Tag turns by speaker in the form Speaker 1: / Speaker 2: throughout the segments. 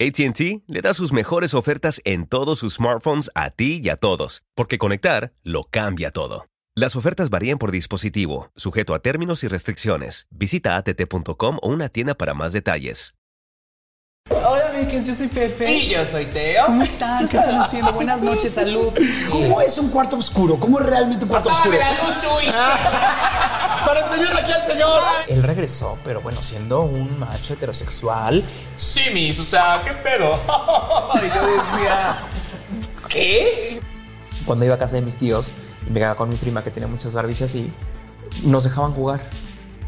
Speaker 1: ATT le da sus mejores ofertas en todos sus smartphones a ti y a todos, porque conectar lo cambia todo. Las ofertas varían por dispositivo, sujeto a términos y restricciones. Visita att.com o una tienda para más detalles.
Speaker 2: Hola, Mikes, yo soy Pepe.
Speaker 3: Y yo soy Teo.
Speaker 2: ¿Cómo están? ¿Qué están haciendo? Buenas noches, salud.
Speaker 4: ¿Cómo es un cuarto oscuro? ¿Cómo es realmente un cuarto oscuro?
Speaker 3: Apaga la luz, Chuy.
Speaker 4: Para enseñarle aquí al señor.
Speaker 2: Él regresó, pero bueno, siendo un macho heterosexual.
Speaker 3: Sí, mis, o sea, ¿qué pedo? Y yo decía, ¿qué?
Speaker 2: Cuando iba a casa de mis tíos y me quedaba con mi prima que tenía muchas Barbies y así, nos dejaban jugar.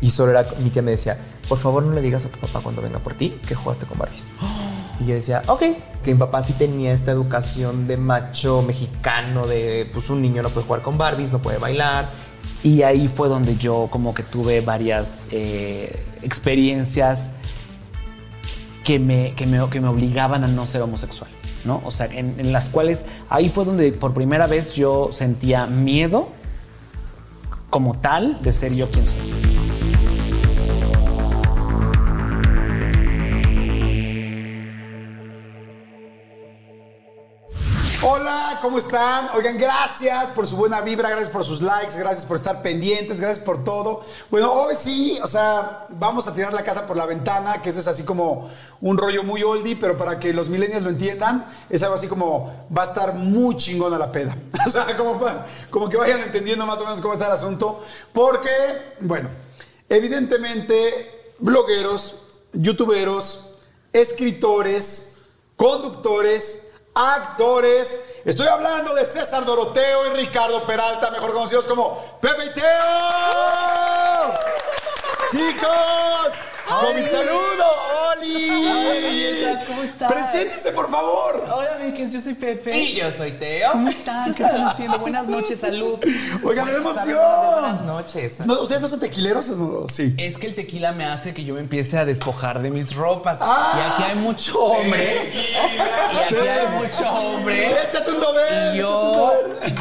Speaker 2: Y solo era, mi tía me decía, por favor no le digas a tu papá cuando venga por ti que jugaste con Barbies. Y yo decía, ok. Que mi papá sí tenía esta educación de macho mexicano, de pues un niño no puede jugar con Barbies, no puede bailar.
Speaker 5: Y ahí fue donde yo como que tuve varias eh, experiencias que me, que, me, que me obligaban a no ser homosexual, ¿no? O sea, en, en las cuales ahí fue donde por primera vez yo sentía miedo como tal de ser yo quien soy.
Speaker 4: ¿Cómo están? Oigan, gracias por su buena vibra, gracias por sus likes, gracias por estar pendientes, gracias por todo. Bueno, hoy sí, o sea, vamos a tirar la casa por la ventana, que ese es así como un rollo muy oldie, pero para que los millennials lo entiendan, es algo así como va a estar muy chingona la peda. O sea, como, como que vayan entendiendo más o menos cómo está el asunto. Porque, bueno, evidentemente, blogueros, youtuberos, escritores, conductores, actores. Estoy hablando de César Doroteo y Ricardo Peralta, mejor conocidos como Pepe y Teo. Chicos, con mi saludo, Oli.
Speaker 2: ¿Cómo estás?
Speaker 4: Preséntense, por favor.
Speaker 2: Hola, Mikes, yo soy Pepe.
Speaker 3: Y yo soy Teo.
Speaker 2: ¿Cómo están? ¿Qué están haciendo? Buenas noches, salud.
Speaker 4: Oigan, me emoción.
Speaker 2: Buenas noches.
Speaker 4: No, ¿Ustedes no son tequileros o no? Sí.
Speaker 2: Es que el tequila me hace que yo me empiece a despojar de mis ropas.
Speaker 4: Ah.
Speaker 2: y aquí hay mucho hombre. Y aquí hay mucho hombre.
Speaker 4: Échate un dobel.
Speaker 2: Y yo,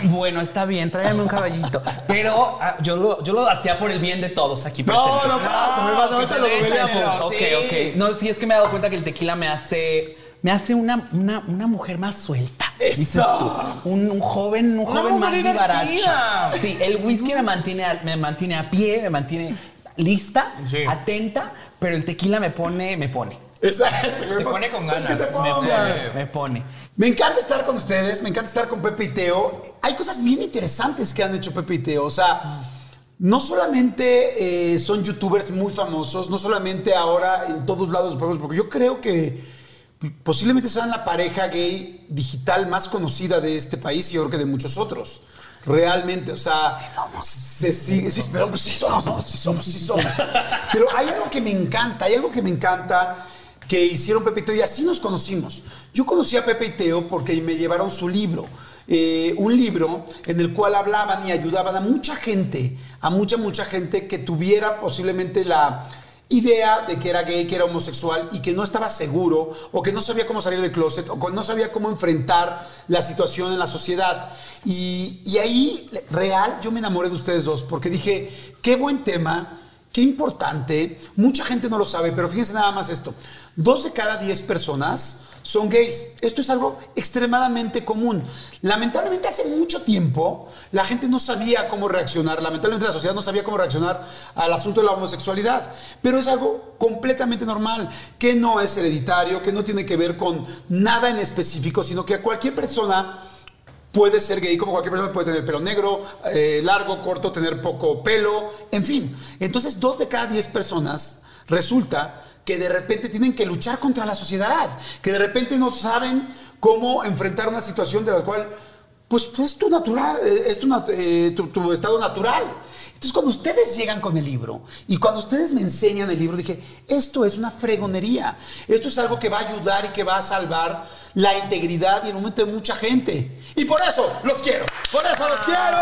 Speaker 2: bueno, está bien, tráigame un caballito. Pero ah, yo, lo, yo lo hacía por el bien de todos aquí
Speaker 4: No,
Speaker 2: presentes.
Speaker 4: no pasa, me pasa,
Speaker 3: pues
Speaker 4: ahorita
Speaker 2: Ok, ok. No, sí, es que me he dado cuenta que el tequila me hace. Me hace una, una, una mujer más suelta.
Speaker 4: ¡Eso!
Speaker 2: dices tú. Un, un joven, un
Speaker 3: Una
Speaker 2: joven más. Sí, el whisky me mantiene, a- me mantiene a pie, me mantiene lista,
Speaker 3: Sí.
Speaker 2: atenta, pero el tequila me pone, me pone.
Speaker 4: Me
Speaker 3: Te
Speaker 4: pon-
Speaker 3: pone con
Speaker 4: Es que
Speaker 3: ganas.
Speaker 4: te
Speaker 3: Me pone.
Speaker 2: Me pone.
Speaker 4: Me encanta estar con ustedes, me encanta estar con Pepe y Teo. Hay cosas bien interesantes que han hecho Pepe y Teo. O sea, no solamente eh, son youtubers muy famosos, no solamente ahora en todos lados porque yo creo que posiblemente sean la pareja gay digital más conocida de este país y yo creo que de muchos otros. Realmente, o sea, se sigue, sí, pero pues sí somos, sí somos, sí somos. Pero hay algo que me encanta, hay algo que me encanta que hicieron Pepe y Teo y así nos conocimos. Yo conocí a Pepe y Teo porque me llevaron su libro, eh, un libro en el cual hablaban y ayudaban a mucha gente, a mucha, mucha gente que tuviera posiblemente la idea de que era gay, que era homosexual y que no estaba seguro o que no sabía cómo salir del closet o no sabía cómo enfrentar la situación en la sociedad. Y, y ahí, real, yo me enamoré de ustedes dos porque dije, qué buen tema. Qué importante, mucha gente no lo sabe, pero fíjense nada más esto. Dos de cada diez personas son gays. Esto es algo extremadamente común. Lamentablemente hace mucho tiempo la gente no sabía cómo reaccionar, lamentablemente la sociedad no sabía cómo reaccionar al asunto de la homosexualidad, pero es algo completamente normal, que no es hereditario, que no tiene que ver con nada en específico, sino que cualquier persona puede ser gay como cualquier persona, puede tener pelo negro, eh, largo, corto, tener poco pelo, en fin. Entonces, dos de cada diez personas resulta que de repente tienen que luchar contra la sociedad, que de repente no saben cómo enfrentar una situación de la cual pues es tu natural, eh, es tu, eh, tu- tu estado natural. Entonces, cuando ustedes llegan con el libro y cuando ustedes me enseñan el libro, dije, esto es una fregonería. Esto es algo que va a ayudar y que va a salvar la integridad y el momento de mucha gente. Y por eso los quiero. Por eso los quiero.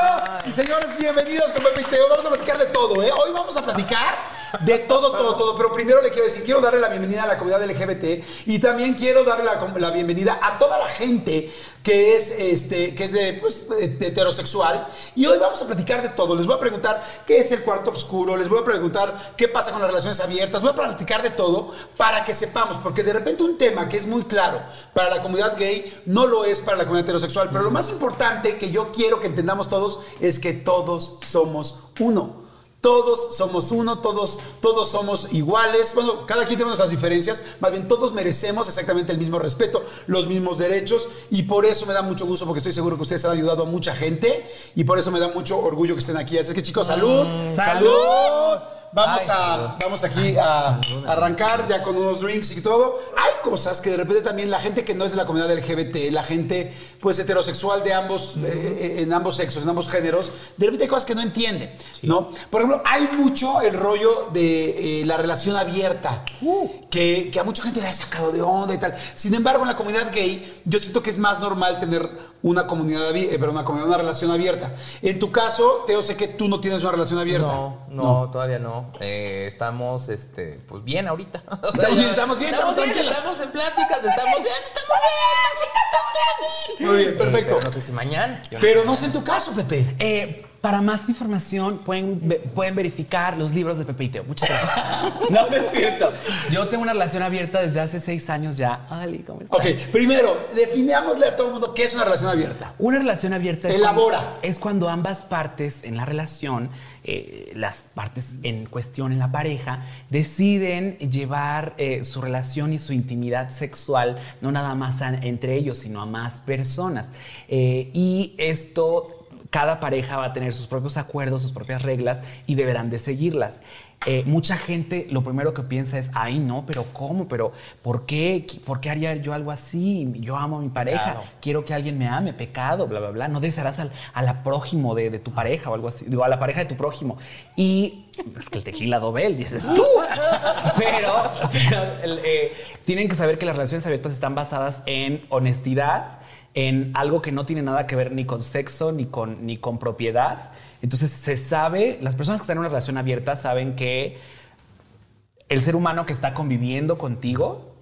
Speaker 4: Y señores, bienvenidos con Pepe. Vamos a platicar de todo, ¿eh? Hoy vamos a platicar de todo, todo, todo. Pero primero le quiero decir, quiero darle la bienvenida a la comunidad LGBT y también quiero darle la, la bienvenida a toda la gente que es, este, que es pues, de heterosexual. Y hoy vamos a platicar de todo. Les voy a preguntar qué es el cuarto oscuro, les voy a preguntar qué pasa con las relaciones abiertas, voy a platicar de todo para que sepamos, porque de repente un tema que es muy claro para la comunidad gay no lo es para la comunidad heterosexual. Pero lo más importante que yo quiero que entendamos todos es que todos somos uno. Todos somos uno, todos, todos somos iguales. Bueno, cada quien tiene nuestras diferencias, más bien todos merecemos exactamente el mismo respeto, los mismos derechos y por eso me da mucho gusto porque estoy seguro que ustedes han ayudado a mucha gente y por eso me da mucho orgullo que estén aquí. Así que chicos, salud, salud. Vamos a, vamos aquí a arrancar ya con unos drinks y todo. Hay cosas que de repente también la gente que no es de la comunidad LGBT, la gente pues heterosexual de ambos, eh, eh, en ambos sexos, en ambos géneros, de repente hay cosas que no entienden, ¿no? Por ejemplo, hay mucho el rollo de eh, la relación abierta, que, que a mucha gente le ha sacado de onda y tal. Sin embargo, en la comunidad gay, yo siento que es más normal tener una comunidad, eh, perdón, una, comunidad, una relación abierta. En tu caso, Teo, sé que tú no tienes una relación abierta.
Speaker 2: No, no, todavía no. Eh, estamos, este, pues bien ahorita. O sea,
Speaker 4: Estamos bien, estamos bien, estamos tranquilos.
Speaker 2: Estamos en pláticas, estamos bien, estamos bien, chicas, estamos bien.
Speaker 4: Muy bien,
Speaker 2: Eh,
Speaker 4: perfecto.
Speaker 2: pero no sé si mañana. no
Speaker 4: Pero no sé en tu caso, Pepe.
Speaker 5: Eh, para más información pueden, pueden verificar los libros de Pepe y Teo. Muchas gracias. no, no es cierto. Yo tengo una relación abierta desde hace seis años ya. Ali, ¿cómo estás?
Speaker 4: Ok, primero, definámosle a todo el mundo qué es una relación abierta.
Speaker 5: Una relación abierta es
Speaker 4: Elabora.
Speaker 5: Cuando, es cuando ambas partes en la relación, eh, las partes en cuestión en la pareja, deciden llevar eh, su relación y su intimidad sexual no nada más a- entre ellos, sino a más personas. Eh, y esto, cada pareja va a tener sus propios acuerdos, sus propias reglas y deberán de seguirlas. Eh, mucha gente lo primero que piensa es, ay no, pero ¿cómo? ¿Pero por qué? ¿Por qué haría yo algo así? Yo amo a mi pareja,
Speaker 2: Claro.
Speaker 5: quiero que alguien me ame, pecado, bla, bla, bla. No desearás al, a la prójimo de, de tu pareja o algo así, digo, a la pareja de tu prójimo. Y es que el tequila dobel, dices tú. pero pero, eh, tienen que saber que las relaciones abiertas están basadas en honestidad, en algo que no tiene nada que ver ni con sexo ni con, ni con propiedad. Entonces se sabe, las personas que están en una relación abierta saben que el ser humano que está conviviendo contigo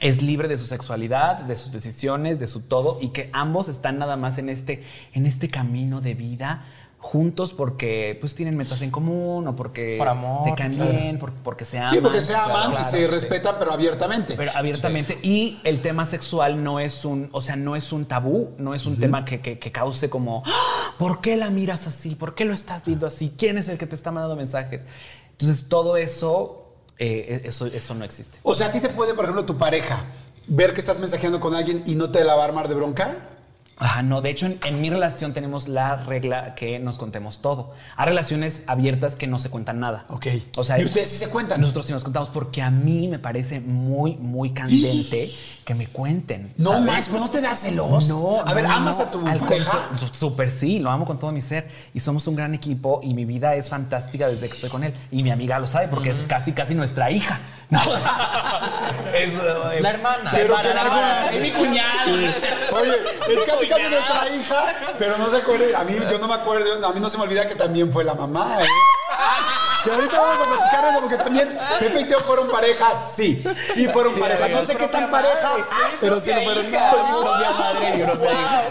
Speaker 5: es libre de su sexualidad, de sus decisiones, de su todo, y que ambos están nada más en este, en este camino de vida juntos porque pues tienen metas en común o porque
Speaker 2: Por amor,
Speaker 5: se caen
Speaker 2: claro.
Speaker 5: bien, por- porque se aman.
Speaker 4: Sí, porque se aman
Speaker 2: claro,
Speaker 4: y
Speaker 2: claro,
Speaker 4: se
Speaker 2: sí.
Speaker 4: respetan, pero abiertamente.
Speaker 5: Pero abiertamente. Y el tema sexual no es un, o sea, no es un tabú, no es un tema que, que- que cause como, "Ah, ¿por qué la miras así? ¿Por qué lo estás viendo así? ¿Quién es el que te está mandando mensajes? Entonces, todo eso, eh, eso, eso no existe.
Speaker 4: O sea, a ti te puede, por ejemplo, tu pareja ver que estás mensajeando con alguien y no te la va a armar de bronca.
Speaker 5: Ajá, no, de hecho en, en mi relación tenemos la regla que nos contemos todo. Hay relaciones abiertas que no se cuentan nada.
Speaker 4: Ok.
Speaker 5: O sea,
Speaker 4: ¿Y ustedes sí se cuentan?
Speaker 5: Nosotros sí nos contamos porque a mí me parece muy, muy candente que me cuenten.
Speaker 4: No
Speaker 5: ¿sabes?
Speaker 4: más, pero no te da celos.
Speaker 5: No,
Speaker 4: A ver,
Speaker 5: no,
Speaker 4: ¿amas
Speaker 5: no,
Speaker 4: a tu
Speaker 5: al
Speaker 4: pareja?
Speaker 5: contra- Súper sí, lo amo con todo mi ser. Y somos un gran equipo y mi vida es fantástica desde que estoy con él. Y mi amiga lo sabe porque es casi, casi nuestra hija. No. Es, eh,
Speaker 2: La hermana.
Speaker 5: La
Speaker 4: Pero
Speaker 5: hermana, es mi cuñada.
Speaker 4: Oye, es casi casi nuestra hija, pero no se acuerde. A mí, yo no me acuerdo, a mí no se me olvida que también fue la mamá, ¿eh? Que ahorita vamos a platicar eso porque también Pepe y Teo fueron parejas, sí, sí fueron parejas. No sé qué tan pareja, pero sí lo fueron.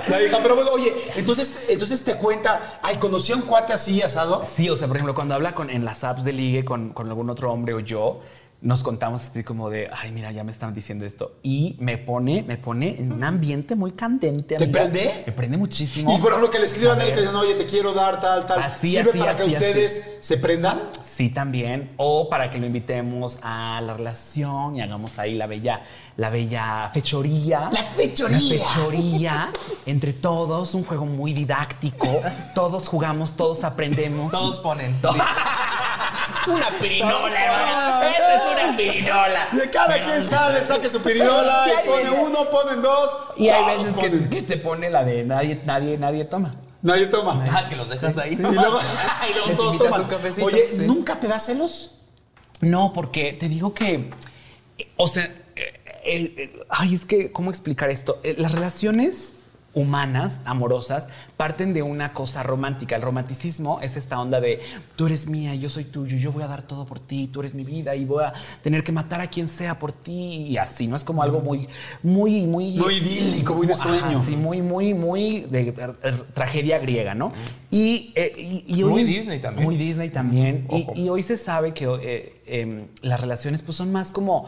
Speaker 4: La hija, pero bueno, oye, entonces, entonces te cuenta, ay, conocí a un cuate así asado.
Speaker 5: Sí, o sea, por ejemplo, cuando habla con, en las apps de ligue con, con algún otro hombre o yo, nos contamos así como de, ay, mira, ya me están diciendo esto. Y me pone, me pone en un ambiente muy candente.
Speaker 4: ¿Te
Speaker 5: amiga.
Speaker 4: prende?
Speaker 5: Me prende muchísimo.
Speaker 4: Y por ejemplo, que le escriban a él que digan, oye, te quiero dar tal, tal.
Speaker 5: Así,
Speaker 4: ¿Sirve
Speaker 5: así,
Speaker 4: para que ustedes se prendan?
Speaker 5: Sí, también. O para que lo invitemos a la relación y hagamos ahí la bella, la bella fechoría.
Speaker 4: La fechoría.
Speaker 5: La fechoría entre todos, un juego muy didáctico. Todos jugamos, todos aprendemos.
Speaker 3: Todos ponen.
Speaker 5: Una pirinola, hermano. Esta es una pirinola.
Speaker 4: De cada quien sale, saque su pirinola
Speaker 5: Y
Speaker 4: pone uno, ponen dos.
Speaker 5: Y hay veces que,
Speaker 4: ponen.
Speaker 5: que te pone la de nadie, nadie, nadie toma.
Speaker 4: Nadie toma.
Speaker 3: Ah, que los dejas ahí.
Speaker 4: Y luego, y luego todos toman.
Speaker 3: un
Speaker 4: Oye,
Speaker 3: sí.
Speaker 4: ¿nunca te da celos?
Speaker 5: No, porque te digo que, o sea, eh, eh, eh, ay, es que, ¿cómo explicar esto? Eh, las relaciones humanas, amorosas, parten de una cosa romántica. El romanticismo es esta onda de tú eres mía, yo soy tuyo, yo voy a dar todo por ti, tú eres mi vida y voy a tener que matar a quien sea por ti y así, ¿no? Es como algo muy, muy, muy...
Speaker 4: Muy idílico, muy de sueño.
Speaker 5: sí, muy, muy, muy de eh, eh, tragedia griega, ¿no? Y, eh, y- y
Speaker 3: Muy
Speaker 5: hoy-
Speaker 3: Disney también.
Speaker 5: Muy Disney también. Y, hoy se sabe que eh, em, las relaciones pues son más como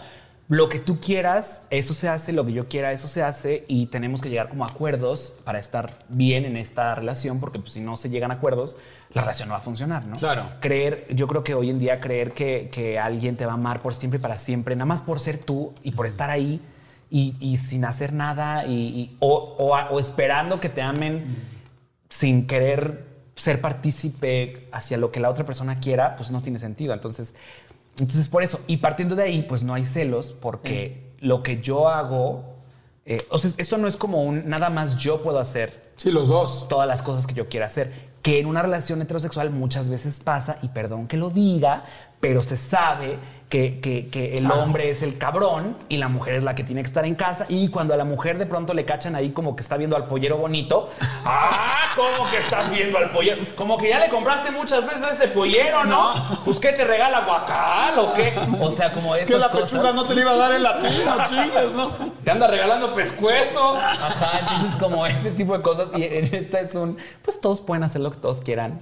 Speaker 5: lo que tú quieras, eso se hace, lo que yo quiera, eso se hace y tenemos que llegar como a acuerdos para estar bien en esta relación porque pues, si no se llegan a acuerdos, la relación no va a funcionar, ¿no?
Speaker 4: Claro.
Speaker 5: Creer, yo creo que hoy en día creer que, que alguien te va a amar por siempre y para siempre, nada más por ser tú y por estar ahí y, y sin hacer nada y, y- o, o esperando que te amen sin querer ser partícipe hacia lo que la otra persona quiera, pues no tiene sentido. Entonces, entonces por eso, y partiendo de ahí, pues no hay celos, porque lo que yo hago, eh, o sea, esto no es como un nada más yo puedo hacer
Speaker 4: Sí, los dos.
Speaker 5: todas las cosas que yo quiera hacer. Que en una relación heterosexual muchas veces pasa, y perdón que lo diga, pero se sabe que, que- que el hombre es el cabrón y la mujer es la que tiene que estar en casa. Y cuando a la mujer de pronto le cachan ahí como que está viendo al pollero bonito, ¡ah! ¿Cómo que estás viendo al pollero? Como que ya le compraste muchas veces ese pollero, ¿no? Pues ¿qué te regala guacal o qué? O sea, como esas
Speaker 4: Que la
Speaker 5: cosas.
Speaker 4: pechuga no te la iba a dar en latino, chingas, ¿no?
Speaker 5: Te anda regalando pescuezo. Ajá, entonces como este tipo de cosas. Y en esta es un, pues todos pueden hacer lo que todos quieran.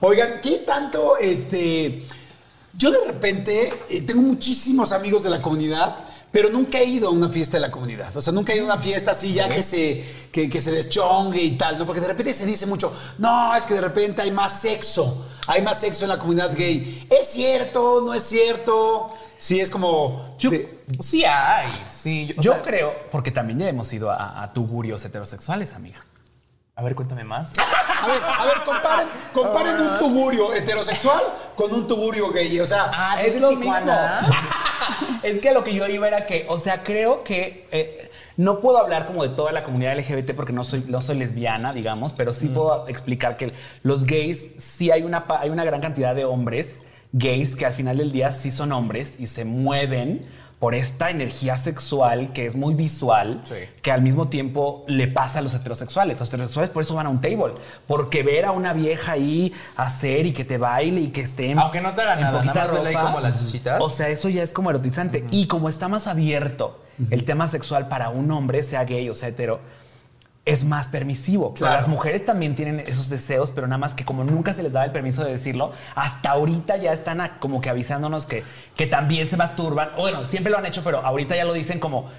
Speaker 4: Oigan, ¿qué tanto este. Yo de repente eh, tengo muchísimos amigos de la comunidad, pero nunca he ido a una fiesta de la comunidad. O sea, nunca he ido a una fiesta así ya que se, que, que se deschongue y tal, ¿no? Porque de repente se dice mucho, no, es que de repente hay más sexo, hay más sexo en la comunidad gay. ¿Es cierto? ¿No es cierto? Sí, es como.
Speaker 5: Yo-
Speaker 4: de-
Speaker 3: Sí hay. Sí, yo, o
Speaker 5: Yo
Speaker 3: sea,
Speaker 5: creo, porque también ya hemos ido a, a tugurios heterosexuales, amiga.
Speaker 3: A ver, cuéntame más.
Speaker 4: A ver, a ver, comparen, comparen un tugurio heterosexual con un tugurio gay. O sea,
Speaker 3: Ah,
Speaker 5: es
Speaker 3: ¿de
Speaker 5: lo
Speaker 3: Tijuana?
Speaker 5: mismo. es que lo que yo iba era que, o sea, creo que eh, no puedo hablar como de toda la comunidad LGBT porque no soy, no soy lesbiana, digamos, pero sí puedo explicar que los gays, sí hay una, hay una gran cantidad de hombres gays que al final del día sí son hombres y se mueven por esta energía sexual que es muy visual,
Speaker 3: Sí.
Speaker 5: que al mismo tiempo le pasa a los heterosexuales. Los heterosexuales por eso van a un table, porque ver a una vieja ahí hacer y que te baile y que esté en
Speaker 3: Aunque no te haga nada, nada más
Speaker 5: ropa.
Speaker 3: como las chichitas.
Speaker 5: O sea, eso ya es como erotizante. Y como está más abierto el tema sexual para un hombre, sea gay o sea hetero, es más permisivo.
Speaker 4: Claro.
Speaker 5: las mujeres también tienen esos deseos, pero nada más que como nunca se les daba el permiso de decirlo, hasta ahorita ya están a- como que avisándonos que, que también se masturban. O Bueno, siempre lo han hecho, pero ahorita ya lo dicen como,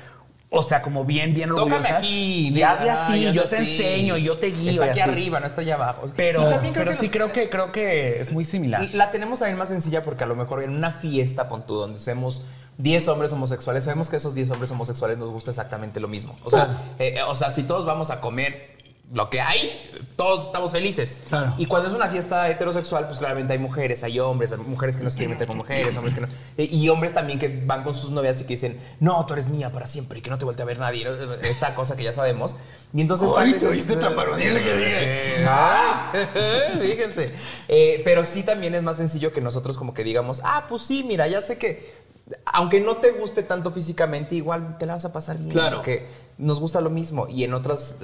Speaker 5: o sea, como bien, bien
Speaker 3: Tócame
Speaker 5: orgullosas.
Speaker 3: aquí.
Speaker 5: Y hazle así, yo te
Speaker 3: así.
Speaker 5: enseño, yo te guío.
Speaker 3: Está aquí
Speaker 5: así.
Speaker 3: arriba, no está allá abajo.
Speaker 5: Pero,
Speaker 3: Y también creo
Speaker 5: pero
Speaker 3: que
Speaker 5: sí creo que, creo que es muy similar.
Speaker 3: La tenemos también más sencilla porque a lo mejor en una fiesta, pon tú, donde seamos 10 hombres homosexuales, sabemos que esos 10 hombres homosexuales nos gusta exactamente lo mismo. O sea,
Speaker 4: Claro.
Speaker 3: eh, o sea si todos vamos a comer lo que hay, todos estamos felices.
Speaker 4: Claro.
Speaker 3: Y cuando es una fiesta heterosexual, pues claramente hay mujeres, hay hombres, hay mujeres que no se quieren meter con mujeres, hombres que no. Y hombres también que van con sus novias y que dicen, no, tú eres mía para siempre y que no te vuelve a ver nadie. Esta cosa que ya sabemos. Y entonces.
Speaker 4: Ay,
Speaker 3: tal
Speaker 4: te oíste tan varonil que dije.
Speaker 3: Ah, Fíjense. Eh, pero sí también es más sencillo que nosotros como que digamos, ah, pues sí, mira, ya sé que aunque no te guste tanto físicamente, igual te la vas a pasar bien.
Speaker 4: Claro.
Speaker 3: Porque nos gusta lo mismo. Y en otras,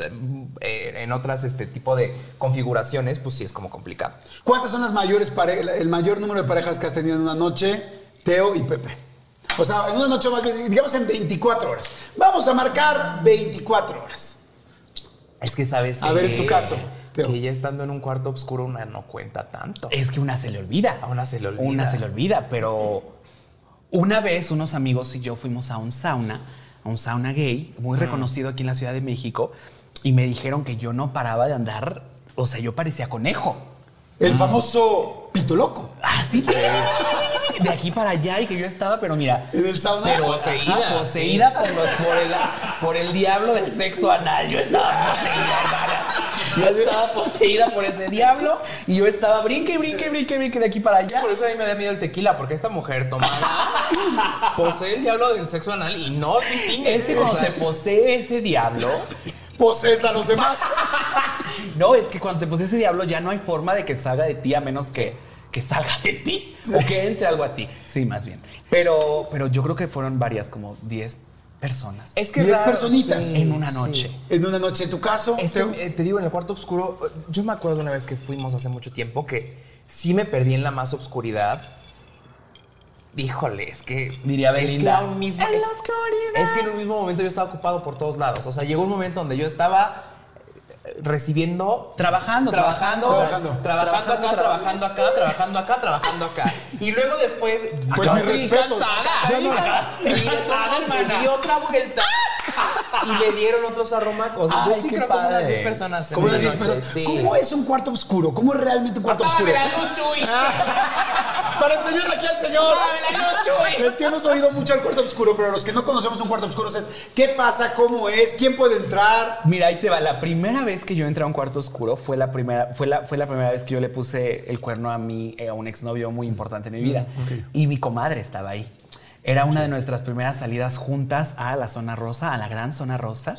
Speaker 3: eh, en otras este tipo de configuraciones, pues sí es como complicado.
Speaker 4: ¿Cuántas son las mayores pare- el mayor número de parejas que has tenido en una noche, Teo y Pepe? O sea, en una noche más, digamos en 24 horas. Vamos a marcar 24 horas.
Speaker 3: Es que sabes.
Speaker 4: A ver, en tu caso, Teo.
Speaker 3: Que ya estando en un cuarto oscuro una no cuenta tanto.
Speaker 5: Es que una se le olvida.
Speaker 3: A una se le olvida.
Speaker 5: Una se le olvida, pero una vez unos amigos y yo fuimos a un sauna, a un sauna gay, muy reconocido aquí en la Ciudad de México, y me dijeron que yo no paraba de andar, o sea, yo parecía conejo.
Speaker 4: El famoso pito loco.
Speaker 5: Así de aquí para allá y que yo estaba, pero mira.
Speaker 4: En el sauna.
Speaker 5: Pero
Speaker 3: Poseída,
Speaker 5: poseída por, los- por el, por el diablo del sexo anal. Yo estaba poseída. Yo estaba poseída por ese diablo y yo estaba brinque, brinque, brinque, brinque de aquí para allá.
Speaker 3: Por eso a mí me da miedo el tequila, porque esta mujer tomada posee el diablo del sexo anal y no distingue.
Speaker 5: Es que
Speaker 3: O
Speaker 5: cuando te posee ese diablo,
Speaker 4: Posees a los demás.
Speaker 5: no, es que cuando te posee ese diablo ya no hay forma de que salga de ti a menos que, que salga de ti o que entre algo a ti. Sí, más bien. Pero, pero yo creo que fueron varias, como 10 personas
Speaker 3: es que
Speaker 4: Diez
Speaker 3: raro,
Speaker 4: personitas.
Speaker 3: sí,
Speaker 5: en una
Speaker 3: sí.
Speaker 5: noche.
Speaker 4: En una noche, en tu caso,
Speaker 3: Es que,
Speaker 4: Teo.
Speaker 3: eh, te digo, en el cuarto oscuro, yo me acuerdo una vez que fuimos hace mucho tiempo que sí me perdí en la más oscuridad. Híjole, es que.
Speaker 5: Diría
Speaker 3: es que
Speaker 5: Belinda.
Speaker 3: era un mismo,
Speaker 5: En la oscuridad.
Speaker 3: Es que en un mismo momento yo estaba ocupado por todos lados. O sea, llegó un momento donde yo estaba recibiendo.
Speaker 5: Trabajando,
Speaker 3: Trabajando,
Speaker 4: trabajando.
Speaker 3: trabajando, acá, trabajando acá, trabajando acá, trabajando acá. Y luego después.
Speaker 4: Pues respetos.
Speaker 5: cansada.
Speaker 4: Yo no-
Speaker 3: Y otra vuelta y le dieron otros arromacos. Yo sí creo como unas
Speaker 5: padre.
Speaker 3: 10 personas. en
Speaker 4: ¿Cómo,
Speaker 3: una
Speaker 4: eran diez
Speaker 3: noche,
Speaker 4: personas?
Speaker 3: sí.
Speaker 4: ¿Cómo es un cuarto oscuro? ¿Cómo es realmente un cuarto oscuro?
Speaker 3: La luz.
Speaker 4: Para enseñarle aquí al señor. Es que hemos oído mucho al cuarto oscuro, pero los que no conocemos un cuarto oscuro es qué pasa, cómo es, quién puede entrar.
Speaker 5: Mira, ahí te va. La primera vez que yo entré a un cuarto oscuro fue la primera, fue la, fue la primera vez que yo le puse el cuerno a mi, eh, a un exnovio muy importante en mi vida. Y mi comadre estaba ahí. Era una de nuestras primeras salidas juntas a la zona rosa, a la gran zona rosa.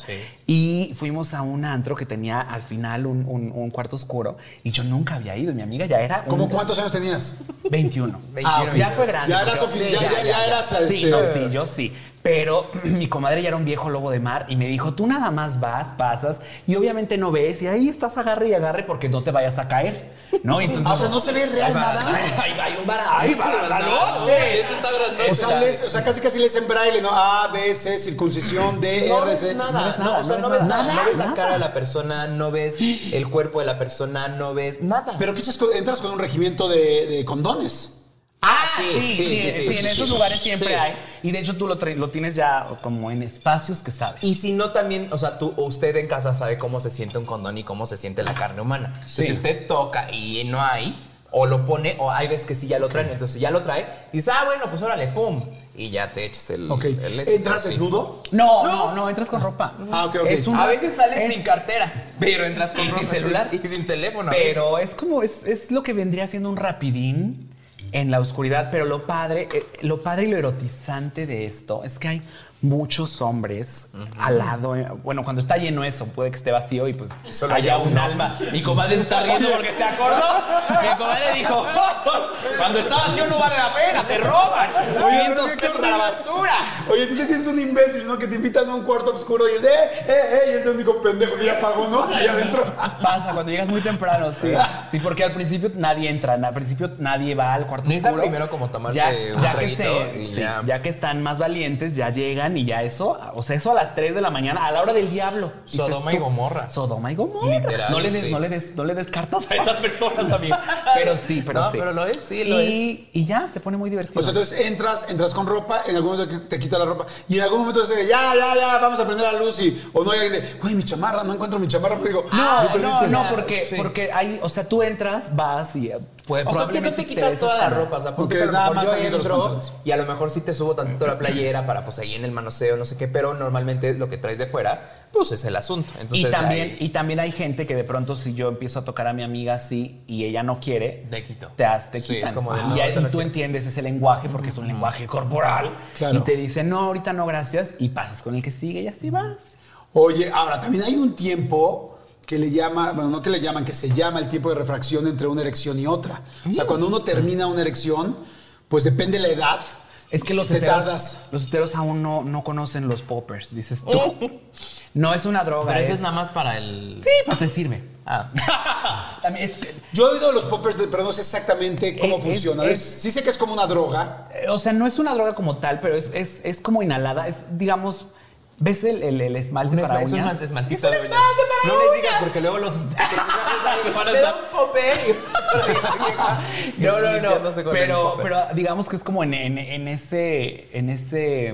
Speaker 5: Y fuimos a un antro que tenía al final un, un- un cuarto oscuro. Y yo nunca había ido. Mi amiga ya era.
Speaker 4: ¿Cómo
Speaker 5: un-
Speaker 4: cuántos años tenías?
Speaker 5: 21.
Speaker 4: Ah, ok.
Speaker 5: Ya fue grande.
Speaker 4: Ya eras ofi- ya- ya- ya eras,
Speaker 5: Sí,
Speaker 4: este-
Speaker 5: no, sí, yo sí. Pero mi comadre ya era un viejo lobo de mar y me dijo, tú nada más vas, pasas y obviamente no ves y ahí estás agarre y agarre porque no te vayas a caer, ¿no? Entonces,
Speaker 4: o sea, no se ve real nada.
Speaker 5: Ahí va, hay un bar, ahí va,
Speaker 3: No, este está grandote.
Speaker 4: O sea, les- o sea, casi casi lees en braille, ¿no? A, B, C, circuncisión, D,
Speaker 3: No
Speaker 4: R, C.
Speaker 3: nada,
Speaker 5: no ves
Speaker 3: no,
Speaker 5: nada,
Speaker 3: o sea,
Speaker 5: no ves
Speaker 3: nada, no ves la cara de la persona, no ves el cuerpo de la persona, no ves nada.
Speaker 4: Pero ¿qué entras con un regimiento de, de condones.
Speaker 5: Ah,
Speaker 3: sí,
Speaker 5: sí, sí, sí,
Speaker 3: sí, sí,
Speaker 5: en
Speaker 3: sí,
Speaker 5: esos lugares siempre
Speaker 3: Sí.
Speaker 5: hay. Y de hecho tú lo, lo tienes ya como en espacios que sabes.
Speaker 3: Y si no también, o sea, tú, usted en casa sabe cómo se siente un condón y cómo se siente la carne humana. Entonces, si usted toca y no hay, o lo pone, o hay veces que sí ya lo traen, entonces ya lo trae, dices, ah, bueno, pues órale, pum, y ya te eches el.
Speaker 4: Ok.
Speaker 3: el
Speaker 4: ¿Entras desnudo?
Speaker 5: No, no, no, entras con ropa.
Speaker 4: Ah, ok, ok.
Speaker 5: Es un-
Speaker 3: A veces sales
Speaker 5: es-
Speaker 3: sin cartera, pero entras con
Speaker 5: y sin
Speaker 3: ropa,
Speaker 5: celular
Speaker 3: y sin teléfono.
Speaker 5: Pero es como, es, es lo que vendría siendo un rapidín en la oscuridad. Pero lo padre, eh, lo padre y lo erotizante de esto es que hay muchos hombres al lado. eh, Bueno, cuando está lleno eso, puede que esté vacío y pues
Speaker 3: solo
Speaker 5: haya un alma. Mi comadre está riendo porque se acordó. Mi comadre dijo, cuando está vacío no vale la pena, te roban.
Speaker 4: Oye,
Speaker 5: 500
Speaker 4: pero qué
Speaker 5: pesos la basura.
Speaker 4: Oye, si te sientes un imbécil, ¿no? Que te invitan a un cuarto oscuro y es, eh, eh, eh, y es el único pendejo que ya pagó, ¿no? Ahí adentro.
Speaker 5: Pasa cuando llegas muy temprano, sí. Sí, porque al principio nadie entra, al principio nadie va al cuarto
Speaker 3: Necesita
Speaker 5: oscuro.
Speaker 3: primero como tomarse un
Speaker 5: ya que
Speaker 3: traguito
Speaker 5: se-
Speaker 3: y
Speaker 5: sí,
Speaker 3: ya.
Speaker 5: ya que están más valientes, ya llegan y ya eso, o sea, eso a las 3 de la mañana, a la hora del diablo. Dices
Speaker 3: Sodoma y Gomorra.
Speaker 5: Sodoma y Gomorra.
Speaker 3: Literal,
Speaker 5: No le des,
Speaker 3: sí.
Speaker 5: no le des, no le des cartas a esas personas, amigo. Pero sí, pero
Speaker 3: No,
Speaker 5: sí.
Speaker 3: pero lo es, sí, lo
Speaker 5: y, Y ya, se pone muy divertido.
Speaker 4: O sea, entonces entras, entras con ropa, en algún momento te quita la ropa, y en algún momento dice, ya, ya, ya, vamos a prender la luz, y, o no hay alguien de, güey, mi chamarra, no encuentro mi chamarra, pues digo,
Speaker 5: No,
Speaker 4: "Ah,
Speaker 5: no,
Speaker 4: perdiste".
Speaker 5: no, porque,
Speaker 3: Sí.
Speaker 5: porque hay, o sea, tú entras, vas y
Speaker 3: O sea, es que no te quitas toda la ropa, o sea,
Speaker 4: Porque nada más
Speaker 3: yo entro y a lo mejor sí te subo tantito la playera para pues ahí en el manoseo, no sé qué, pero normalmente lo que traes de fuera, pues es el asunto. Entonces,
Speaker 5: y también,
Speaker 3: ahí-
Speaker 5: y también hay gente que de pronto si yo empiezo a tocar a mi amiga así y ella no quiere,
Speaker 3: Te quito.
Speaker 5: te, has- te
Speaker 3: Sí,
Speaker 5: quitan.
Speaker 3: es como de,
Speaker 5: y,
Speaker 3: no,
Speaker 5: ahí- y tú entiendes ese lenguaje porque es un lenguaje corporal
Speaker 4: Claro.
Speaker 5: y te dicen, no, ahorita no, gracias, y pasas con el que sigue y así vas.
Speaker 4: Oye, ahora también hay un tiempo que le llama, bueno, no que le llaman, que se llama el tiempo de refracción entre una erección y otra. O
Speaker 5: Mm.
Speaker 4: sea, cuando uno termina una erección, pues depende la edad.
Speaker 5: Es que los
Speaker 4: te
Speaker 5: heteros,
Speaker 4: tardas.
Speaker 5: los heteros aún no, no conocen los poppers, dices tú. No es una droga.
Speaker 3: Pero eso es nada más para el.
Speaker 5: Sí, pero te sirve.
Speaker 3: Ah.
Speaker 5: También es-
Speaker 4: Yo he oído los poppers, de- pero no sé exactamente cómo
Speaker 5: Es-
Speaker 4: funciona.
Speaker 5: es-
Speaker 4: sí sé que es como una droga.
Speaker 5: Eh, O sea, no es una droga como tal, pero es, es, es como inhalada. Es, digamos, ¿ves el, el, el esmalte para
Speaker 3: es un
Speaker 5: uñas?
Speaker 3: esmaltito
Speaker 5: Es un esmalte para
Speaker 3: No le digas porque luego los. Te da un
Speaker 5: No, no, no. Pero, pero digamos que es como en, en, en ese. En ese.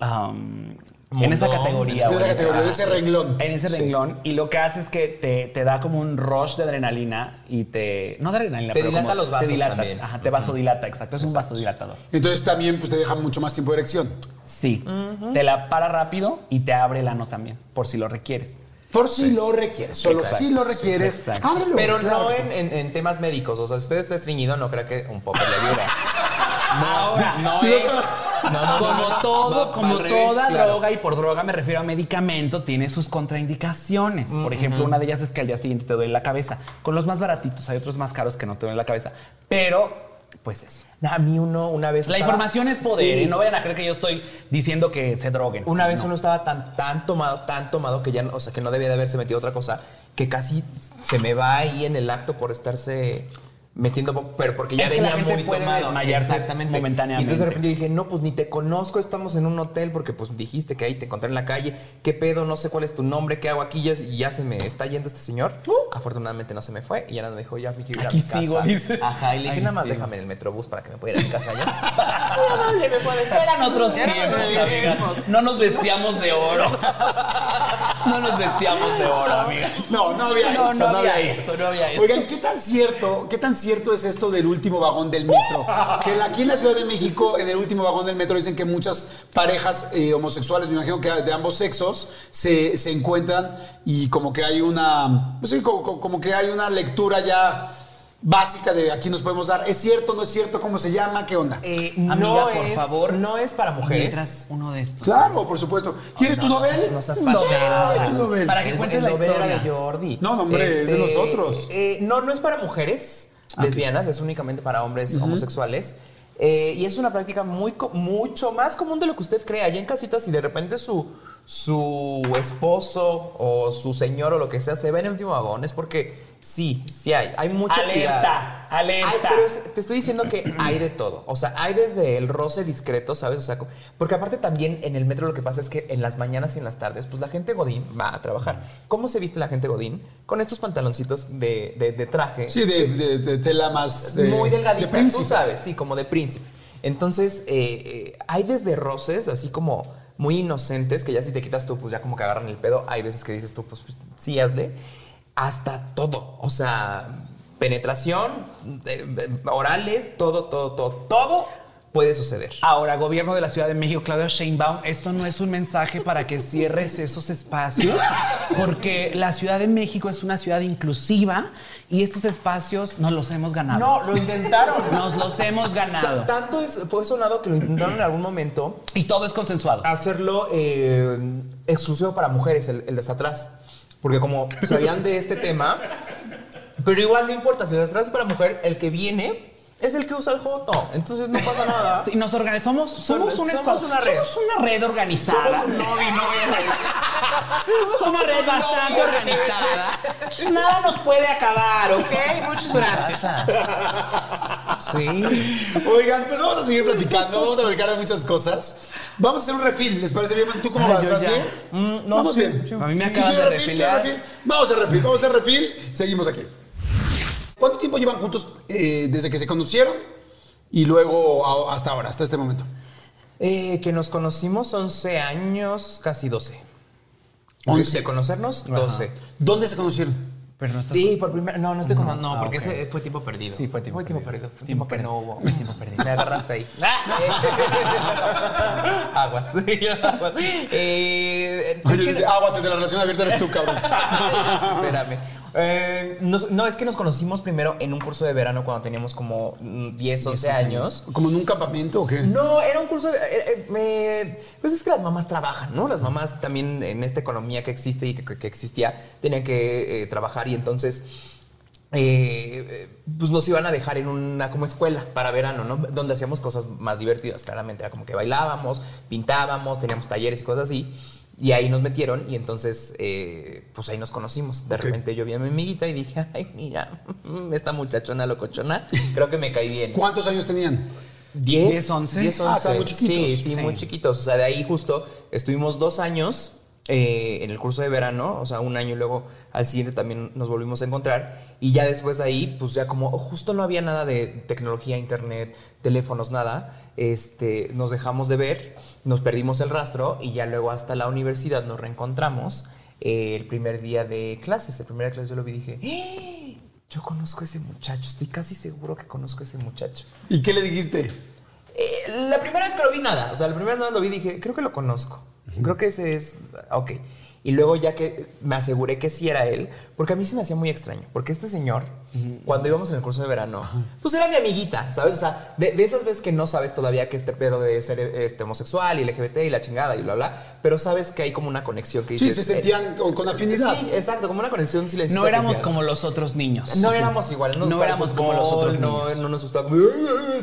Speaker 5: um, en esa categoría.
Speaker 4: En esa
Speaker 5: en
Speaker 4: categoría, de ese renglón.
Speaker 5: En ese
Speaker 4: Sí.
Speaker 5: renglón. Y lo que hace es que te, te da como un rush de adrenalina y te. No de adrenalina,
Speaker 3: Te
Speaker 5: pero
Speaker 3: dilata
Speaker 5: como
Speaker 3: los vasos
Speaker 5: Te dilata.
Speaker 3: también.
Speaker 5: Ajá, te vasodilata, exacto. Es un vasodilatador.
Speaker 4: Entonces también pues, te deja mucho más tiempo de erección.
Speaker 5: Sí. Te la para rápido y te abre el ano también, por si lo requieres.
Speaker 4: Por si lo requieres. Solo
Speaker 3: Exacto.
Speaker 4: si lo requieres.
Speaker 5: Exacto.
Speaker 4: Ábrelo.
Speaker 3: Pero
Speaker 4: claro
Speaker 3: no en, en- en temas médicos. O sea, si usted está estreñido, no crea que un popper le ayuda.
Speaker 5: Ahora, no
Speaker 4: Sí,
Speaker 5: es.
Speaker 3: No, no,
Speaker 5: como todo, como
Speaker 3: revés,
Speaker 5: toda
Speaker 3: claro.
Speaker 5: droga, y por droga me refiero a medicamento, tiene sus contraindicaciones. Por ejemplo, una de ellas es que al día siguiente te duele la cabeza. Con los más baratitos, hay otros más caros que no te duelen la cabeza. Pero, pues eso.
Speaker 3: A mí uno una vez.
Speaker 5: La
Speaker 3: estaba-
Speaker 5: información es poder.
Speaker 3: Sí.
Speaker 5: ¿eh? No vayan a creer que yo estoy diciendo que se droguen.
Speaker 3: Una vez
Speaker 5: No.
Speaker 3: uno estaba tan, tan tomado, tan tomado que ya, o sea, que no debía de haberse metido otra cosa, que casi se me va ahí en el acto por estarse metiendo, pero porque ya
Speaker 5: Es que la
Speaker 3: venía
Speaker 5: gente
Speaker 3: muy
Speaker 5: puede
Speaker 3: tomado.
Speaker 5: desmayarse
Speaker 3: Exactamente.
Speaker 5: momentáneamente.
Speaker 3: Y entonces de repente dije, no, pues ni te conozco, estamos en un hotel porque pues dijiste que ahí te encontré en la calle, qué pedo, no sé cuál es tu nombre, qué hago aquí, ya, y ya se me está yendo este señor. Afortunadamente no se me fue y ya me dijo, ya me quiero ir a
Speaker 5: Uh. Aquí
Speaker 3: mi casa.
Speaker 5: sigo, dices.
Speaker 3: Ajá, y le dije, nada más
Speaker 5: sigo.
Speaker 3: déjame en el metrobús para que me pueda ir a mi casa ya.
Speaker 5: Eran otros tiempos. No nos vestíamos de oro. No nos vestíamos de oro, amigas.
Speaker 4: No, no había
Speaker 5: No,
Speaker 4: eso.
Speaker 5: no había eso, no había eso.
Speaker 4: Oigan, ¿qué tan cierto, qué tan cierto es esto del último vagón del metro? Que aquí en la Ciudad de México, en el último vagón del metro, dicen que muchas parejas eh, homosexuales, me imagino que de ambos sexos, se, se encuentran y como que hay una, pues sí, como, como- que hay una lectura ya básica de aquí nos podemos dar. ¿Es cierto, no es cierto? ¿Cómo se llama? ¿Qué onda?
Speaker 3: Eh,
Speaker 5: Amiga,
Speaker 3: no
Speaker 5: por
Speaker 3: es,
Speaker 5: favor.
Speaker 3: No es para mujeres.
Speaker 5: Uno de estos.
Speaker 4: Claro, por supuesto. ¿Quieres tu novel?
Speaker 3: No seas
Speaker 4: tu novel.
Speaker 5: Para que cuentes la historia.
Speaker 3: de Jordi.
Speaker 4: No, no, hombre, es de nosotros.
Speaker 3: eh, no, no es para mujeres lesbianas, es únicamente para hombres homosexuales. Eh, y es una práctica muy, co- mucho más común de lo que usted cree. Allá en casitas, si de repente su, su esposo o su señor o lo que sea se ve en el último vagón, es porque sí, sí hay. Hay mucha
Speaker 5: Alerta,
Speaker 3: actividad.
Speaker 5: alerta.
Speaker 3: Pero es- te estoy diciendo que hay de todo. O sea, hay desde el roce discreto, ¿sabes? O sea, porque aparte también en el metro lo que pasa es que en las mañanas y en las tardes, pues la gente Godín va a trabajar. ¿Cómo se viste la gente Godín? Con estos pantaloncitos de, de- de traje.
Speaker 4: Sí, de, de- de tela más... de-
Speaker 3: muy delgadita,
Speaker 4: De príncipe.
Speaker 3: tú sabes, sí, como de príncipe. Entonces, eh, eh, hay desde roces así como muy inocentes, que ya si te quitas tú, pues ya como que agarran el pedo. Hay veces que dices tú, pues, pues, sí, hazle. Hasta todo. O sea, penetración, eh, eh, orales, todo, todo, todo, todo puede suceder.
Speaker 5: Ahora, gobierno de la Ciudad de México, Claudia Sheinbaum, esto no es un mensaje para que cierres esos espacios, porque la Ciudad de México es una ciudad inclusiva y estos espacios nos los hemos ganado.
Speaker 3: No, lo intentaron.
Speaker 5: Nos los hemos ganado.
Speaker 3: Ta- Tanto es, fue sonado que lo intentaron en algún momento
Speaker 5: Y todo es consensuado.
Speaker 3: hacerlo eh, exclusivo para mujeres, el, el de hasta atrás. Porque como sabían de este tema, pero igual no importa, si el de atrás es para mujer, el que viene es el que usa el joto. Entonces no pasa nada.
Speaker 5: Sí, nos organizamos, somos,
Speaker 3: Somos
Speaker 5: un escuadrón,
Speaker 3: una red.
Speaker 5: somos una red organizada.
Speaker 3: Somos un lobby, no voy
Speaker 5: Somos una red bastante organizada. Nada nos puede acabar, ¿ok? Muchas gracias.
Speaker 3: Sí.
Speaker 4: Oigan, pues vamos a seguir platicando, vamos a platicar de muchas cosas. Vamos a hacer un refil, ¿les parece bien? ¿Tú cómo vas? ¿Vas bien?
Speaker 3: Mm, no,
Speaker 4: vamos
Speaker 3: sí,
Speaker 4: bien.
Speaker 3: sí.
Speaker 5: A mí me acaban
Speaker 4: quiere
Speaker 5: de
Speaker 4: refil,
Speaker 5: refilar.
Speaker 4: refil. Vamos a hacer refil, vamos a hacer refil. Seguimos aquí. ¿Cuánto tiempo llevan juntos eh, desde que se conocieron y luego a- hasta ahora, hasta este momento?
Speaker 3: Eh, que nos conocimos 11 años, casi 12.
Speaker 4: 11.
Speaker 3: De conocernos, 12.
Speaker 4: ¿Dónde se conocieron?
Speaker 5: Pero no
Speaker 3: Sí, por primera No, no estoy con. No,
Speaker 5: Ah,
Speaker 3: porque ese fue tiempo perdido.
Speaker 5: Sí, fue tiempo perdido.
Speaker 3: perdido. Fue
Speaker 5: Tiempo
Speaker 3: tiempo que no
Speaker 5: perdido.
Speaker 3: hubo. Fue tiempo perdido. Me agarraste ahí. Aguas. Aguas. Eh, es
Speaker 4: Oye,
Speaker 3: que-
Speaker 4: dice, aguas, el de la relación abierta eres tú, cabrón.
Speaker 3: Espérame. Eh, nos- no, es que nos conocimos primero en un curso de verano cuando teníamos como mm, 10, 11 años.
Speaker 4: ¿Como en un campamento o qué?
Speaker 3: No, era un curso de... eh, eh, me- pues es que las mamás trabajan, ¿no? Las mamás también en esta economía que existe y que, que existía tenían que eh, trabajar y entonces... eh, pues nos iban a dejar en una como escuela para verano, ¿no? Donde hacíamos cosas más divertidas, claramente. Era como que bailábamos, pintábamos, teníamos talleres y cosas así. Y ahí nos metieron y entonces, eh, pues ahí nos conocimos. De repente yo vi a mi amiguita y dije, ay, mira, esta muchachona locochona, creo que me caí bien.
Speaker 4: ¿Cuántos años tenían?
Speaker 3: 10,
Speaker 5: 10, 11.
Speaker 3: 10,
Speaker 4: Ah, muy chiquitos.
Speaker 3: Sí, sí,
Speaker 5: Sí.
Speaker 3: muy chiquitos. O sea, de ahí justo estuvimos dos años eh, en el curso de verano, o sea, un año y luego al siguiente también nos volvimos a encontrar. Y ya después de ahí, pues ya como justo no había nada de tecnología, internet, teléfonos, nada, este, nos dejamos de ver, nos perdimos el rastro y ya luego hasta la universidad nos reencontramos. eh, el primer día de clases, el primer día de clases yo lo vi y dije, "¡Ah! yo conozco a ese muchacho, estoy casi seguro que conozco a ese muchacho.
Speaker 4: ¿Y qué le dijiste?
Speaker 3: Eh, la primera vez que lo vi, nada. O sea, la primera vez que lo vi, dije, creo que lo conozco. Creo que ese es. Ok. Y luego, ya que me aseguré que sí era él, porque a mí se me hacía muy extraño. Porque este señor, cuando íbamos en el curso de verano, pues era mi amiguita, ¿sabes? O sea, de, de esas veces que no sabes todavía que este pedo de ser este, homosexual y LGBT y la chingada y bla, bla, pero sabes que hay como una conexión que
Speaker 4: Sí,
Speaker 3: dices.
Speaker 4: se sentían
Speaker 3: eh,
Speaker 4: con, con afinidad.
Speaker 3: Sí, exacto, como una conexión silenciosa.
Speaker 5: No éramos como los otros niños.
Speaker 3: No éramos igual, no, nos
Speaker 5: No éramos como los otros
Speaker 3: no,
Speaker 5: niños.
Speaker 3: no nos gustaba,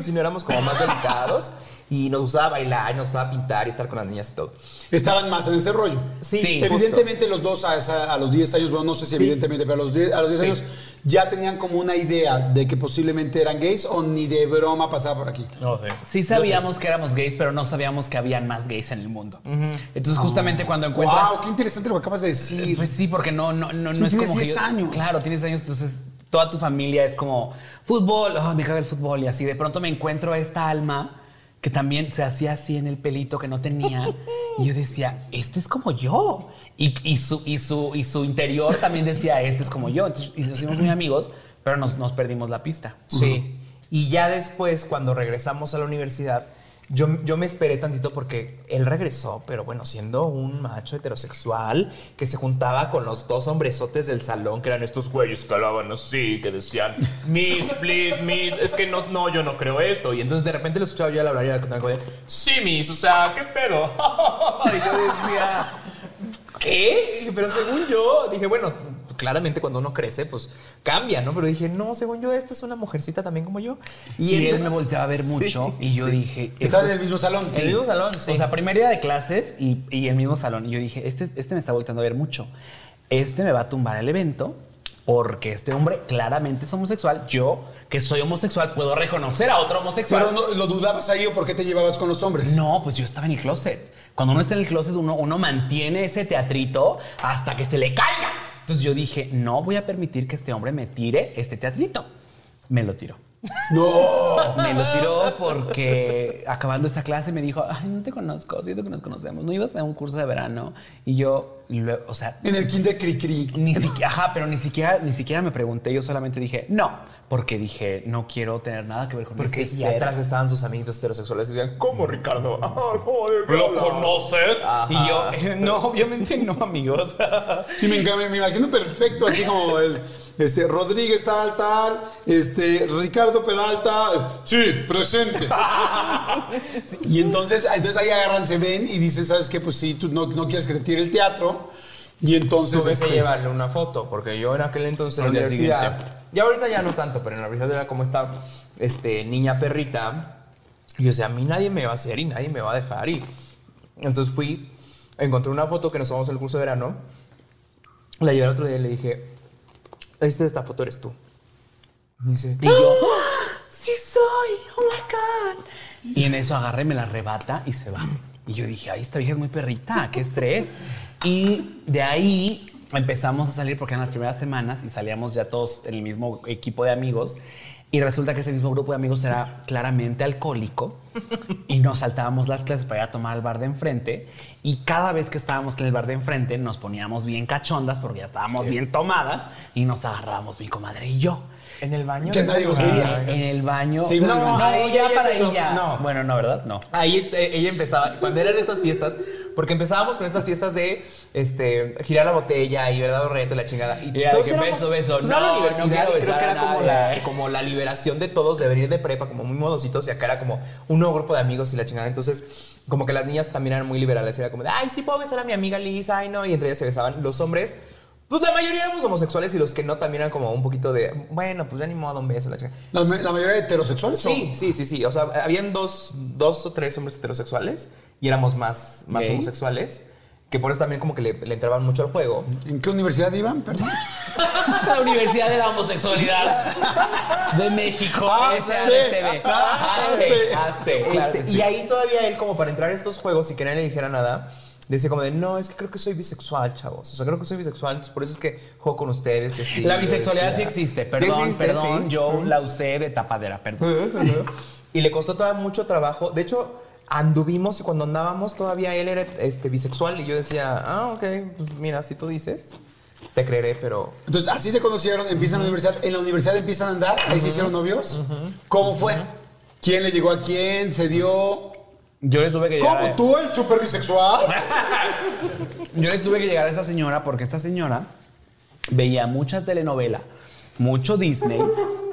Speaker 3: sino éramos como más delicados y nos gustaba bailar, y nos gustaba pintar y estar con las niñas y todo.
Speaker 4: Estaban más en ese rollo.
Speaker 3: Sí,
Speaker 5: Sí.
Speaker 3: justo.
Speaker 4: Evidentemente los dos a, esa- a los 10 años, bueno, no sé si
Speaker 3: Sí.
Speaker 4: evidentemente, pero a los 10, a los 10
Speaker 3: Sí.
Speaker 4: años ya tenían como una idea de que posiblemente eran gays o ni de broma pasaba por aquí.
Speaker 5: Sí sabíamos que éramos gays, pero no sabíamos que habían más gays en el mundo. Entonces justamente cuando encuentras...
Speaker 4: Wow, qué interesante lo que acabas de decir.
Speaker 5: Pues sí, porque no, no, no,
Speaker 4: Sí,
Speaker 5: no es
Speaker 4: tienes
Speaker 5: como que
Speaker 4: 10
Speaker 5: yo-
Speaker 4: años.
Speaker 5: Claro, tienes 10 años, entonces toda tu familia es como fútbol, oh, me caga el fútbol y así. De pronto me encuentro a esta alma que también se hacía así en el pelito que no tenía y yo decía, este es como yo. Y, y su, y, su, y su interior también decía, este es como yo. Entonces y nos hicimos muy amigos, pero nos, nos perdimos la pista.
Speaker 3: Sí. Y ya después, cuando regresamos a la universidad, yo, yo me esperé tantito porque él regresó, pero bueno, siendo un macho heterosexual que se juntaba con los dos hombresotes del salón, que eran estos güeyes que hablaban así, que decían, Miss, please, Miss, es que no, no, yo no creo esto. Y entonces de repente lo escuchaba yo al hablar y era él, sí, Miss, o sea, ¿qué pedo? y yo decía, ¿qué? Y- Pero según yo, dije, bueno, claramente cuando uno crece, pues cambia, ¿no? Pero dije, no, según yo, esta es una mujercita también como yo.
Speaker 5: Y, él me volteaba a ver
Speaker 3: Sí,
Speaker 5: mucho y yo
Speaker 3: sí.
Speaker 5: dije...
Speaker 4: Estaban
Speaker 5: este
Speaker 4: en el mismo salón.
Speaker 3: En el mismo salón, sí.
Speaker 5: O sea, primer día de clases y, y el mismo salón. Y yo dije, este, este me está volteando a ver mucho. Este me va a tumbar el evento porque este hombre claramente es homosexual. Yo, que soy homosexual, puedo reconocer a otro homosexual.
Speaker 4: Pero no, ¿lo dudabas ahí o por qué te llevabas con los hombres?
Speaker 5: No, pues yo estaba en el closet. Cuando uno está en el closet, uno, uno mantiene ese teatrito hasta que se le caiga. Entonces yo dije, no voy a permitir que este hombre me tire este teatrito. Me lo tiró.
Speaker 4: No.
Speaker 5: Me lo tiró porque acabando esa clase me dijo, ay, no te conozco, siento que nos conocemos. No ibas a un curso de verano. Y yo, luego, o sea,
Speaker 4: En el kinder cri cri.
Speaker 5: ni siquiera, ajá, pero ni siquiera, ni siquiera me pregunté. Yo solamente dije, no, porque dije, no quiero tener nada que ver con
Speaker 3: Porque
Speaker 5: este
Speaker 3: y
Speaker 5: ser.
Speaker 3: atrás estaban sus amiguitos heterosexuales y decían, ¿cómo Ricardo? Ah, joder, ¿Lo
Speaker 5: conoces?
Speaker 3: Ajá.
Speaker 5: Y yo, "Eh, no, obviamente no, amigos.
Speaker 4: Sí, me, encanta, me imagino perfecto, así como el este, Rodríguez tal, tal, este, Ricardo Peralta, sí, presente. Y entonces, entonces ahí agarran, se ven y dicen, ¿sabes qué? Pues sí, tú no, no quieres que te tire el teatro. Y entonces.
Speaker 3: Tuve
Speaker 4: este,
Speaker 3: que llevarle una foto, porque yo en aquel entonces en la universidad, y ahorita ya no tanto, pero en la universidad era como esta este, niña perrita. Y yo decía, a mí nadie me va a hacer y nadie me va a dejar. Y entonces fui, encontré una foto que nos tomamos en el curso de verano. La llevé el otro día y le dije, este de esta foto eres tú. Me dice,
Speaker 5: Y yo,
Speaker 3: sí soy.
Speaker 5: soy? Oh my God. Y en eso agarré, me la arrebata y se va. Y yo dije, ay, esta vieja es muy perrita, qué estrés. Y de ahí empezamos a salir porque eran las primeras semanas y salíamos ya todos en el mismo equipo de amigos. Y resulta que ese mismo grupo de amigos era claramente alcohólico y nos saltábamos las clases para ir a tomar al bar de enfrente. Y cada vez que estábamos en el bar de enfrente nos poníamos bien cachondas porque ya estábamos bien tomadas y nos agarrábamos mi comadre y yo.
Speaker 3: En el baño.
Speaker 4: Que nadie los veía.
Speaker 5: En el baño.
Speaker 4: Sí,
Speaker 5: no,
Speaker 4: baño.
Speaker 3: Ahí
Speaker 5: ya
Speaker 3: ella
Speaker 5: para
Speaker 3: empezó-
Speaker 5: ella.
Speaker 3: no.
Speaker 5: Bueno, no, ¿verdad? No.
Speaker 3: Ahí eh, ella empezaba, cuando eran estas fiestas, porque empezábamos con estas fiestas de este, girar la botella y verdad, reto, la chingada. Y
Speaker 5: Y era de que beso, beso.
Speaker 3: pues, la
Speaker 5: No, no
Speaker 3: universidad y creo que era como la, como la liberación de todos de venir de prepa, como muy modositos, y acá era como un nuevo grupo de amigos y la chingada. Entonces, como que las niñas también eran muy liberales. Era como de, ay, sí puedo besar a mi amiga Lisa, ay, no. Y entre ellas se besaban. Los hombres. Pues la mayoría éramos homosexuales y los que no también eran como un poquito de, bueno, pues ya ni modo, un beso, la chingada.
Speaker 4: La, la mayoría de heterosexuales.
Speaker 3: Sí, sí, sí, sí. O sea, habían dos, dos o tres hombres heterosexuales y éramos más, más
Speaker 5: ¿Gays?
Speaker 3: homosexuales. Que por eso también como que le, le entraban mucho al juego.
Speaker 4: ¿En qué universidad iban? Perdón.
Speaker 5: La Universidad de la Homosexualidad de México.
Speaker 4: Ah. Ah,
Speaker 3: Este, Y ahí todavía él, como para entrar a estos juegos y que nadie le dijera nada, decía como de, no, es que creo que soy bisexual, chavos. O sea, creo que soy bisexual, entonces por eso es que juego con ustedes y así.
Speaker 5: La bisexualidad sí existe.
Speaker 3: "Sí
Speaker 5: Perdón,
Speaker 3: existe,
Speaker 5: perdón.
Speaker 3: sí".
Speaker 5: Yo la usé de tapadera, perdón.
Speaker 3: y le costó todavía mucho trabajo. De hecho, anduvimos y cuando andábamos todavía él era este, bisexual y yo decía, ah, ok, pues mira, si tú dices, te creeré, pero...
Speaker 4: Entonces, así se conocieron, empiezan la universidad. En la universidad empiezan a andar, ahí se hicieron novios. ¿Cómo fue? ¿Quién le llegó a quién? ¿Se dio?
Speaker 5: Yo le tuve que llegar.
Speaker 4: ¿Cómo
Speaker 5: a-
Speaker 4: tú, el super bisexual?
Speaker 5: Yo le tuve que llegar a esa señora porque esta señora veía mucha telenovela, mucho Disney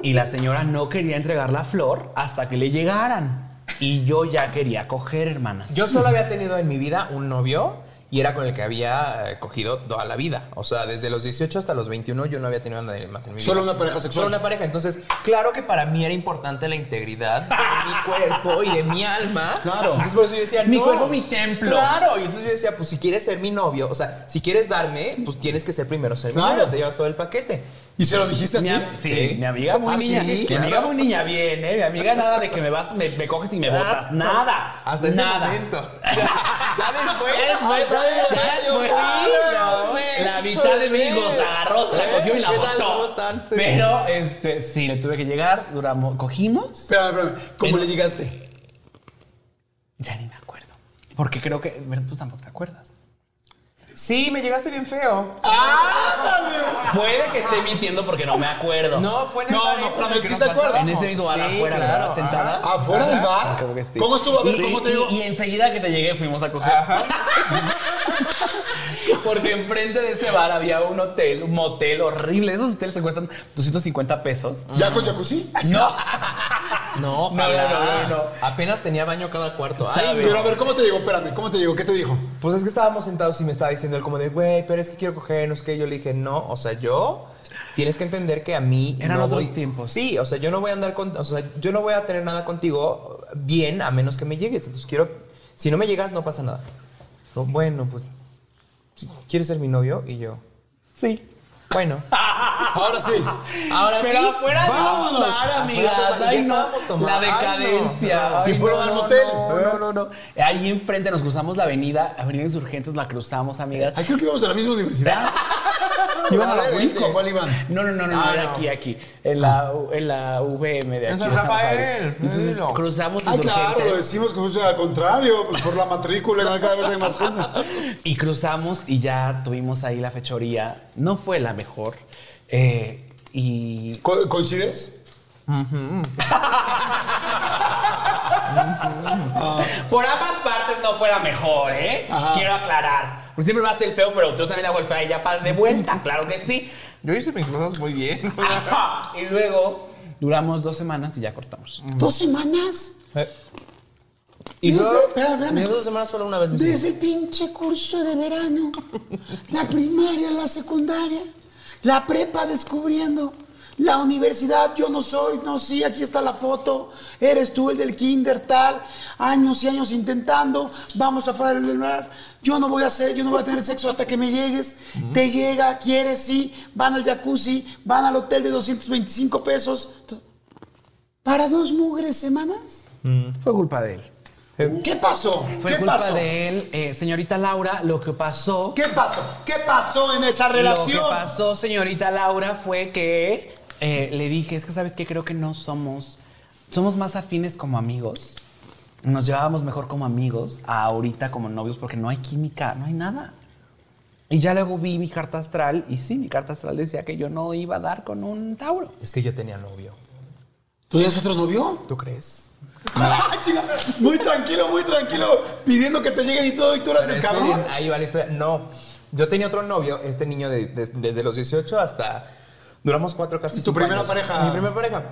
Speaker 5: y la señora no quería entregar la flor hasta que le llegaran. Y yo ya quería coger, hermanas.
Speaker 3: Yo solo había tenido en mi vida un novio y era con el que había eh, cogido toda la vida. O sea, desde los 18 hasta los 21 yo no había tenido nadie más en mi vida.
Speaker 4: Solo una pareja sexual.
Speaker 3: Solo una pareja. Entonces, claro que para mí era importante la integridad de mi cuerpo y de mi alma.
Speaker 4: Claro.
Speaker 3: Entonces, por eso yo decía,
Speaker 5: Mi
Speaker 3: no.
Speaker 5: cuerpo, mi templo.
Speaker 3: Claro. Y entonces yo decía, pues si quieres ser mi novio, o sea, si quieres darme, pues tienes que ser primero ser
Speaker 4: Claro.
Speaker 3: mi novio. Te llevas todo el paquete.
Speaker 4: ¿Y se lo dijiste así?
Speaker 5: Mi, sí, mi amiga muy
Speaker 4: ¿Ah,
Speaker 5: niña.
Speaker 4: sí?
Speaker 5: Mi
Speaker 3: Claro.
Speaker 5: amiga muy niña bien, ¿eh? Mi amiga nada de que me vas, me, me coges y me botas. Nada.
Speaker 3: Hasta ese
Speaker 5: nada.
Speaker 3: momento. Ya después.
Speaker 5: Después. La mitad de mí nos agarró, se la cogió y la botó. Pero, este, sí, le tuve que llegar, duramos, cogimos.
Speaker 4: Espérame, espérame. ¿Cómo le llegaste?
Speaker 5: Ya ni me acuerdo. Porque creo que, tú tampoco te acuerdas.
Speaker 3: Sí, me llegaste bien feo.
Speaker 5: Puede que esté mintiendo porque no me acuerdo.
Speaker 3: No, fue en el
Speaker 4: No,
Speaker 3: bar
Speaker 4: no, pero sí se acuerda.
Speaker 5: En ese mismo bar
Speaker 3: Sí,
Speaker 5: afuera,
Speaker 3: claro,
Speaker 5: ¿verdad? Sentadas.
Speaker 4: ¿Afuera del bar?
Speaker 5: Creo que sí.
Speaker 4: ¿Cómo estuvo? A ver,
Speaker 5: Y,
Speaker 4: ¿cómo te
Speaker 5: y-
Speaker 4: digo?
Speaker 5: y enseguida que te llegué fuimos a coger. Porque enfrente de ese bar había un hotel, un motel horrible. Esos hoteles se cuestan 250 pesos.
Speaker 4: ¿Ya con jacuzzi?
Speaker 5: No.
Speaker 3: No,
Speaker 5: No,
Speaker 3: ojalá.
Speaker 5: no, no, no.
Speaker 3: Apenas tenía baño cada cuarto. Ay.
Speaker 4: Pero a ver, ¿cómo te llegó? Espérame, ¿cómo te llegó? ¿Qué te dijo?
Speaker 3: Pues es que estábamos sentados y me estaba diciendo él como de, güey, pero es que quiero coger, no es que yo le dije, no, o sea, yo tienes que entender que a mí
Speaker 5: Eran
Speaker 3: no
Speaker 5: otros
Speaker 3: voy-
Speaker 5: tiempos.
Speaker 3: Sí, o sea, yo no voy a andar con, o sea, yo no voy a tener nada contigo bien a menos que me llegues. Entonces quiero, si no me llegas no pasa nada. No, bueno, pues ¿quieres ser mi novio? Y yo,
Speaker 5: Sí.
Speaker 3: Bueno.
Speaker 4: Ahora sí.
Speaker 3: Ahora
Speaker 5: Pero
Speaker 3: sí.
Speaker 5: afuera
Speaker 4: vámonos.
Speaker 5: bar, amigas.
Speaker 3: Afuera ya
Speaker 5: Ay, no.
Speaker 3: estábamos tomando.
Speaker 5: La
Speaker 3: Ay, no.
Speaker 5: decadencia.
Speaker 4: ¿Y
Speaker 5: Ay,
Speaker 4: fueron
Speaker 5: no,
Speaker 4: al motel?
Speaker 5: No, no, no, no. Ahí enfrente nos cruzamos la avenida, Avenida Insurgentes, la cruzamos, amigas.
Speaker 4: Ay, creo que íbamos a la misma universidad. ¿Iban a la UIC o a cuál iban?
Speaker 5: No, no, no, no,
Speaker 3: Ah,
Speaker 5: era
Speaker 3: no.
Speaker 5: aquí, aquí. En la, en la VM de aquí.
Speaker 3: En San Rafael,
Speaker 5: Entonces cruzamos
Speaker 4: Ay, claro, lo decimos como si al contrario, pues por la matrícula cada vez hay más gente.
Speaker 5: Y cruzamos y ya tuvimos ahí la fechoría. No fue la mejor. Eh, y
Speaker 4: Co- ¿Coincides?
Speaker 5: por ambas partes no fue la mejor, ¿eh?
Speaker 4: Ajá.
Speaker 5: Quiero aclarar. Siempre me hace el feo, pero yo también hago el feo y ya para de vuelta, claro que sí.
Speaker 3: Yo hice mis cosas muy bien.
Speaker 5: y luego duramos dos semanas y ya cortamos.
Speaker 4: ¿Dos semanas?
Speaker 3: y
Speaker 4: Desde- espera, espérame.
Speaker 3: dos semanas solo una vez.
Speaker 4: Desde el pinche curso de verano, la primaria, la secundaria, la prepa descubriendo, la universidad, yo no soy, no, sí, aquí está la foto, eres tú el del kinder tal, años y años intentando, vamos afuera del bar, yo no voy a hacer, yo no voy a tener sexo hasta que me llegues, te llega, quieres, sí, van al jacuzzi, van al hotel de 225 pesos. ¿Para dos mugres semanas?
Speaker 5: Fue culpa de él.
Speaker 4: ¿Qué pasó?
Speaker 5: Fue
Speaker 4: ¿Qué
Speaker 5: culpa
Speaker 4: pasó?
Speaker 5: de él. Eh, señorita Laura, lo que pasó...
Speaker 4: ¿Qué pasó? ¿Qué pasó en esa relación?
Speaker 5: Lo que pasó, señorita Laura, fue que eh, le dije, es que sabes que creo que no somos, somos más afines como amigos. Nos llevábamos mejor como amigos a ahorita como novios porque no hay química, no hay nada. Y ya luego vi mi carta astral y sí, mi carta astral decía que yo no iba a dar con un Tauro.
Speaker 3: Es que yo tenía novio.
Speaker 4: ¿Tú tienes otro novio?
Speaker 3: ¿Tú crees?
Speaker 4: Ah, muy tranquilo, muy tranquilo, pidiendo que te lleguen y todo, y tú eras el cabrón.
Speaker 3: ahí va la historia. No, yo tenía otro novio, este niño de- de- desde los 18 hasta... Duramos cuatro, casi
Speaker 4: ¿Tu
Speaker 3: cinco
Speaker 4: primera
Speaker 3: años.
Speaker 4: pareja?
Speaker 3: Mi primera pareja.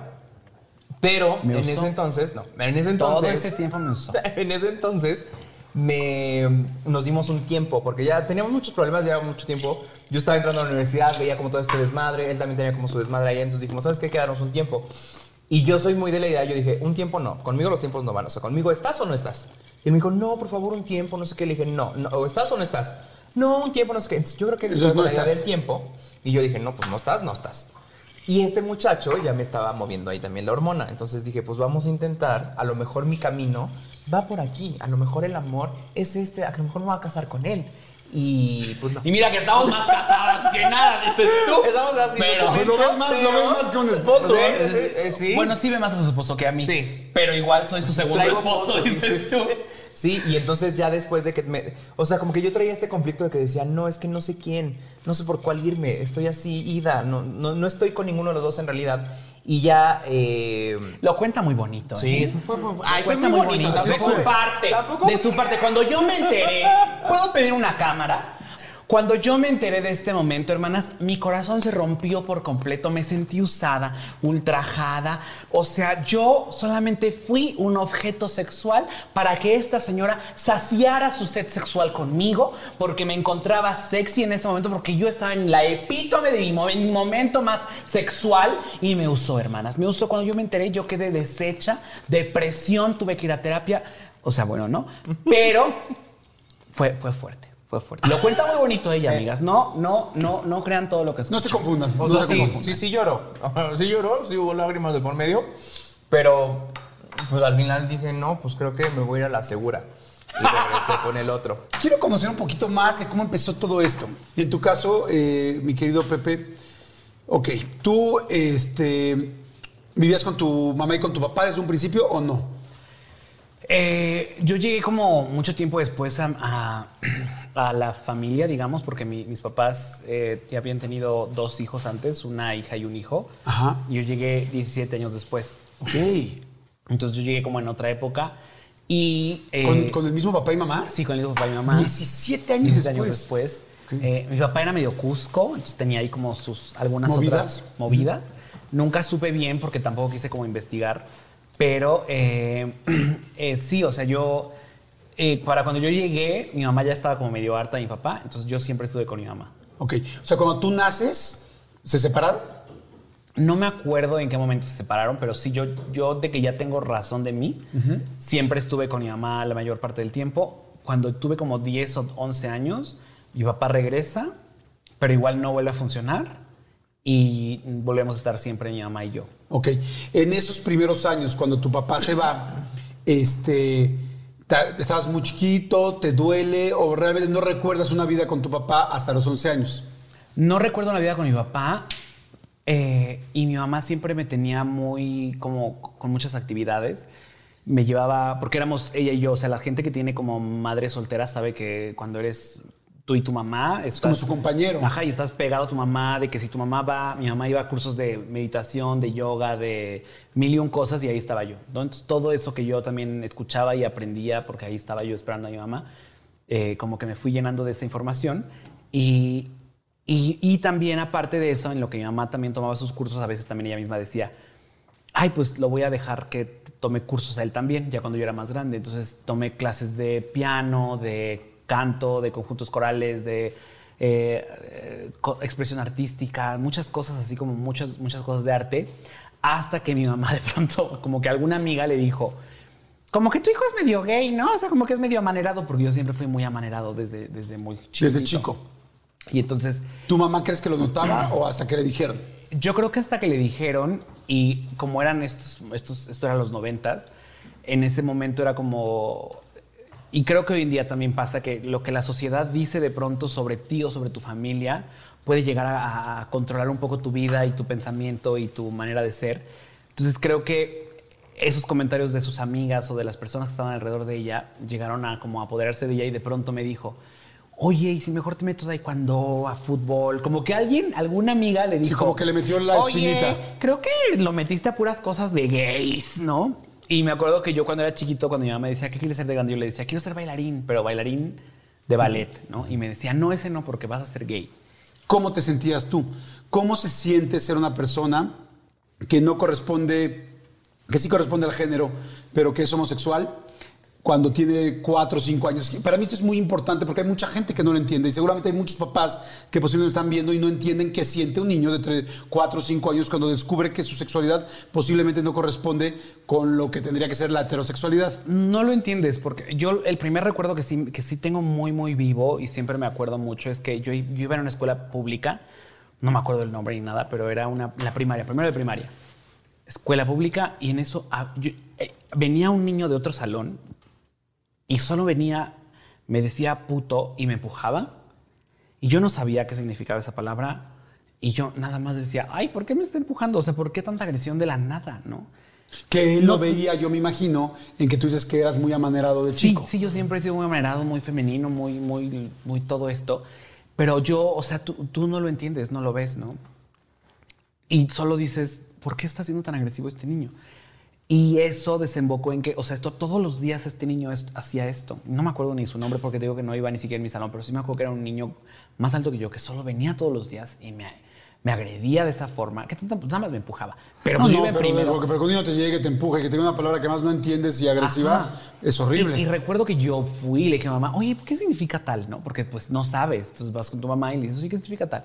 Speaker 3: Pero
Speaker 5: ¿Me
Speaker 3: en
Speaker 5: usó?
Speaker 3: ese entonces, no, en ese
Speaker 5: Todo
Speaker 3: entonces...
Speaker 5: ese tiempo me usó.
Speaker 3: En ese entonces me, nos dimos un tiempo, porque ya teníamos muchos problemas, llevaba mucho tiempo. Yo estaba entrando a la universidad, veía como todo este desmadre, él también tenía como su desmadre allá, entonces dijimos, ¿sabes qué? Quedarnos un tiempo. Y yo soy muy de la idea, yo dije, un tiempo no, conmigo los tiempos no van, o sea, conmigo estás o no estás. Y él me dijo, no, por favor, un tiempo, no sé qué. Le dije, no, no, o estás o no estás. No, un tiempo, no sé qué. Entonces, yo creo que con
Speaker 4: no
Speaker 3: la del tiempo. Y yo dije, no, pues no estás, no estás. Y este muchacho ya me estaba moviendo ahí también la hormona. Entonces dije, pues vamos a intentar, a lo mejor mi camino va por aquí. A lo mejor el amor es este, a lo mejor me voy a casar con él. Y pues no.
Speaker 5: Y mira que estamos más casadas que nada, dices tú.
Speaker 3: Estamos así.
Speaker 5: Pero-
Speaker 4: Pues lo ves más, lo ves más que un esposo.
Speaker 3: Eh, eh, sí.
Speaker 5: Bueno, sí ve más a su esposo que a mí.
Speaker 3: Sí.
Speaker 5: Pero igual soy su segundo
Speaker 3: Traigo
Speaker 5: esposo,
Speaker 3: fotos.
Speaker 5: dices tú.
Speaker 3: Sí, y entonces ya después de que me... O sea, como que yo traía este conflicto de que decía, no, es que no sé quién, no sé por cuál irme, estoy así, ida, no, no, no estoy con ninguno de los dos en realidad. Y ya... eh,
Speaker 5: Lo cuenta muy bonito.
Speaker 3: Sí,
Speaker 5: ¿eh?
Speaker 3: es- fue- ay, fue
Speaker 5: cuenta
Speaker 3: muy
Speaker 5: muy
Speaker 3: bonito,
Speaker 5: bonito. De su parte.
Speaker 3: tampoco-
Speaker 5: De su parte. Cuando yo me enteré, ¿puedo pedir una cámara? Cuando yo me enteré de este momento, hermanas, mi corazón se rompió por completo. Me sentí usada, ultrajada. O sea, yo solamente fui un objeto sexual para que esta señora saciara su sed sexual conmigo, porque me encontraba sexy en ese momento, porque yo estaba en la epítome de mi, mo- mi momento más sexual y me usó, hermanas. Me usó cuando yo me enteré, yo quedé deshecha, depresión, tuve que ir a terapia. O sea, bueno, ¿no? Pero fue, fue fuerte, fue fuerte. Lo cuenta muy bonito ella, amigas. No, no, no, no crean todo lo que
Speaker 4: No se
Speaker 5: escuchan.
Speaker 4: confundan.
Speaker 3: O
Speaker 4: no
Speaker 3: sea,
Speaker 4: se
Speaker 3: sí,
Speaker 4: confundan.
Speaker 3: sí, sí lloró. Sí lloró, sí hubo lágrimas de por medio. Pero, pues al final dije, no, pues creo que me voy a ir a la segura. Y regresé con el otro.
Speaker 4: Quiero conocer un poquito más de cómo empezó todo esto. En tu caso, eh, mi querido Pepe, ok, ¿tú este, vivías con tu mamá y con tu papá desde un principio o no?
Speaker 5: Eh, yo llegué como mucho tiempo después a, a- a la familia, digamos, porque mi- mis papás eh, ya habían tenido dos hijos antes, una hija y un hijo.
Speaker 4: Ajá.
Speaker 5: Y yo llegué 17 años después.
Speaker 4: Ok.
Speaker 5: Entonces yo llegué como en otra época. Y. eh,
Speaker 4: ¿Con, con el mismo papá y mamá?
Speaker 5: Sí, con el mismo papá y mamá.
Speaker 4: 17 años
Speaker 5: 17
Speaker 4: después.
Speaker 5: años después.
Speaker 4: Ok.
Speaker 5: Eh, mi papá era medio Cusco, entonces tenía ahí como sus algunas
Speaker 4: Movidas.
Speaker 5: otras movidas. Nunca supe bien porque tampoco quise como investigar. Pero eh, eh, sí, o sea, yo. Eh, para cuando yo llegué, mi mamá ya estaba como medio harta de mi papá, entonces yo siempre estuve con mi mamá.
Speaker 4: Ok. O sea, cuando tú naces, ¿se separaron?
Speaker 5: No me acuerdo en qué momento se separaron, pero sí, yo, yo de que ya tengo razón de mí, siempre estuve con mi mamá la mayor parte del tiempo. Cuando tuve como 10 o 11 años, mi papá regresa, pero igual no vuelve a funcionar y volvemos a estar siempre mi mamá y yo.
Speaker 4: Ok. En esos primeros años, cuando tu papá se va, este, estabas muy chiquito, te duele o realmente no recuerdas una vida con tu papá hasta los 11 años.
Speaker 5: No recuerdo una vida con mi papá eh, y mi mamá siempre me tenía muy como con muchas actividades. Me llevaba, porque éramos ella y yo, o sea, la gente que tiene como madre soltera sabe que cuando eres tú y tu mamá estás,
Speaker 4: como su compañero.
Speaker 5: Ajá, y estás pegado a tu mamá, de que si tu mamá va, mi mamá iba a cursos de meditación, de yoga, de mil y un cosas y ahí estaba yo. Entonces todo eso que yo también escuchaba y aprendía, porque ahí estaba yo esperando a mi mamá, eh, como que me fui llenando de esta información y, y, y también aparte de eso, en lo que mi mamá también tomaba sus cursos, a veces también ella misma decía, ay, pues lo voy a dejar que tome cursos a él también, ya cuando yo era más grande. Entonces tomé clases de piano, de canto, de conjuntos corales, de eh, eh, expresión artística, muchas cosas así como muchas, muchas cosas de arte, hasta que mi mamá de pronto, como que alguna amiga le dijo, como que tu hijo es medio gay, ¿no? O sea, como que es medio amanerado, porque yo siempre fui muy amanerado desde, desde muy chico.
Speaker 4: Desde chico.
Speaker 5: Y entonces
Speaker 4: ¿Tu mamá crees que lo notaba o hasta que le dijeron?
Speaker 5: yo creo que hasta que le dijeron, y como eran estos, estos esto eran los noventas, en ese momento era como... Y creo que hoy en día también pasa que lo que la sociedad dice de pronto sobre ti o sobre tu familia puede llegar a, a controlar un poco tu vida y tu pensamiento y tu manera de ser. Entonces creo que esos comentarios de sus amigas o de las personas que estaban alrededor de ella llegaron a como apoderarse de ella y de pronto me dijo, oye, y si mejor te metes a taekwondo, a fútbol, como que alguien, alguna amiga le dijo,
Speaker 4: Sí, como que le metió la
Speaker 5: "Oye,
Speaker 4: espinita".
Speaker 5: creo que lo metiste a puras cosas de gays, ¿no? Y me acuerdo que yo cuando era chiquito, cuando mi mamá me decía, ¿qué quieres ser de grande? Yo le decía, quiero ser bailarín, pero bailarín de ballet, ¿no? Y me decía, no, ese no, porque vas a ser gay.
Speaker 4: ¿Cómo te sentías tú? ¿Cómo se siente ser una persona que no corresponde, que sí corresponde al género, pero que es homosexual? Cuando tiene cuatro o cinco años. Para mí esto es muy importante porque hay mucha gente que no lo entiende y seguramente hay muchos papás que posiblemente están viendo y no entienden qué siente un niño de tre- cuatro o cinco años cuando descubre que su sexualidad posiblemente no corresponde con lo que tendría que ser la heterosexualidad.
Speaker 5: No lo entiendes, porque yo el primer recuerdo que sí, que sí tengo muy, muy vivo y siempre me acuerdo mucho es que yo, iba en una escuela pública, no me acuerdo el nombre ni nada, pero era una, la primaria, primero de primaria. Escuela pública y en eso ah, yo- eh, venía un niño de otro salón y solo venía, me decía puto y me empujaba y yo no sabía qué significaba esa palabra y yo nada más decía, ay, ¿por qué me está empujando? O sea, ¿por qué tanta agresión de la nada, no?
Speaker 4: Que él
Speaker 5: No-
Speaker 4: lo veía, yo me imagino, en que tú dices que eras muy amanerado de
Speaker 5: Sí,
Speaker 4: chico.
Speaker 5: sí, yo siempre he sido muy amanerado, muy femenino, muy, muy, muy todo esto. Pero yo, o sea, tú, tú no lo entiendes, no lo ves, ¿no? Y solo dices, ¿por qué está siendo tan agresivo este niño? Y eso desembocó en que, o sea, esto, todos los días este niño es- hacía esto. No me acuerdo ni su nombre porque te digo que no iba ni siquiera en mi salón, pero sí me acuerdo que era un niño más alto que yo, que solo venía todos los días y me, me agredía de esa forma, que tanta- nada más me empujaba. Pero
Speaker 4: No,
Speaker 5: pues
Speaker 4: no, pero,
Speaker 5: primero.
Speaker 4: porque- pero que un niño te llegue, te empuje, que tenga una palabra que más no entiendes y agresiva,
Speaker 5: Ajá.
Speaker 4: es horrible.
Speaker 5: Y, y recuerdo que yo fui y le dije a mamá, oye, ¿qué significa tal? ¿No? Porque pues no sabes. Entonces vas con tu mamá y le dices, oye, ¿qué significa tal?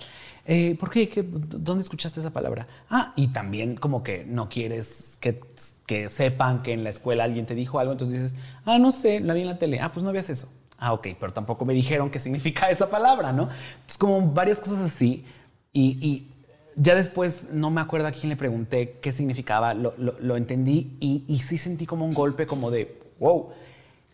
Speaker 5: Eh, ¿Por qué? ¿Qué- ¿Dónde escuchaste esa palabra? Ah, y también como que no quieres que, que sepan que en la escuela alguien te dijo algo, entonces dices, ah, no sé, la vi en la tele. Ah, pues no veas eso. Ah, ok, pero tampoco me dijeron qué significa esa palabra, ¿no? Entonces como varias cosas así. Y, y ya después no me acuerdo a quién le pregunté qué significaba, lo, lo- lo entendí y, y sí sentí como un golpe como de, wow,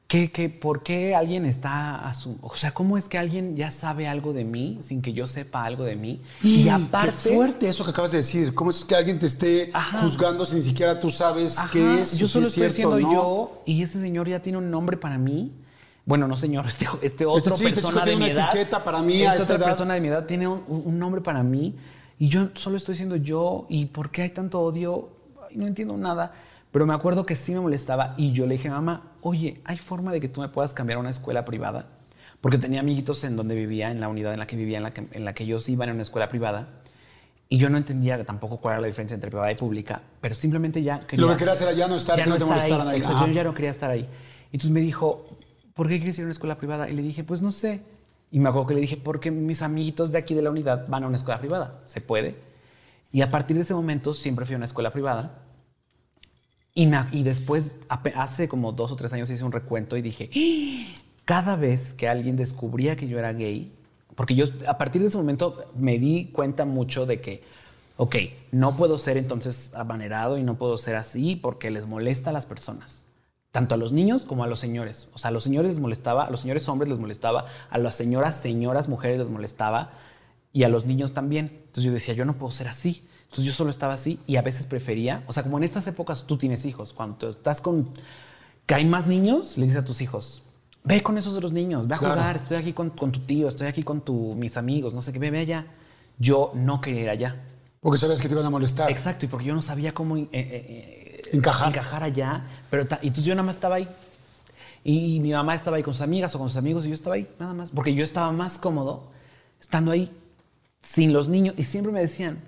Speaker 5: ¿qué, qué, ¿por qué alguien está a su... O sea, ¿cómo es que alguien ya sabe algo de mí sin que yo sepa algo de mí? Y aparte...
Speaker 4: Qué fuerte eso que acabas de decir. ¿Cómo es que alguien te esté
Speaker 5: Ajá.
Speaker 4: juzgando si ni siquiera tú sabes
Speaker 5: Ajá,
Speaker 4: qué es?
Speaker 5: Yo solo
Speaker 4: es
Speaker 5: estoy
Speaker 4: cierto o
Speaker 5: siendo
Speaker 4: no?
Speaker 5: yo y ese señor ya tiene un nombre para mí. Bueno, no señor, este, este otro
Speaker 4: sí, este chico
Speaker 5: persona de
Speaker 4: tiene
Speaker 5: mi
Speaker 4: una
Speaker 5: edad.
Speaker 4: etiqueta para mí a
Speaker 5: esta
Speaker 4: esta
Speaker 5: otra
Speaker 4: edad.
Speaker 5: persona de mi edad tiene un, un nombre para mí y yo solo estoy siendo yo. ¿Y por qué hay tanto odio? No entiendo nada. Pero me acuerdo que sí me molestaba y yo le dije, mamá, oye, ¿hay forma de que tú me puedas cambiar a una escuela privada? Porque tenía amiguitos en donde vivía, en la unidad en la que vivía, en la que, en la que ellos iban en una escuela privada. Y yo no entendía tampoco cuál era la diferencia entre privada y pública, pero simplemente ya quería...
Speaker 4: Lo que querías era ya no estar, que no te
Speaker 5: estar
Speaker 4: molestaran ahí.
Speaker 5: Yo ya no quería estar ahí. Entonces me dijo, ¿por qué quieres ir a una escuela privada? Y le dije, pues no sé. Y me acuerdo que le dije, porque mis amiguitos de aquí de la unidad van a una escuela privada. ¿Se puede? Y a partir de ese momento siempre fui a una escuela privada. Y, me- y después, hace como dos o tres años hice un recuento y dije, "¡Ah! cada vez que alguien descubría que yo era gay, porque yo a partir de ese momento me di cuenta mucho de que, ok, no puedo ser entonces amanerado y no puedo ser así porque les molesta a las personas, tanto a los niños como a los señores. O sea, a los señores les molestaba, a los señores hombres les molestaba, a las señoras, señoras, mujeres les molestaba y a los niños también. Entonces yo decía, yo no puedo ser así. Entonces yo solo estaba así y a veces prefería, o sea, como en estas épocas tú tienes hijos, cuando estás con que hay más niños, le dices a tus hijos, ve con esos otros niños, ve a
Speaker 4: Claro.
Speaker 5: jugar, estoy aquí con, con tu tío, estoy aquí con tu, mis amigos, no sé qué, ve, ve allá. Yo no quería ir allá.
Speaker 4: Porque sabías que te iban a molestar.
Speaker 5: Exacto, y porque yo no sabía cómo eh, eh, eh,
Speaker 4: Encajar.
Speaker 5: encajar allá. Pero y entonces yo nada más estaba ahí. Y mi mamá estaba ahí con sus amigas o con sus amigos y yo estaba ahí, nada más. Porque yo estaba más cómodo estando ahí, sin los niños. Y siempre me decían,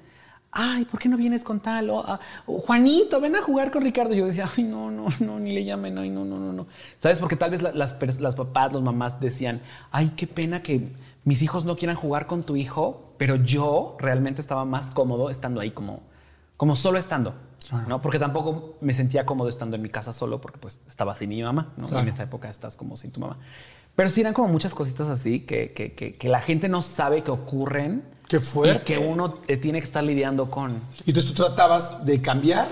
Speaker 5: ay, ¿por qué no vienes con tal? O, ah, o, Juanito, ven a jugar con Ricardo. Yo decía, ay, no, no, no, ni le llamen, ay, no, no, no, no. ¿Sabes? Porque tal vez la- las, pers- las papás, los mamás decían, ay, qué pena que mis hijos no quieran jugar con tu hijo, pero yo realmente estaba más cómodo estando ahí como, como solo estando. ¿no? Porque tampoco me sentía cómodo estando en mi casa solo porque pues estaba sin mi mamá, ¿no?
Speaker 4: Claro.
Speaker 5: En esta época estás como sin tu mamá. Pero sí eran como muchas cositas así que, que, que- que la gente no sabe que ocurren.
Speaker 4: Qué fuerte.
Speaker 5: Y que uno tiene que estar lidiando con.
Speaker 4: Y entonces tú tratabas de cambiar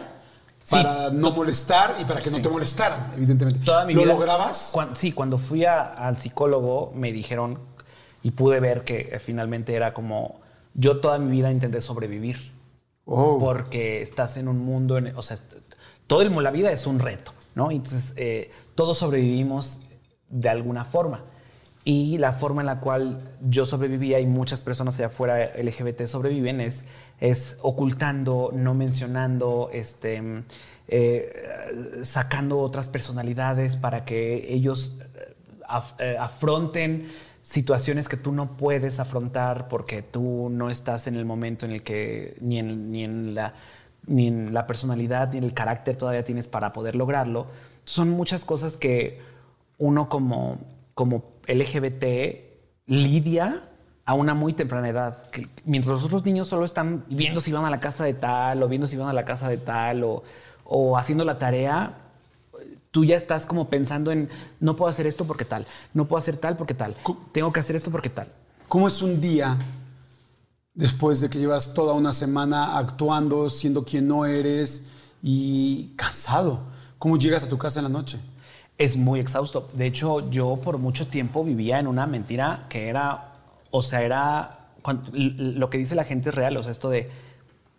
Speaker 5: Sí.
Speaker 4: para no molestar y para que no
Speaker 5: Sí.
Speaker 4: te molestaran, evidentemente.
Speaker 5: Toda mi
Speaker 4: ¿Lo
Speaker 5: vida-
Speaker 4: lograbas?
Speaker 5: Sí, cuando fui a- al psicólogo me dijeron y pude ver que eh, finalmente era como yo toda mi vida intenté sobrevivir
Speaker 4: Oh.
Speaker 5: porque estás en un mundo, en- o sea, todo el, la vida es un reto, ¿no? Entonces eh, todos sobrevivimos de alguna forma. Y la forma en la cual yo sobrevivía y muchas personas allá afuera LGBT sobreviven es, es ocultando, no mencionando, este, eh, sacando otras personalidades para que ellos eh, eh, afronten situaciones que tú no puedes afrontar porque tú no estás en el momento en el que ni en, ni en la ni en la personalidad ni en el carácter todavía tienes para poder lograrlo. Son muchas cosas que uno como, como LGBT lidia a una muy temprana edad. Que mientras los otros niños solo están viendo si van a la casa de tal o viendo si van a la casa de tal o, o haciendo la tarea, tú ya estás como pensando en no puedo hacer esto porque tal, no puedo hacer tal porque tal, tengo que hacer esto porque tal.
Speaker 4: ¿Cómo es un día después de que llevas toda una semana actuando, siendo quien no eres y cansado? ¿Cómo llegas a tu casa en la noche?
Speaker 5: Es muy exhausto. De hecho, yo por mucho tiempo vivía en una mentira que era, o sea, era lo que dice la gente es real, o sea, esto de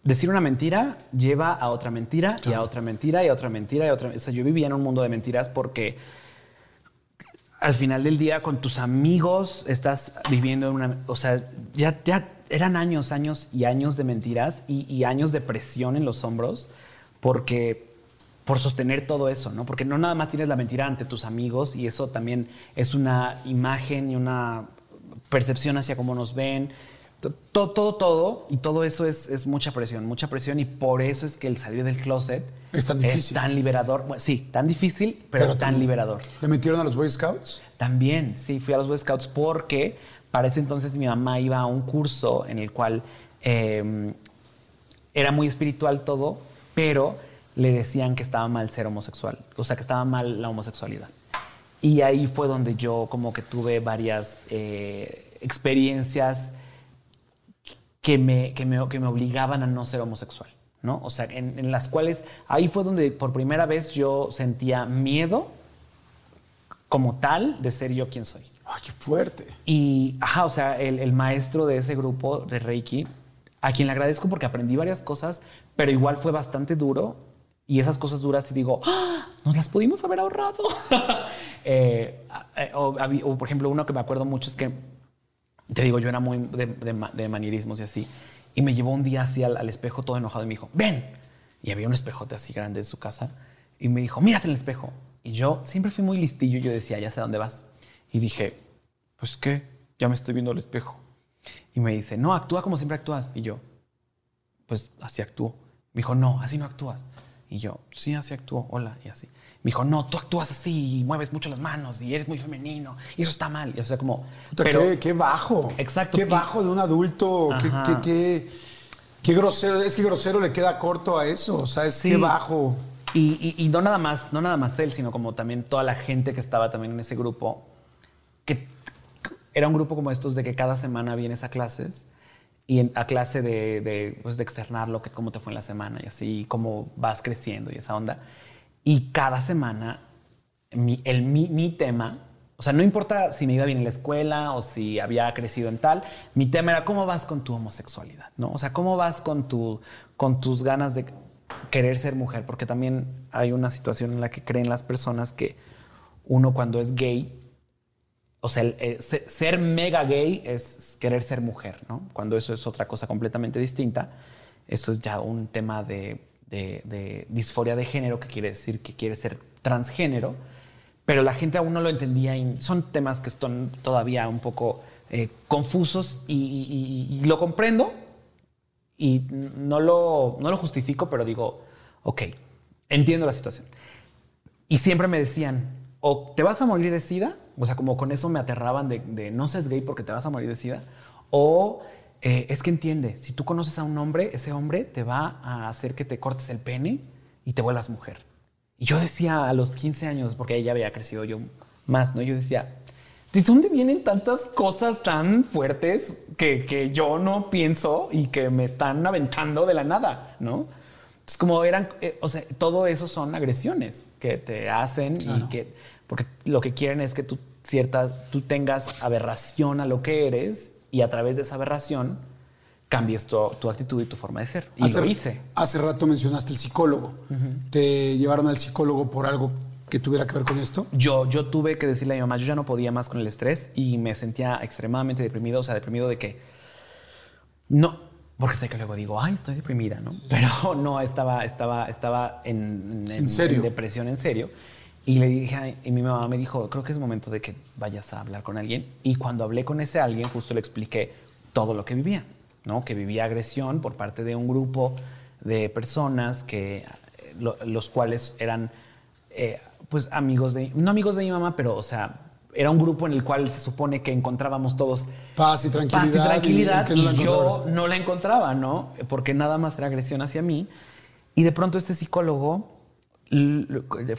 Speaker 5: decir una mentira lleva a otra mentira y a otra mentira y a otra mentira y a otra. O sea, yo vivía en un mundo de mentiras porque al final del día con tus amigos estás viviendo en una, o sea, ya, ya eran años, años y años de mentiras y, y años de presión en los hombros porque por sostener todo eso, ¿no? Porque no nada más tienes la mentira ante tus amigos y eso también es una imagen y una percepción hacia cómo nos ven. Todo, todo, todo, y todo eso es, es mucha presión, mucha presión, y por eso es que el salir del closet
Speaker 4: Es tan difícil.
Speaker 5: tan liberador. Bueno, sí, tan difícil, pero, tan liberador.
Speaker 4: ¿Le metieron a los Boy Scouts?
Speaker 5: También, sí, fui a los Boy Scouts porque para ese entonces mi mamá iba a un curso en el cual eh, era muy espiritual todo, pero le decían que estaba mal ser homosexual, o sea, que estaba mal la homosexualidad. Y ahí fue donde yo como que tuve varias eh, experiencias que me, que, me, que me obligaban a no ser homosexual, ¿no? O sea, en, en las cuales ahí fue donde por primera vez yo sentía miedo como tal de ser yo quien soy.
Speaker 4: ¡Ay, qué fuerte!
Speaker 5: Y, ajá, o sea, el, el maestro de ese grupo de Reiki, a quien le agradezco porque aprendí varias cosas, pero igual fue bastante duro. Y esas cosas duras, y digo, ¡Ah! nos las pudimos haber ahorrado. Eh, eh, o, por ejemplo, uno que me acuerdo mucho es que, te digo, yo era muy de, de ma- de manierismos y así. Y me llevó un día así al, al espejo todo enojado y me dijo, ven. Y había un espejote así grande en su casa. Y me dijo, mírate en el espejo. Y yo siempre fui muy listillo y yo decía, ya sé dónde vas. Y dije, pues qué, ya me estoy viendo al espejo. Y me dice, no, actúa como siempre actúas. Y yo, pues así actúo. Me dijo, no, así no actúas. Y yo, sí, así actúo, hola, y así. Me dijo, no, tú actúas así y mueves mucho las manos y eres muy femenino y eso está mal. Y, o sea, como... Pero-
Speaker 4: qué, qué bajo.
Speaker 5: Exacto.
Speaker 4: Qué bajo de un adulto. Qué, qué, qué, qué grosero. Es que grosero le queda corto a eso. O sea, es
Speaker 5: Sí.
Speaker 4: que bajo.
Speaker 5: Y, y- y no nada más, no nada más él, sino como también toda la gente que estaba también en ese grupo, que era un grupo como estos de que cada semana vienes a clases y a clase de, de, pues, de externar lo que cómo te fue en la semana y así cómo vas creciendo y esa onda. Y cada semana mi, el, mi, mi tema, o sea, no importa si me iba bien en la escuela o si había crecido en tal, mi tema era cómo vas con tu homosexualidad, ¿no? O sea, cómo vas con, tu, con tus ganas de querer ser mujer, porque también hay una situación en la que creen las personas que uno cuando es gay, o sea, el- se- ser mega gay es querer ser mujer, ¿no? Cuando eso es otra cosa completamente distinta, eso es ya un tema de, de- de disforia de género, que quiere decir que quiere ser transgénero, pero la gente aún no lo entendía y son temas que están todavía un poco eh, confusos y, y- y- y lo comprendo y no lo, no lo justifico, pero digo, ok, entiendo la situación. Y siempre me decían, o te vas a morir de sida, o sea, como con eso me aterraban de, de no seas gay porque te vas a morir de sida, o eh, es que entiende, si tú conoces a un hombre, ese hombre te va a hacer que te cortes el pene y te vuelvas mujer. Y yo decía a los 15 años, porque ella había crecido yo más, ¿no? Yo decía, ¿de dónde vienen tantas cosas tan fuertes que, que yo no pienso y que me están aventando de la nada, ¿no? Es como eran, eh, o sea, todo eso son agresiones que te hacen y que, porque lo que quieren es que tú cierta, tú tengas aberración a lo que eres y a través de esa aberración cambies tu, tu actitud y tu forma de ser. Y
Speaker 4: hace,
Speaker 5: lo hice.
Speaker 4: Hace rato mencionaste el psicólogo. ¿Te llevaron al psicólogo por algo que tuviera que ver con esto?
Speaker 5: Yo, yo tuve que decirle a mi mamá, yo ya no podía más con el estrés y me sentía extremadamente deprimido, o sea, deprimido de que no, porque sé que luego digo, ay, estoy deprimida, ¿no? Pero no, estaba, estaba, estaba en,
Speaker 4: ¿En serio?
Speaker 5: depresión en serio. Y le dije, y mi mamá me dijo, creo que es momento de que vayas a hablar con alguien. Y cuando hablé con ese alguien, justo le expliqué todo lo que vivía, ¿no? Que vivía agresión por parte de un grupo de personas que, lo- los cuales eran, eh, pues, amigos de, no amigos de mi mamá, pero, o sea, era un grupo en el cual se supone que encontrábamos todos
Speaker 4: Paz y tranquilidad.
Speaker 5: paz y tranquilidad
Speaker 4: que
Speaker 5: y,
Speaker 4: no la
Speaker 5: yo no la encontraba, ¿no? Porque nada más era agresión hacia mí. Y de pronto este psicólogo,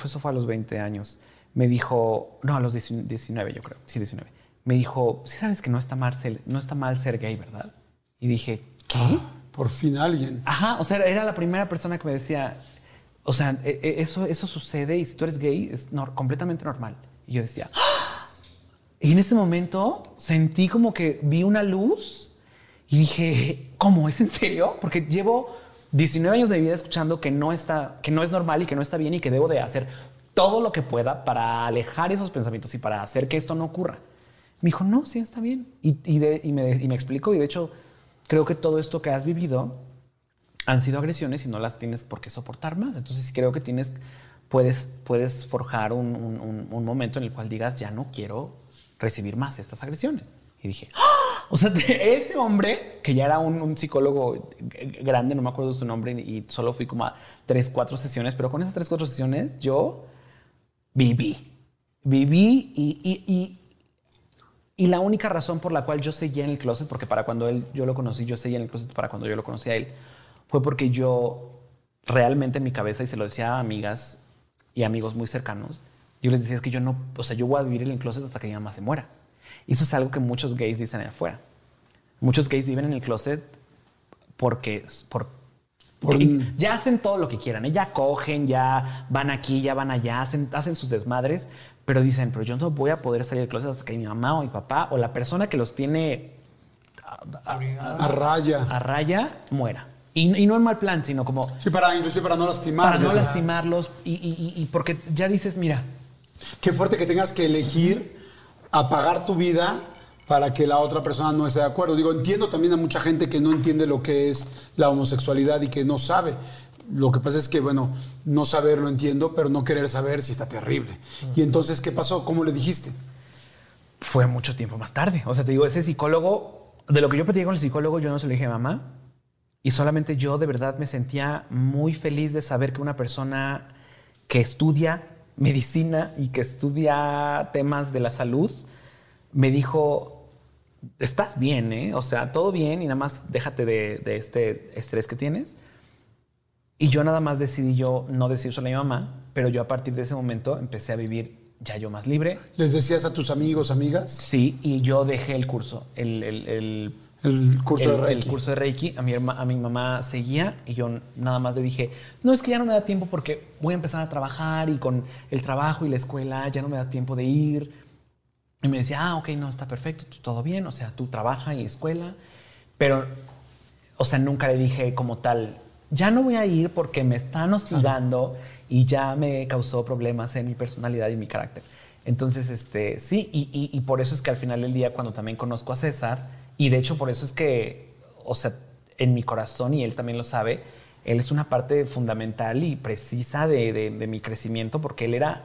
Speaker 5: eso fue a los 20 años, me dijo, no, a los 19 yo creo, sí, 19. Me dijo, sí sabes que no está mal ser, no está mal ser gay, ¿verdad? Y dije, ¿qué?
Speaker 4: Por fin alguien.
Speaker 5: Ajá, o sea, era la primera persona que me decía, o sea, e- e- eso, eso sucede y si tú eres gay es nor- completamente normal. Y yo decía, ¡Ah! y en ese momento sentí como que vi una luz y dije, ¿cómo? ¿Es en serio? Porque llevo 19 años de vida escuchando que no está, que no es normal y que no está bien y que debo de hacer todo lo que pueda para alejar esos pensamientos y para hacer que esto no ocurra. Me dijo, no, sí, está bien. Y, me, explicó y de hecho creo que todo esto que has vivido han sido agresiones y no las tienes por qué soportar más. Entonces creo que tienes, puedes, puedes forjar un- un momento en el cual digas, ya no quiero recibir más estas agresiones. Y dije, ¡Ah! O sea, ese hombre, que ya era un, psicólogo grande, no me acuerdo su nombre, y solo fui como a tres, cuatro sesiones, pero con esas tres, cuatro sesiones yo viví. Viví y, y- y- y la única razón por la cual yo seguía en el closet, porque para cuando él, yo lo conocí, yo seguía en el closet para cuando yo lo conocí a él, fue porque yo realmente en mi cabeza, y se lo decía a amigas y amigos muy cercanos, yo les decía es que yo no, o sea, yo voy a vivir en el closet hasta que mi mamá se muera. Y eso es algo que muchos gays dicen allá afuera. Muchos gays viven en el closet porque, por,
Speaker 4: Por-
Speaker 5: ya hacen todo lo que quieran, ¿eh? ya cogen, ya van aquí, ya van allá, hacen, hacen sus desmadres, pero dicen, pero yo no voy a poder salir del closet hasta que mi mamá o mi papá o la persona que los tiene
Speaker 4: A raya.
Speaker 5: a raya muera. Y, y no en mal plan, sino como
Speaker 4: Sí, para, inclusive para no lastimar.
Speaker 5: para no lastimarlos y- y- y porque ya dices, mira,
Speaker 4: Qué fuerte que tengas que elegir apagar tu vida para que la otra persona no esté de acuerdo. Digo, entiendo también a mucha gente que no entiende lo que es la homosexualidad y que no sabe. Lo que pasa es que, bueno, no saber lo entiendo, pero no querer saber si está terrible. Y entonces, ¿qué pasó? ¿Cómo le dijiste?
Speaker 5: fue mucho tiempo más tarde. O sea, te digo, ese psicólogo, de lo que yo platiqué con el psicólogo, yo no se lo dije a mamá. Y solamente yo de verdad me sentía muy feliz de saber que una persona que estudia medicina y que estudia temas de la salud me dijo, estás bien, ¿eh? O sea, todo bien y nada más déjate de, de este estrés que tienes. Y yo nada más decidí yo no decírselo a mi mamá, pero yo a partir de ese momento empecé a vivir ya yo más libre,
Speaker 4: ¿Les decías a tus amigos, amigas?
Speaker 5: Sí, y yo dejé el curso, el, el- el-
Speaker 4: El curso
Speaker 5: el-
Speaker 4: de Reiki.
Speaker 5: el curso de Reiki. A mi, herma- a mi mamá seguía y yo nada más le dije, no, es que ya no me da tiempo porque voy a empezar a trabajar y con el trabajo y la escuela ya no me da tiempo de ir. Y me decía, ah, ok, no, está perfecto, tú todo bien, o sea, tú trabaja y escuela. Pero, o sea, nunca le dije como tal, ya no voy a ir porque me están hostigando y ya me causó problemas en mi personalidad y mi carácter. Entonces, este, sí, y, y- y por eso es que al final del día, cuando también conozco a César, y de hecho por eso es que, o sea, en mi corazón, y él también lo sabe, él es una parte fundamental y precisa de, de- de mi crecimiento porque él era,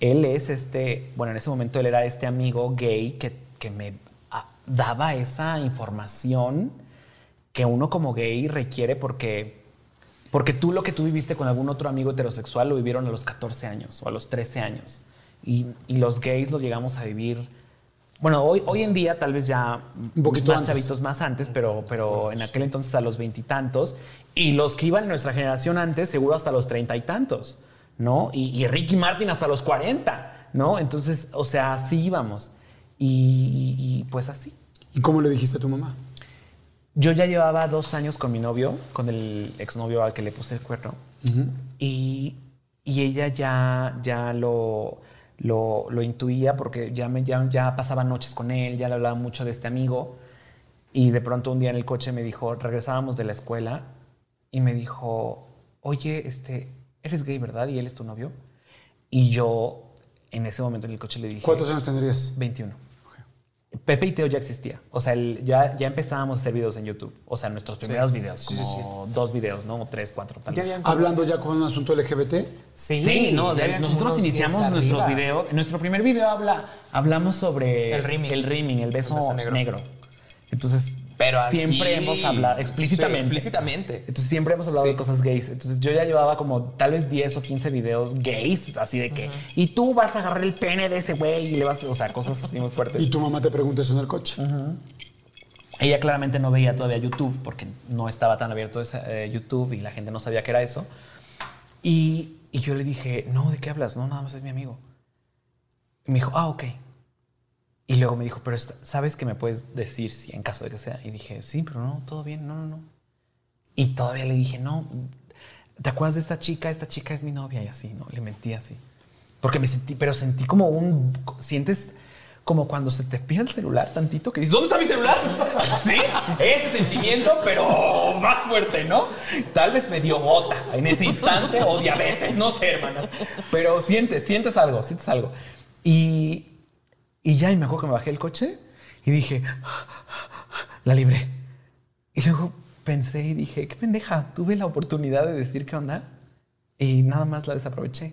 Speaker 5: él es este, bueno, en ese momento él era este amigo gay que, que me ah, daba esa información que uno como gay requiere porque, porque tú lo que tú viviste con algún otro amigo heterosexual lo vivieron a los 14 años o a los 13 años. Y, y los gays lo llegamos a vivir Bueno, hoy, hoy en día tal vez ya
Speaker 4: Un poquito
Speaker 5: más
Speaker 4: antes.
Speaker 5: chavitos más antes, pero, pero en aquel entonces a los veintitantos. Y, los que iban en nuestra generación antes, seguro hasta los treinta y tantos, ¿no? Y, y Ricky Martin hasta los cuarenta, ¿no? Entonces, o sea, así íbamos. Y, y- y, pues así.
Speaker 4: ¿Y cómo le dijiste a tu mamá?
Speaker 5: Yo ya llevaba dos años con mi novio, con el exnovio al que le puse el cuerno. y, y ella ya, ya lo, lo, lo intuía porque ya, me, ya, ya pasaba noches con él, ya le hablaba mucho de este amigo. Y de pronto un día en el coche me dijo, regresábamos de la escuela y me dijo, oye, este, eres gay, ¿verdad? Y él es tu novio. Y yo en ese momento en el coche le dije...
Speaker 4: ¿Cuántos años tendrías?
Speaker 5: 21. Pepe y Teo ya existía. O sea, el- ya, ya empezábamos a hacer videos en YouTube. O sea, nuestros primeros videos, como dos videos, ¿no? O tres, cuatro, tal
Speaker 3: Ya
Speaker 5: vez.
Speaker 3: habían-
Speaker 4: Hablando ya con un asunto LGBT.
Speaker 3: Sí,
Speaker 5: no, de- nosotros iniciamos
Speaker 3: 10
Speaker 5: nuestros videos. En nuestro primer video habla, hablamos sobre
Speaker 3: El rimming.
Speaker 5: el, rimming, el beso,
Speaker 3: El beso
Speaker 5: negro.
Speaker 3: negro.
Speaker 5: Entonces,
Speaker 3: Pero
Speaker 5: siempre
Speaker 3: así-
Speaker 5: hemos hablado explícitamente.
Speaker 3: Sí, explícitamente.
Speaker 5: Entonces siempre hemos hablado
Speaker 3: Sí.
Speaker 5: de cosas gays. Entonces yo ya llevaba como tal vez 10 o 15 videos gays, así de que, y tú vas a agarrar el pene de ese güey y le vas a, o sea, cosas así muy fuertes.
Speaker 4: Y tu mamá te pregunta eso en el coche.
Speaker 5: Ella claramente no veía todavía YouTube porque no estaba tan abierto ese, eh, YouTube y la gente no sabía que era eso. Y, y yo le dije, no, ¿de qué hablas? No, nada más es mi amigo. Y me dijo, ah, ok. Y luego me dijo, pero ¿sabes que me puedes decir si en caso de que sea? Y dije, sí, pero no, todo bien, no, no, no. Y todavía le dije, no, ¿te acuerdas de esta chica? Esta chica es mi novia y así, ¿no? Le mentí así. Porque me sentí, pero sentí como un, sientes como cuando se te pide el celular tantito que dices, ¿dónde está mi celular? Sí, ese sentimiento, pero más fuerte, ¿no? Tal vez me dio gota en ese instante o diabetes, no sé, hermanas. Pero sientes, sientes algo, sientes algo. Y, y ya, y me acuerdo que me bajé el coche y dije, la libré. Y luego pensé y dije, qué pendeja, tuve la oportunidad de decir qué onda y nada más la desaproveché.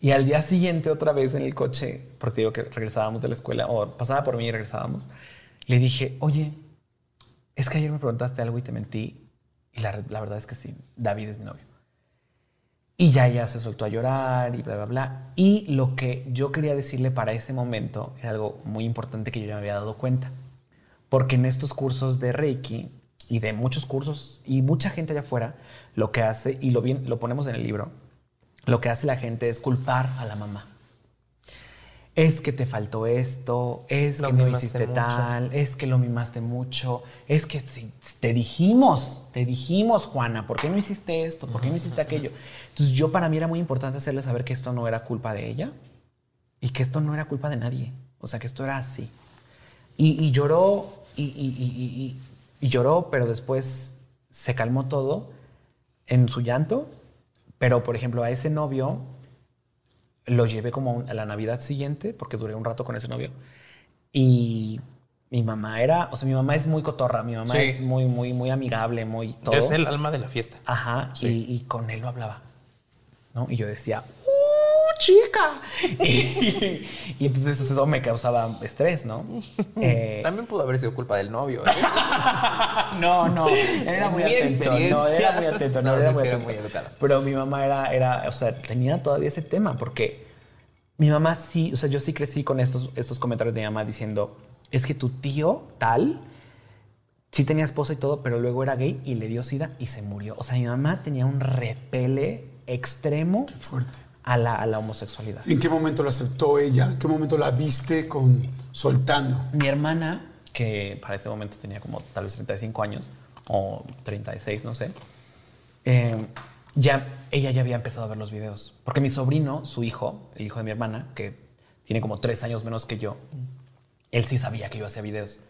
Speaker 5: Y al día siguiente, otra vez en el coche, porque digo que regresábamos de la escuela, o pasaba por mí y regresábamos, le dije, oye, es que ayer me preguntaste algo y te mentí. Y la, la verdad es que sí, David es mi novio. Y ya ella se soltó a llorar y bla, bla, bla. Y lo que yo quería decirle para ese momento era algo muy importante que yo ya me había dado cuenta. Porque en estos cursos de Reiki y de muchos cursos y mucha gente allá afuera, lo que hace, y lo, bien, lo ponemos en el libro, lo que hace la gente es culpar a la mamá. Es que te faltó esto, es
Speaker 3: Lo
Speaker 5: que no hiciste
Speaker 3: mucho.
Speaker 5: tal, es que lo mimaste mucho, es que si- te dijimos, te dijimos, Juana, ¿por qué no hiciste esto? ¿Por qué no hiciste aquello? Entonces yo para mí era muy importante hacerle saber que esto no era culpa de ella y que esto no era culpa de nadie. O sea, que esto era así. Y, y lloró, y lloró, pero después se calmó todo en su llanto. Pero, por ejemplo, a ese novio lo llevé como a un- a la Navidad siguiente, porque duré un rato con ese novio. Y mi mamá era, o sea, mi mamá es muy cotorra, mi mamá
Speaker 3: Sí.
Speaker 5: es muy, muy, muy amigable, muy todo.
Speaker 3: Es el alma de la fiesta.
Speaker 5: Ajá, y, y con él lo hablaba. ¿no? Y yo decía, ¡Uh, chica! Y, y entonces eso me causaba estrés, ¿no? Eh,
Speaker 3: También pudo haber sido culpa del novio. ¿eh?
Speaker 5: no, no, era muy
Speaker 3: Mi
Speaker 5: atento. No, era muy atento, no,
Speaker 3: No,
Speaker 5: era muy
Speaker 3: era
Speaker 5: atento.
Speaker 3: muy educada.
Speaker 5: Pero mi mamá era, era, o sea, tenía todavía ese tema porque mi mamá sí, o sea, yo sí crecí con estos, estos comentarios de mi mamá diciendo, es que tu tío tal sí tenía esposa y todo, pero luego era gay y le dio sida y se murió. O sea, mi mamá tenía un repele extremo
Speaker 4: Fuerte.
Speaker 5: A la, a la homosexualidad.
Speaker 4: ¿En qué momento lo aceptó ella? ¿En qué momento la viste con soltando?
Speaker 5: Mi hermana, que para ese momento tenía como tal vez 35 años o 36, no sé, eh, ya ella ya había empezado a ver los videos. Porque mi sobrino, su hijo, el hijo de mi hermana, que tiene como tres años menos que yo, él sí sabía que yo hacía videos.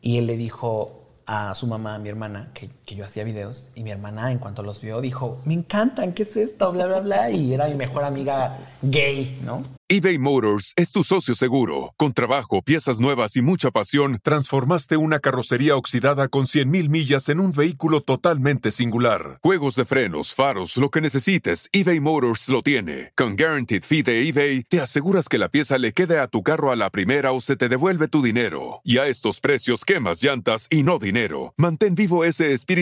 Speaker 5: Y él le dijo a su mamá, a mi hermana, que, yo hacía videos. Y mi hermana, en cuanto los vio, dijo, me encantan, ¿qué es esto? Bla, bla, bla. Y era mi mejor amiga gay, ¿no?
Speaker 6: eBay Motors es tu socio seguro. Con trabajo, piezas nuevas y mucha pasión, transformaste una carrocería oxidada con 100.000 millas en un vehículo totalmente singular. Juegos de frenos, faros, lo que necesites, eBay Motors lo tiene. Con Guaranteed Fee de eBay, te aseguras que la pieza le quede a tu carro a la primera o se te devuelve tu dinero. Y a estos precios, quemas llantas y no dinero. Mantén vivo ese espíritu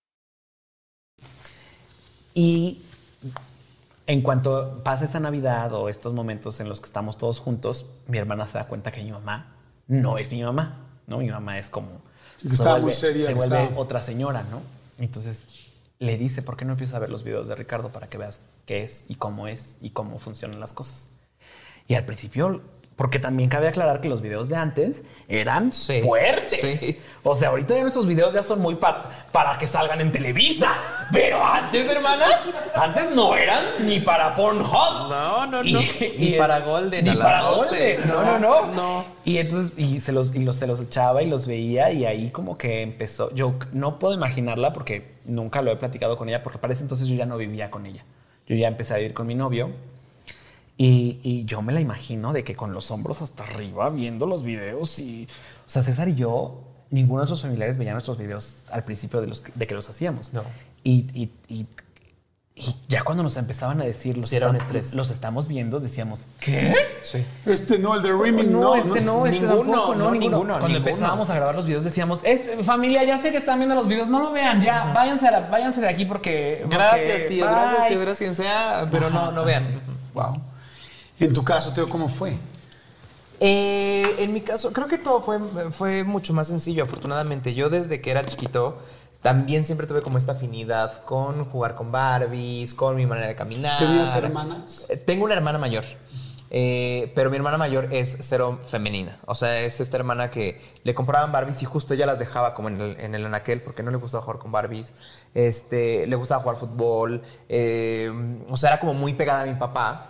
Speaker 5: Y en cuanto pasa esa Navidad o estos momentos en los que estamos todos juntos, mi hermana se da cuenta que mi mamá no es mi mamá, ¿no? Mi mamá es como...
Speaker 4: Sí, que estaba muy seria,
Speaker 5: Se vuelve otra señora, ¿no? Entonces le dice, ¿por qué no empiezas a ver los videos de Ricardo para que veas qué es y cómo es y cómo funcionan las cosas? Y al principio, porque también cabe aclarar que los videos de antes eran
Speaker 3: Sí,
Speaker 5: fuertes.
Speaker 3: sí.
Speaker 5: O sea, ahorita ya nuestros videos ya son muy pa- para que salgan en Televisa. Pero antes, hermanas, antes no eran ni para Pornhub.
Speaker 3: No, no,
Speaker 5: Y-
Speaker 3: no.
Speaker 5: y-
Speaker 3: Ni para Golden
Speaker 5: Ni
Speaker 3: a las
Speaker 5: para
Speaker 3: 12.
Speaker 5: Golden. No, no, no.
Speaker 3: No.
Speaker 5: Y entonces, y se los, y los, se los echaba y los veía y ahí como que empezó. Yo no puedo imaginarla porque nunca lo he platicado con ella porque para ese entonces yo ya no vivía con ella. Yo ya empecé a vivir con mi novio. Y, y yo me la imagino de que con los hombros hasta arriba viendo los videos y... O sea, César y yo, ninguno de nuestros familiares veía nuestros videos al principio de, los, que- de que los hacíamos.
Speaker 3: No.
Speaker 5: Y, y- y- y ya cuando nos empezaban a decir, los,
Speaker 3: Sí, era un estrés.
Speaker 5: los estamos viendo, decíamos, ¿qué?
Speaker 3: Sí.
Speaker 4: Este no, el de Rimming,
Speaker 5: No,
Speaker 4: no.
Speaker 5: este no, este
Speaker 3: ninguno,
Speaker 5: tampoco, no,
Speaker 3: no,
Speaker 5: ninguno.
Speaker 3: ninguno,
Speaker 5: Cuando
Speaker 3: ninguno.
Speaker 5: empezábamos a grabar los videos decíamos, "Este, familia, ya sé que están viendo los videos, no lo vean, ya, váyanse, a la- váyanse de aquí porque... porque-
Speaker 3: Gracias, tío. Gracias,
Speaker 5: bye".
Speaker 3: tío. Gracias, quien sea. Pero no, no vean.
Speaker 4: Wow. En tu caso, Teo, ¿cómo fue?
Speaker 3: Eh, en mi caso, creo que todo fue, fue mucho más sencillo, afortunadamente. Yo desde que era chiquito también siempre tuve como esta afinidad con jugar con Barbies, con mi manera de caminar.
Speaker 4: ¿Tenías hermanas?
Speaker 3: Eh, Tengo una hermana mayor. eh, pero mi hermana mayor es cero femenina. O sea, es esta hermana que le compraban Barbies y justo ella las dejaba como en el, en el anaquel porque no le gustaba jugar con Barbies. Este, le gustaba jugar fútbol. eh, o sea, era como muy pegada a mi papá.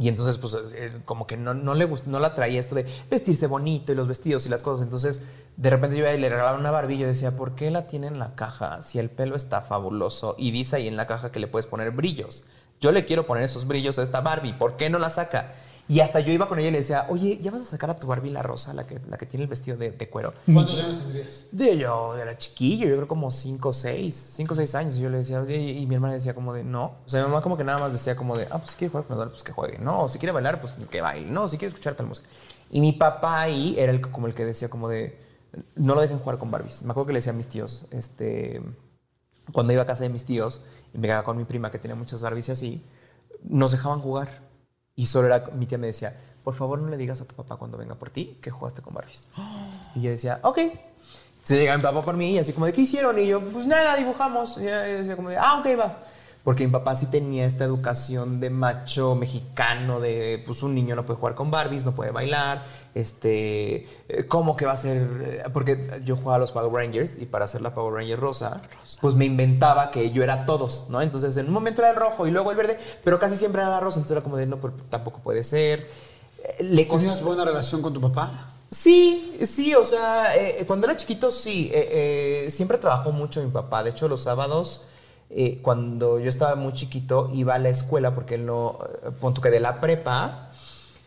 Speaker 3: Y entonces, pues, eh, como que no, no le no la traía esto de vestirse bonito y los vestidos y las cosas. Entonces, de repente yo iba y le regalaba una Barbie y yo decía, ¿por qué la tiene en la caja si el pelo está fabuloso? Y dice ahí en la caja que le puedes poner brillos. Yo le quiero poner esos brillos a esta Barbie, ¿por qué no la saca? Y hasta yo iba con ella y le decía, oye, ¿ya vas a sacar a tu Barbie la rosa, la que, la que tiene el vestido de, de cuero?
Speaker 4: ¿Cuántos años tendrías?
Speaker 3: De yo era chiquillo, yo creo como 5 o 6, 5 o 6 años. Y yo le decía, oye, y mi hermana decía como de, no. O sea, mi mamá como que nada más decía como de, ah, pues si quiere jugar con Eduardo, pues que juegue. No, o si quiere bailar, pues que baile. No, si quiere escuchar tal música. Y mi papá ahí era el, como el que decía como de, no lo dejen jugar con Barbies. Me acuerdo que le decía a mis tíos, este, cuando iba a casa de mis tíos y me quedaba con mi prima que tenía muchas Barbies y así, nos dejaban jugar. Y solo era, mi tía me decía, por favor no le digas a tu papá cuando venga por ti que jugaste con Barbies. Y yo decía, ok. Se llegaba mi papá por mí y así como de, ¿qué hicieron? Y yo, pues nada, dibujamos. Y decía como de, ah, ok, va. Porque mi papá sí tenía esta educación de macho mexicano, de pues un niño no puede jugar con Barbies, no puede bailar, este, eh, ¿cómo que va a ser? Eh, Porque yo jugaba a los Power Rangers y para hacer la Power Ranger rosa, pues me inventaba que yo era todos, ¿no? Entonces en un momento era el rojo y luego el verde, pero casi siempre era la rosa, entonces era como de, no, pues, tampoco puede ser. Eh, Le
Speaker 4: ¿Tenías buena relación con tu papá?
Speaker 3: Sí, sí, o sea, eh, cuando era chiquito sí, eh, eh, siempre trabajó mucho mi papá. De hecho, los sábados, eh, cuando yo estaba muy chiquito, iba a la escuela porque él no, eh, punto que de la prepa,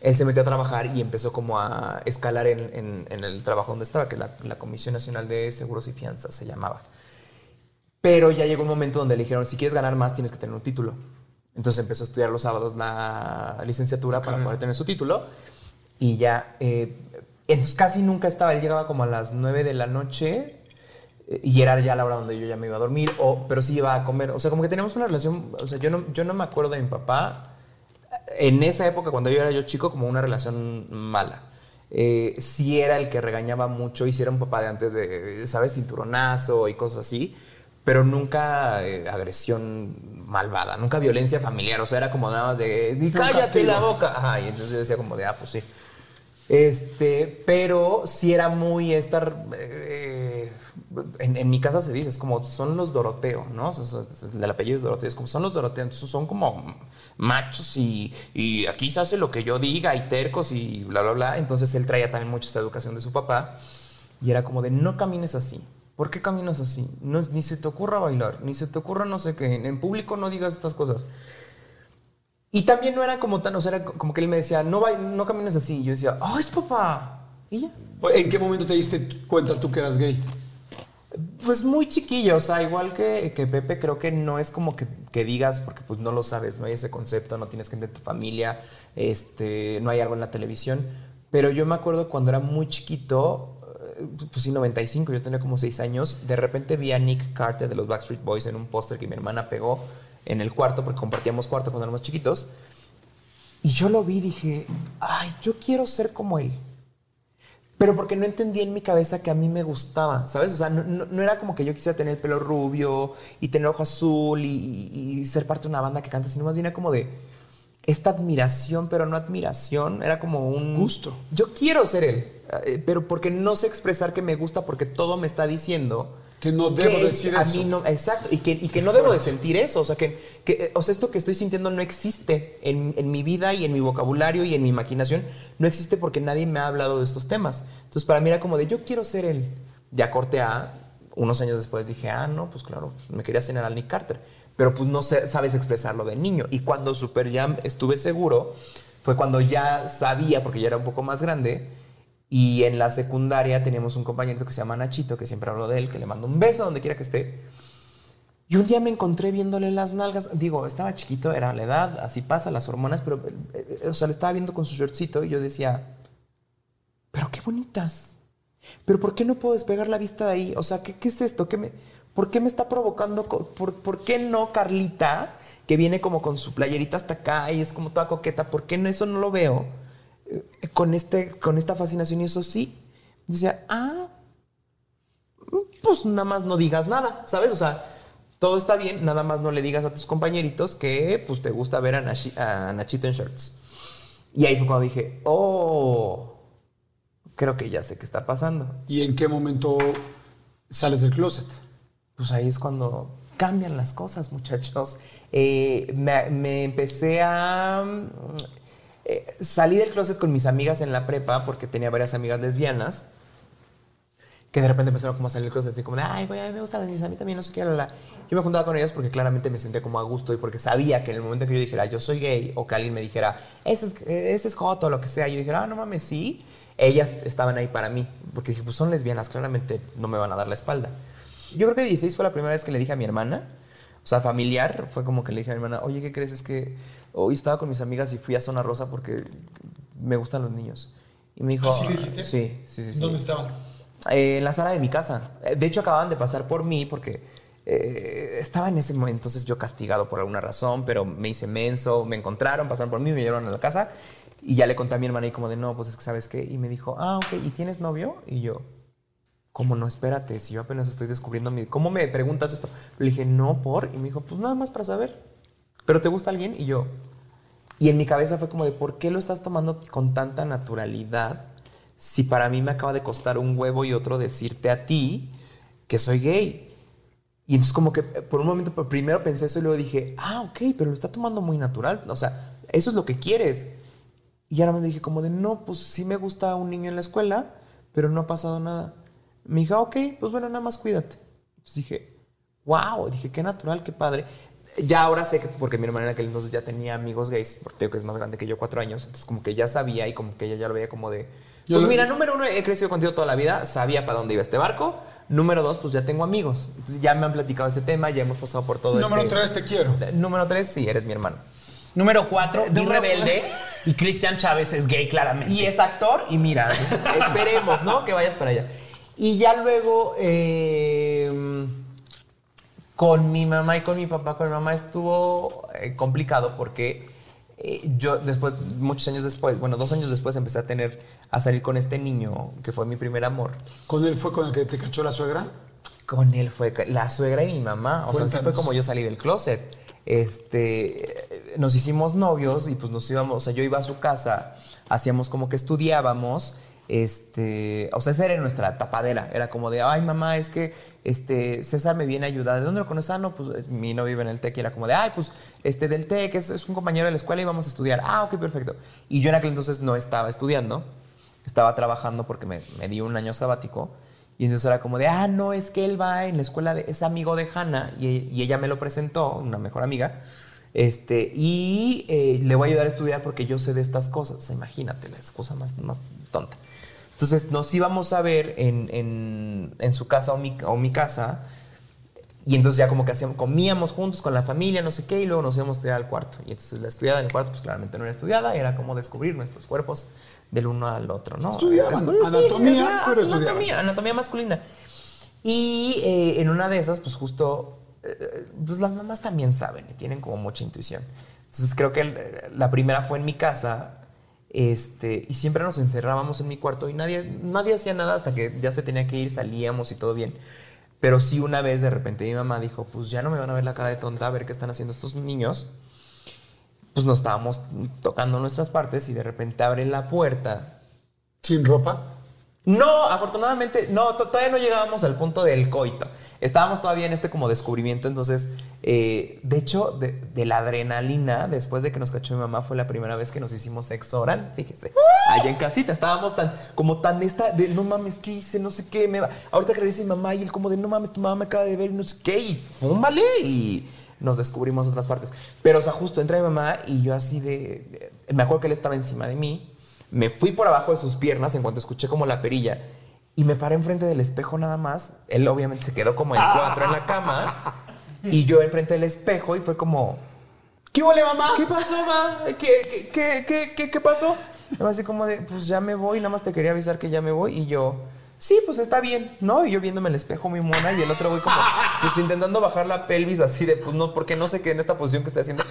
Speaker 3: él se metió a trabajar y empezó como a escalar en, en- en el trabajo donde estaba, que la, la Comisión Nacional de Seguros y Fianzas se llamaba. Pero ya llegó un momento donde le dijeron, si quieres ganar más, tienes que tener un título. Entonces empezó a estudiar los sábados la licenciatura para poder tener su título. Y ya, eh, entonces casi nunca estaba, él llegaba como a las 9 de la noche y era ya la hora donde yo ya me iba a dormir, o, pero sí iba a comer. O sea, como que teníamos una relación, o sea, yo no, yo no me acuerdo de mi papá en esa época, cuando yo era yo chico, como una relación mala. Eh, sí era el que regañaba mucho y sí era un papá de antes de, ¿sabes? Cinturonazo y cosas así, pero nunca eh, agresión malvada, nunca violencia familiar, o sea, era como nada más de, "Di,
Speaker 4: Un
Speaker 3: cállate
Speaker 4: castigo.
Speaker 3: la boca. Ajá, y entonces yo decía como de, ah, pues sí. Este, pero sí era muy estar. eh, en, en mi casa se dice, es como son los Doroteo, ¿no? O sea, el apellido es Doroteo, es como son los Doroteo, entonces son como machos y, y aquí se hace lo que yo diga y tercos y bla, bla, bla. Entonces él traía también mucho esta educación de su papá y era como de no camines así. ¿por qué caminas así? No, ni se te ocurra bailar, ni se te ocurra no sé qué, en, en público no digas estas cosas. Y también no era como tan, o sea, era como que él me decía, no, no camines así. Y yo decía, ¡ay, es papá! Y ya.
Speaker 4: ¿En qué momento te diste cuenta tú que eras gay?
Speaker 3: Pues muy chiquillo, o sea, igual que, que Pepe, creo que no es como que, que digas, porque pues no lo sabes, no hay ese concepto, no tienes gente de tu familia, este, no hay algo en la televisión. Pero yo me acuerdo cuando era muy chiquito, eh, pues sí, 95, yo tenía como 6 años, de repente vi a Nick Carter de los Backstreet Boys en un póster que mi hermana pegó en el cuarto, porque compartíamos cuarto cuando éramos chiquitos. Y yo lo vi y dije, ay, yo quiero ser como él. Pero porque no entendía en mi cabeza que a mí me gustaba, ¿sabes? O sea, no, no- no era como que yo quisiera tener el pelo rubio y tener ojo azul y, y- y ser parte de una banda que canta, sino más bien era como de esta admiración, pero no admiración, era como un
Speaker 4: Gusto.
Speaker 3: Yo quiero ser él, eh, pero porque no sé expresar que me gusta porque todo me está diciendo
Speaker 4: Que no debo
Speaker 3: que
Speaker 4: decir
Speaker 3: a
Speaker 4: eso.
Speaker 3: mí no, exacto, y que, y que no debo de sentir eso, o sea, que, que, o sea, esto que estoy sintiendo no existe en, en mi vida y en mi vocabulario y en mi imaginación, no existe porque nadie me ha hablado de estos temas. Entonces, para mí era como de, yo quiero ser él. Ya corté a, unos años después dije, ah, no, pues claro, pues me quería cenar al Nick Carter, pero pues no sé, sabes expresarlo de niño. Y cuando Super Jam estuve seguro, fue cuando ya sabía, porque ya era un poco más grande, y en la secundaria teníamos un compañerito que se llama Nachito, que siempre hablo de él, que le mando un beso donde quiera que esté. Y un día me encontré viéndole las nalgas. Digo, estaba chiquito, era la edad, así pasa, las hormonas, pero, eh, eh, o sea, lo estaba viendo con su shortcito y yo decía, pero qué bonitas. Pero ¿por qué no puedo despegar la vista de ahí? O sea, ¿qué, qué es esto? ¿Qué me, ¿Por qué me está provocando? ¿Por, ¿Por qué no Carlita, que viene como con su playerita hasta acá y es como toda coqueta? ¿Por qué no eso no lo veo? Con, este, con esta fascinación y eso sí. Decía, ah, pues nada más no digas nada, ¿sabes? O sea, todo está bien, nada más no le digas a tus compañeritos que pues te gusta ver a, a Nachito en shorts. Y ahí fue cuando dije, oh, creo que ya sé qué está pasando.
Speaker 4: ¿Y en qué momento sales del closet?
Speaker 3: Pues ahí es cuando cambian las cosas, muchachos. Eh, me, me empecé a... eh, salí del closet con mis amigas en la prepa porque tenía varias amigas lesbianas que de repente empezaron como a salir del closet así como de, ay, güey, a mí me gustan las lesbianas, a mí también no sé qué, la, la". Yo me juntaba con ellas porque claramente me sentía como a gusto y porque sabía que en el momento que yo dijera, yo soy gay, o que me dijera, ese es, ese es o lo que sea, yo dijera, ah, no mames, sí, ellas estaban ahí para mí, porque dije, pues son lesbianas, claramente no me van a dar la espalda. Yo creo que 16 fue la primera vez que le dije a mi hermana, o sea, familiar, fue como que le dije a mi hermana, oye, ¿qué crees? Es que hoy estaba con mis amigas y fui a Zona Rosa porque me gustan los niños. Y me dijo,
Speaker 4: ¿Así le dijiste?
Speaker 3: Sí, sí, sí. sí.
Speaker 4: ¿Dónde estaban?
Speaker 3: Eh, en la sala de mi casa. Eh, De hecho, acababan de pasar por mí porque eh, estaba en ese momento, entonces yo castigado por alguna razón, pero me hice menso, me encontraron, pasaron por mí, me llevaron a la casa y ya le conté a mi hermana y como de, no, pues es que sabes qué. Y me dijo, ah, ok, ¿y tienes novio? Y yo, ¿cómo no? Espérate, si yo apenas estoy descubriendo mi... ¿Cómo me preguntas esto? Le dije, no, por. Y me dijo, pues nada más para saber. ¿Pero te gusta alguien? Y yo... Y en mi cabeza fue como de, ¿por qué lo estás tomando con tanta naturalidad si para mí me acaba de costar un huevo y otro decirte a ti que soy gay? Y entonces como que eh, por un momento primero pensé eso y luego dije, ah, ok, pero lo está tomando muy natural. O sea, eso es lo que quieres. Y ahora me dije como de, no, pues sí me gusta un niño en la escuela, pero no ha pasado nada. Me dijo, "Ah, ok, pues bueno, nada más cuídate. Entonces dije, wow, dije, qué natural, qué padre. Ya ahora sé que, porque mi hermana en aquel entonces ya tenía amigos gays, porque tengo que es más grande que yo, cuatro años, entonces como que ya sabía y como que ella ya lo veía como de,
Speaker 4: Yo
Speaker 3: pues
Speaker 4: lo-
Speaker 3: mira, número uno, he crecido contigo toda la vida, sabía para dónde iba este barco. Número dos, pues ya tengo amigos. Entonces ya me han platicado este tema, ya hemos pasado por todo
Speaker 4: Número
Speaker 3: este...
Speaker 4: tres, te quiero.
Speaker 3: Número tres, sí, eres mi hermano.
Speaker 5: Número 4, Di
Speaker 3: Número-
Speaker 5: Rebelde. Y Cristian Chávez es gay, claramente.
Speaker 3: Y es actor y mira, esperemos, ¿no? Que vayas para allá. Y ya luego eh, con mi mamá y con mi papá, con mi mamá estuvo eh, complicado porque eh, yo después, muchos años después, bueno, dos años después empecé a tener, a salir con este niño que fue mi primer amor.
Speaker 4: ¿Con él fue con el que te cachó la suegra?
Speaker 3: Con él fue la suegra y mi mamá. O sea, así fue como yo salí del closet. Este, nos hicimos novios y pues nos íbamos, o sea, yo iba a su casa, hacíamos como que estudiábamos. Este, o sea, esa era nuestra tapadera. Era como de, ay, mamá, es que este, César me viene a ayudar. ¿De dónde lo conoces? Ah, no, pues eh, mi novio vive en el TEC y era como de, ay, pues este del TEC es, un compañero de la escuela y vamos a estudiar. Ah, ok, perfecto. Y yo en aquel entonces no estaba estudiando, estaba trabajando porque me, di un año sabático. Y entonces era como de, ah, no, es que él va en la escuela, de, es amigo de Hannah. Y, y ella me lo presentó, una mejor amiga. Este, y eh, le voy a ayudar a estudiar porque yo sé de estas cosas. Imagínate, la excusa más, más tonta. Entonces nos íbamos a ver en, en, en su casa o mi, o mi casa. Y entonces ya como que hacíamos, comíamos juntos con la familia, no sé qué, y luego nos íbamos a estudiar al cuarto. Y entonces la estudiada en el cuarto, pues claramente no era estudiada, era como descubrir nuestros cuerpos del uno al otro, ¿no?
Speaker 4: Estudiaban
Speaker 3: sí,
Speaker 4: anatomía, pero estudiaban.
Speaker 3: anatomía, anatomía masculina. Y eh, en una de esas, pues justo, pues las mamás también saben y tienen como mucha intuición. Entonces creo que la primera fue en mi casa, este, y siempre nos encerrábamos en mi cuarto y nadie, nadie hacía nada hasta que ya se tenía que ir, salíamos y todo bien. Pero sí una vez de repente mi mamá dijo, pues ya no me van a ver la cara de tonta a ver qué están haciendo estos niños. Pues nos estábamos tocando nuestras partes y de repente abre la puerta
Speaker 4: Sin ropa.
Speaker 3: No, afortunadamente, no, to- todavía no llegábamos al punto del coito. Estábamos todavía en este como descubrimiento, entonces, eh, de hecho, de, la adrenalina, después de que nos cachó mi mamá, fue la primera vez que nos hicimos sexo oral, fíjese, allá en casita, estábamos tan, como tan esta, de no mames, ¿qué hice? No sé qué, me va. Ahorita que regrese mi mamá y él como de, no mames, tu mamá me acaba de ver, y no sé qué, y fúmale, y nos descubrimos otras partes. Pero, o sea, justo entra mi mamá y yo así de- me acuerdo que él estaba encima de mí, me fui por abajo de sus piernas en cuanto escuché como la perilla y me paré enfrente del espejo nada más. Él obviamente se quedó como en cuatro en la cama y yo enfrente del espejo y fue como,
Speaker 4: ¿Qué huele, mamá?
Speaker 3: ¿qué pasó, ma? ¿Qué, qué, qué, qué, qué, pasó? Así como de, pues ya me voy, nada más te quería avisar que ya me voy y yo... Sí, pues está bien, ¿no? Y yo viéndome el espejo muy mona y el otro güey como pues intentando bajar la pelvis así de, pues no, porque no sé qué en esta posición que estoy haciendo.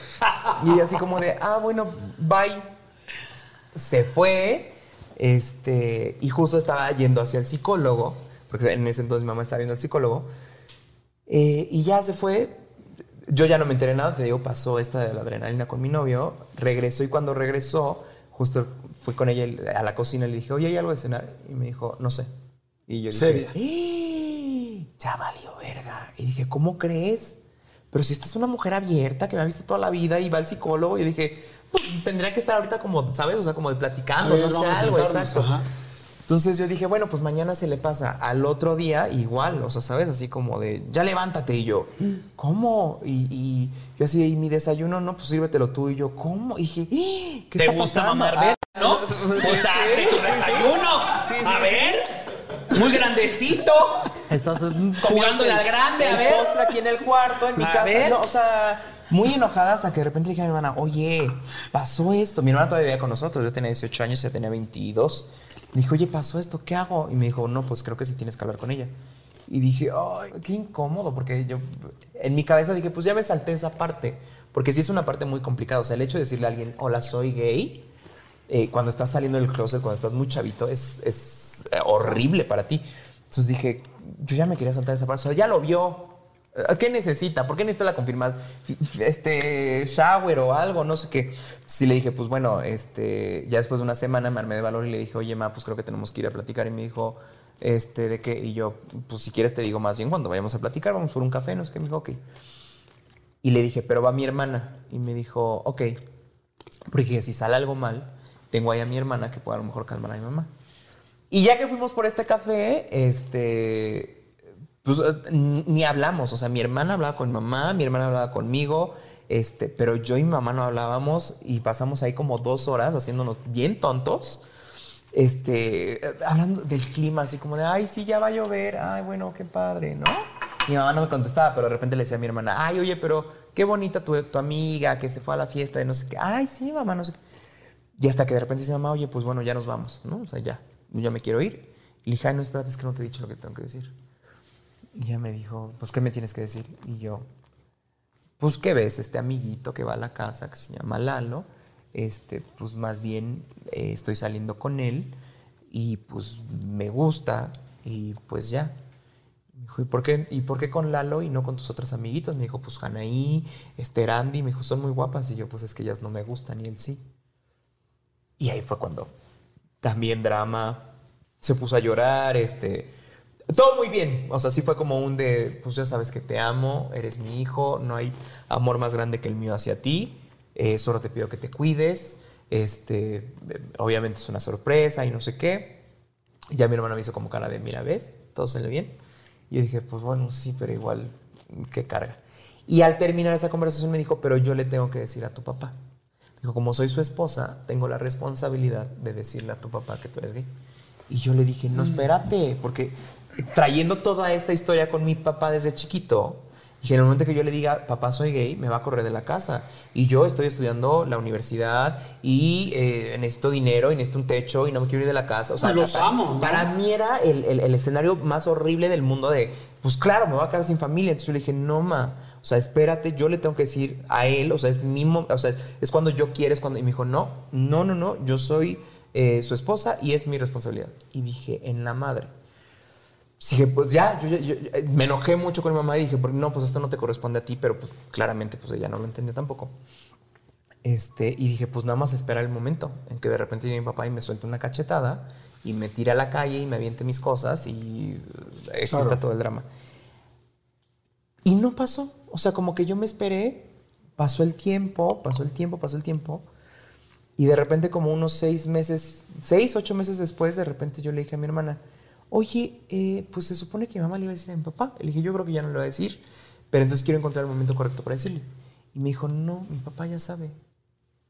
Speaker 3: Y así como de, ah, bueno, bye se fue, este, y justo estaba yendo hacia el psicólogo, porque en ese entonces mi mamá estaba viendo al psicólogo, eh, y ya se fue. Yo ya no me enteré nada, te digo, pasó esta de la adrenalina con mi novio, regresó y cuando regresó, justo fui con ella a la cocina y le dije, oye, ¿hay algo de cenar? Y me dijo, no sé. Y yo dije,
Speaker 4: Seria.
Speaker 3: "¡Eh! ya valió verga. Y dije, ¿cómo crees? Pero si esta es una mujer abierta que me ha visto toda la vida y va al psicólogo, y dije, pues tendría que estar ahorita como, ¿sabes? O sea, como de platicando,
Speaker 4: ver,
Speaker 3: no sé, algo, exacto.
Speaker 4: ajá.
Speaker 3: Entonces yo dije, bueno, pues mañana se le pasa. Al otro día, igual, o sea, ¿sabes? Así como de, ya levántate. Y yo, ¿cómo? Y, y yo así, y mi desayuno, no, pues sírvetelo tú. Y yo, ¿cómo? Y dije, "¿Eh? ¿qué
Speaker 5: ¿Te
Speaker 3: está
Speaker 5: gusta
Speaker 3: pasando?
Speaker 5: mamar
Speaker 3: Ah,
Speaker 5: no?
Speaker 3: sí,
Speaker 5: O sea, tu desayuno.
Speaker 3: Sí, sí,
Speaker 5: a
Speaker 3: sí.
Speaker 5: ver. Muy grandecito.
Speaker 3: Estás
Speaker 5: Jugándole al grande, a ver.
Speaker 3: postre aquí en el cuarto, en mi
Speaker 5: A
Speaker 3: casa.
Speaker 5: ver.
Speaker 3: No, o sea, muy enojada hasta que de repente le dije a mi hermana, oye, pasó esto. Mi hermana todavía vivía con nosotros, yo tenía 18 años, ella tenía 22. Le dije, oye, pasó esto, ¿qué hago? Y me dijo, no, pues creo que sí tienes que hablar con ella. Y dije, ay, qué incómodo, porque yo en mi cabeza dije, pues ya me salté esa parte, porque sí es una parte muy complicada. O sea, el hecho de decirle a alguien, hola, soy gay, eh, cuando estás saliendo del closet, cuando estás muy chavito, es, es eh, horrible para ti. Entonces dije, yo ya me quería saltar esa parte. O sea, ya lo vio. ¿Qué necesita? ¿Por qué necesita la confirmación? Este, shower o algo, no sé qué. Sí le dije, pues bueno, este, ya después de una semana me armé de valor y le dije, oye, ma, pues creo que tenemos que ir a platicar. Y me dijo, este, ¿de qué? Y yo, pues si quieres te digo más bien cuando vayamos a platicar, vamos por un café, no sé qué. Me dijo, ok. Y le dije, pero va mi hermana. Y me dijo, ok. Porque dije, si sale algo mal, tengo ahí a mi hermana que puede a lo mejor calmar a mi mamá. Y ya que fuimos por este café, este, pues eh, ni hablamos. O sea, mi hermana hablaba con mamá, mi hermana hablaba conmigo, este, pero yo y mi mamá no hablábamos y pasamos ahí como dos horas haciéndonos bien tontos. Este, hablando del clima, así como de, ay, sí, ya va a llover, ay, bueno, qué padre, ¿no? Mi mamá no me contestaba, pero de repente le decía a mi hermana, ay, oye, pero qué bonita tu, tu amiga que se fue a la fiesta de no sé qué, ay, sí, mamá, no sé qué. Y hasta que de repente dice mamá, oye, pues bueno, ya nos vamos, ¿no? O sea, ya, ya me quiero ir. Le dije, ay, no, espérate, es que no te he dicho lo que tengo que decir. Y ella me dijo, pues, ¿qué me tienes que decir? Y yo, pues, ¿qué ves? Este amiguito que va a la casa, que se llama Lalo, este, pues, más bien eh, estoy saliendo con él y, pues, me gusta y, pues, ya. Me dijo, ¿y por, qué, ¿y por qué con Lalo y no con tus otras amiguitas? Me dijo, pues, Anaí, Esther Andy, me dijo, son muy guapas. Y yo, pues, es que ellas no me gustan y él sí. Y ahí fue cuando también drama, se puso a llorar, este, todo muy bien, o sea, sí fue como un de, pues ya sabes que te amo, eres mi hijo, no hay amor más grande que el mío hacia ti, eh, solo te pido que te cuides, este, eh, obviamente es una sorpresa y no sé qué. Y ya mi hermano me hizo como cara de, mira, ¿ves? todo salió bien. Y yo dije, pues bueno, sí, pero igual, qué carga. Y al terminar esa conversación me dijo, pero yo le tengo que decir a tu papá. Dijo, como soy su esposa, tengo la responsabilidad de decirle a tu papá que tú eres gay. Y yo le dije, no, espérate, porque trayendo toda esta historia con mi papá desde chiquito, dije, en el momento que yo le diga, papá, soy gay, me va a correr de la casa. Y yo estoy estudiando la universidad y eh, necesito dinero y necesito un techo y no me quiero ir de la casa. O sea,
Speaker 4: Los
Speaker 3: para,
Speaker 4: amo, ¿no?
Speaker 3: Para mí era el, el- el escenario más horrible del mundo de, pues claro, me voy a quedar sin familia. Entonces yo le dije, no, ma, o sea, espérate, yo le tengo que decir a él, o sea, es mi, o sea, es cuando yo quiero, es cuando... Y me dijo, no, no, no, no, yo soy eh, su esposa y es mi responsabilidad. Y dije, en la madre. Dije, pues ya, yo, yo- yo- eh, me enojé mucho con mi mamá y dije, no, pues esto no te corresponde a ti, pero pues claramente pues ella no lo entendió tampoco. Este, y dije, pues nada más espera el momento en que de repente llegue mi papá y me suelte una cachetada y me tire a la calle y me aviente mis cosas y eh, exista
Speaker 4: Claro.
Speaker 3: todo el drama. Y no pasó. O sea, como que yo me esperé, pasó el tiempo, pasó el tiempo, pasó el tiempo. Y de repente, como unos seis meses, seis, ocho meses después, de repente yo le dije a mi hermana, oye, eh, pues se supone que mi mamá le iba a decir a mi papá. Le dije, yo creo que ya no le va a decir, pero entonces quiero encontrar el momento correcto para decirle. Y me dijo, no, mi papá ya sabe.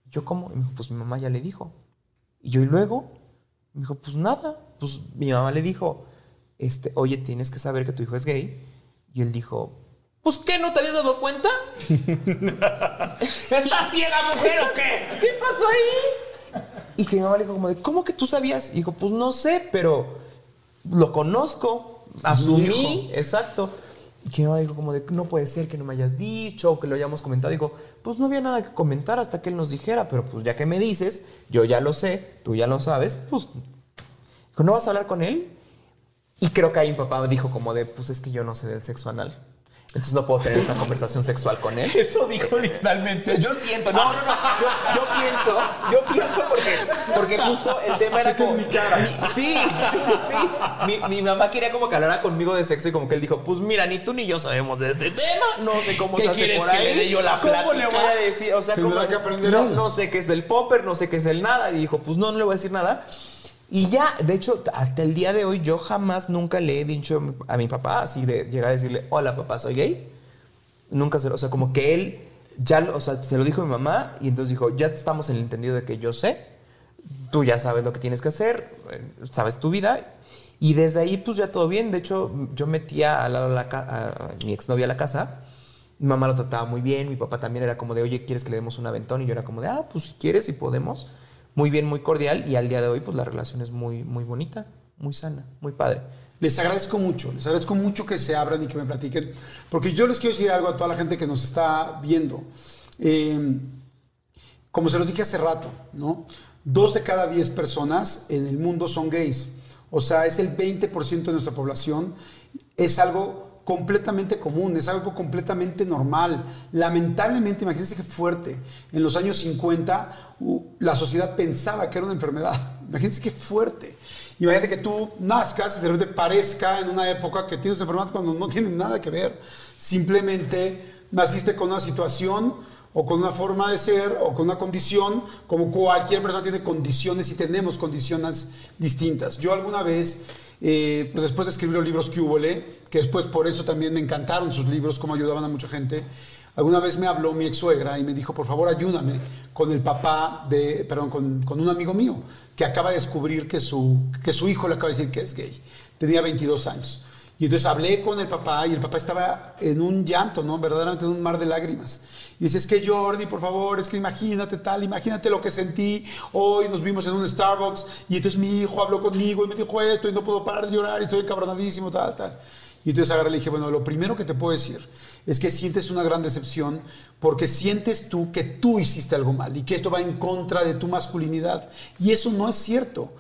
Speaker 3: Yo, ¿cómo? Y me dijo, pues mi mamá ya le dijo. Y yo, ¿y luego? Me dijo, pues nada. Pues mi mamá le dijo, este, oye, tienes que saber que tu hijo es gay. Y él dijo, pues ¿qué? ¿No te habías dado cuenta?
Speaker 5: ¿Estás ciega, mujer, o qué?
Speaker 3: ¿Qué pasó ahí? Y que mi mamá le dijo como de, ¿cómo que tú sabías? Y dijo, pues no sé, pero lo conozco, asumí, exacto. Y que mamá dijo como de, no puede ser que no me hayas dicho o que lo hayamos comentado. Digo, pues no había nada que comentar hasta que él nos dijera, pero pues ya que me dices, yo ya lo sé, tú ya lo sabes, pues... ¿no vas a hablar con él? Y creo que ahí mi papá dijo como de, pues es que yo no sé del sexo anal. Entonces no puedo tener esta conversación sexual con él.
Speaker 5: Eso dijo literalmente.
Speaker 3: Yo siento, no, no, no, yo, yo pienso, yo pienso porque, porque justo el tema era como...
Speaker 4: mi cara.
Speaker 3: mi- sí, sí, sí, sí. Mi, mi mamá quería como que hablara conmigo de sexo y como que él dijo, pues mira, ni tú ni yo sabemos de este tema, no sé cómo
Speaker 5: ¿Qué
Speaker 3: se hace por
Speaker 5: que
Speaker 3: ahí.
Speaker 5: le dé yo la
Speaker 3: ¿Cómo
Speaker 5: plática?
Speaker 3: le voy a decir? O sea,
Speaker 4: Tendrá
Speaker 3: como
Speaker 4: que aprender
Speaker 3: no, no sé qué es del popper, no sé qué es el nada. Y dijo, pues no, no le voy a decir nada. Y ya, de hecho, hasta el día de hoy yo jamás nunca le he dicho a mi- papá así de llegar a decirle, hola papá, soy gay. Nunca se lo, o sea, como que él ya, o sea, se lo dijo mi mamá y entonces dijo, ya estamos en el entendido de que yo sé, tú ya sabes lo que tienes que hacer, sabes tu vida y desde ahí pues ya todo bien. De hecho, yo metía al lado de la a mi exnovia a la casa, mi mamá lo trataba muy bien, mi papá también era como de, oye, ¿quieres que le demos un aventón? Y yo era como de, ah, pues si quieres, si podemos. Muy bien, muy cordial y al día de hoy pues la relación es muy, muy bonita, muy sana, muy padre.
Speaker 4: Les agradezco mucho, les agradezco mucho que se abran y que me platiquen, porque yo les quiero decir algo a toda la gente que nos está viendo. Eh, como se los dije hace rato, ¿no? Dos de cada diez personas en el mundo son gays. O sea, es el 20% de nuestra población. Es algo completamente común, es algo completamente normal. Lamentablemente, imagínense qué fuerte. En los años 50, uh, la sociedad pensaba que era una enfermedad. Imagínense qué fuerte. Imagínate que tú nazcas y de repente parezca en una época que tienes enfermedad cuando no tiene nada que ver. Simplemente naciste con una situación o con una forma de ser o con una condición, como cualquier persona tiene condiciones y tenemos condiciones distintas. Yo alguna vez, eh, pues después de escribir los libros que hubo, que después por eso también me encantaron sus libros, cómo ayudaban a mucha gente, alguna vez me habló mi ex suegra y me dijo, por favor ayúdame con el papá de, perdón, con, con un amigo mío que acaba de descubrir que su, que su hijo le acaba de decir que es gay. Tenía 22 años. Y entonces hablé con el papá y el papá estaba en un llanto, ¿no? Verdaderamente en un mar de lágrimas. Y dice, es que Jordi, por favor, es que imagínate tal, imagínate lo que sentí. Hoy nos vimos en un Starbucks y entonces mi hijo habló conmigo y me dijo esto y no puedo parar de llorar y estoy encabronadísimo, tal, tal. Y entonces agarré y le dije, bueno, lo primero que te puedo decir es que sientes una gran decepción porque sientes tú que tú hiciste algo mal y que esto va en contra de tu masculinidad. Y eso no es cierto.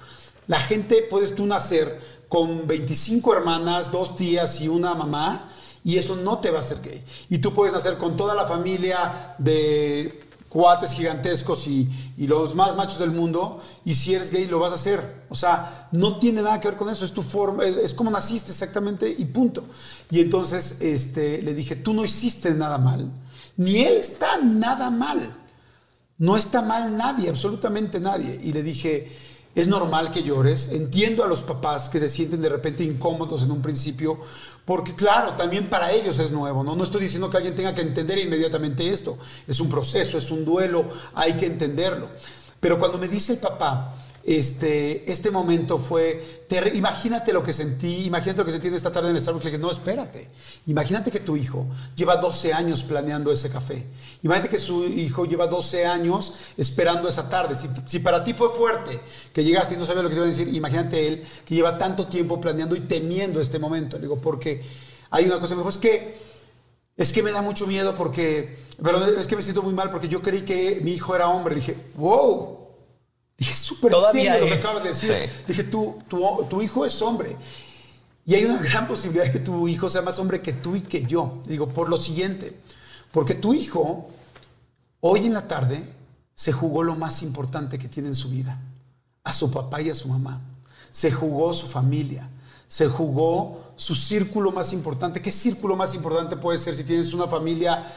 Speaker 4: La gente, puedes tú nacer con 25 hermanas, dos tías y una mamá, y eso no te va a hacer gay. Y tú puedes nacer con toda la familia de cuates gigantescos y, los más machos del mundo, y si eres gay lo vas a hacer. O sea, no tiene nada que ver con eso, es tu forma, es, es como naciste exactamente y punto. Y entonces este, le dije, tú no hiciste nada mal, ni él está nada mal. No está mal nadie, absolutamente nadie. Y le dije, Es normal que llores. Entiendo a los papás que se sienten de repente incómodos en un principio, porque claro, también para ellos es nuevo, ¿no? No estoy diciendo que alguien tenga que entender inmediatamente esto. Es un proceso, es un duelo, hay que entenderlo. Pero cuando me dice el papá, este, este momento fue, imagínate lo que sentí, imagínate lo que sentí esta tarde en el Starbucks. Le dije, no, espérate. Imagínate que tu hijo lleva 12 años planeando ese café. Imagínate que su hijo lleva 12 años esperando esa tarde. Si, si para ti fue fuerte que llegaste y no sabías lo que te iba a decir, imagínate él que lleva tanto tiempo planeando y temiendo este momento. Le digo, porque hay una cosa, me dijo, es que es que me da mucho miedo porque, perdón, es que me siento muy mal porque yo creí que mi hijo era hombre. Dije, wow. Dije, súper serio lo que acabas de decir.
Speaker 3: Sí.
Speaker 4: Dije, tu, tu, tu hijo es hombre. Y hay una gran posibilidad de que tu hijo sea más hombre que tú y que yo. Digo, por lo siguiente, porque tu hijo hoy en la tarde se jugó lo más importante que tiene en su vida, a su papá y a su mamá. Se jugó su familia, se jugó su círculo más importante. ¿Qué círculo más importante puede ser si tienes una familia,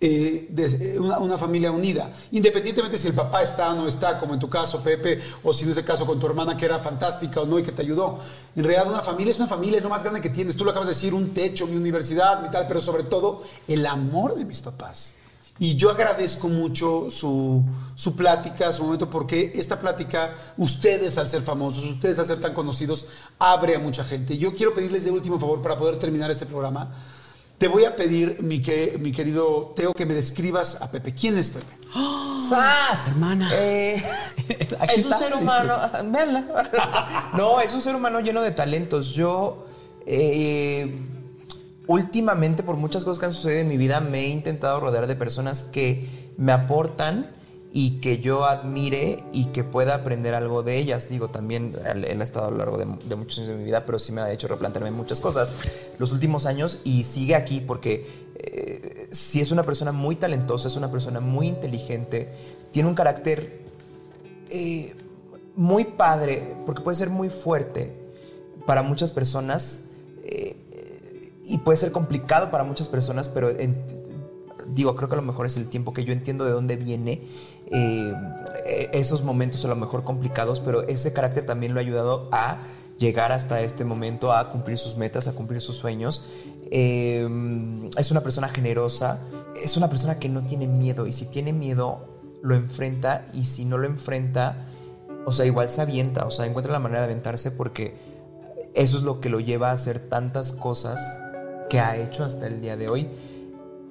Speaker 4: eh, de- eh, una, familia unida? Independientemente si el papá está o no está, como en tu caso, Pepe, o si en ese caso con tu hermana que era fantástica o no y que te ayudó. En realidad una familia es una familia, es lo más grande que tienes. Tú lo acabas de decir, un techo, mi universidad, mi tal, pero sobre todo el amor de mis papás. Y yo agradezco mucho su, su plática, su momento, porque esta plática, ustedes al ser famosos, ustedes al ser tan conocidos, abre a mucha gente. Yo quiero pedirles de último favor para poder terminar este programa. Te voy a pedir, mi, que, mi querido Teo, que me describas a Pepe. ¿Quién es Pepe?
Speaker 3: ¡Sas!
Speaker 5: Hermana.
Speaker 3: Eh, es un
Speaker 5: está.
Speaker 3: ser humano. Véanla. no, es un ser humano lleno de talentos. Yo. eh, últimamente, por muchas cosas que han sucedido en mi vida, me he intentado rodear de personas que me aportan y que yo admire y que pueda aprender algo de ellas. Digo, también él, ha estado a lo largo de, de muchos años de mi vida, pero sí me ha hecho replantearme muchas cosas los últimos años y sigue aquí porque eh, sí es una persona muy talentosa, es una persona muy inteligente, tiene un carácter eh, muy padre, porque puede ser muy fuerte para muchas personas eh, y puede ser complicado para muchas personas, pero en- digo, creo que a lo mejor es el tiempo que yo entiendo de dónde viene eh, esos momentos a lo mejor complicados, pero ese carácter también lo ha ayudado a llegar hasta este momento, a cumplir sus metas, a cumplir sus sueños. Eh, es una persona generosa, es una persona que no tiene miedo y si tiene miedo lo enfrenta y si no lo enfrenta, o sea, igual se avienta, o sea, encuentra la manera de aventarse porque eso es lo que lo lleva a hacer tantas cosas que ha hecho hasta el día de hoy,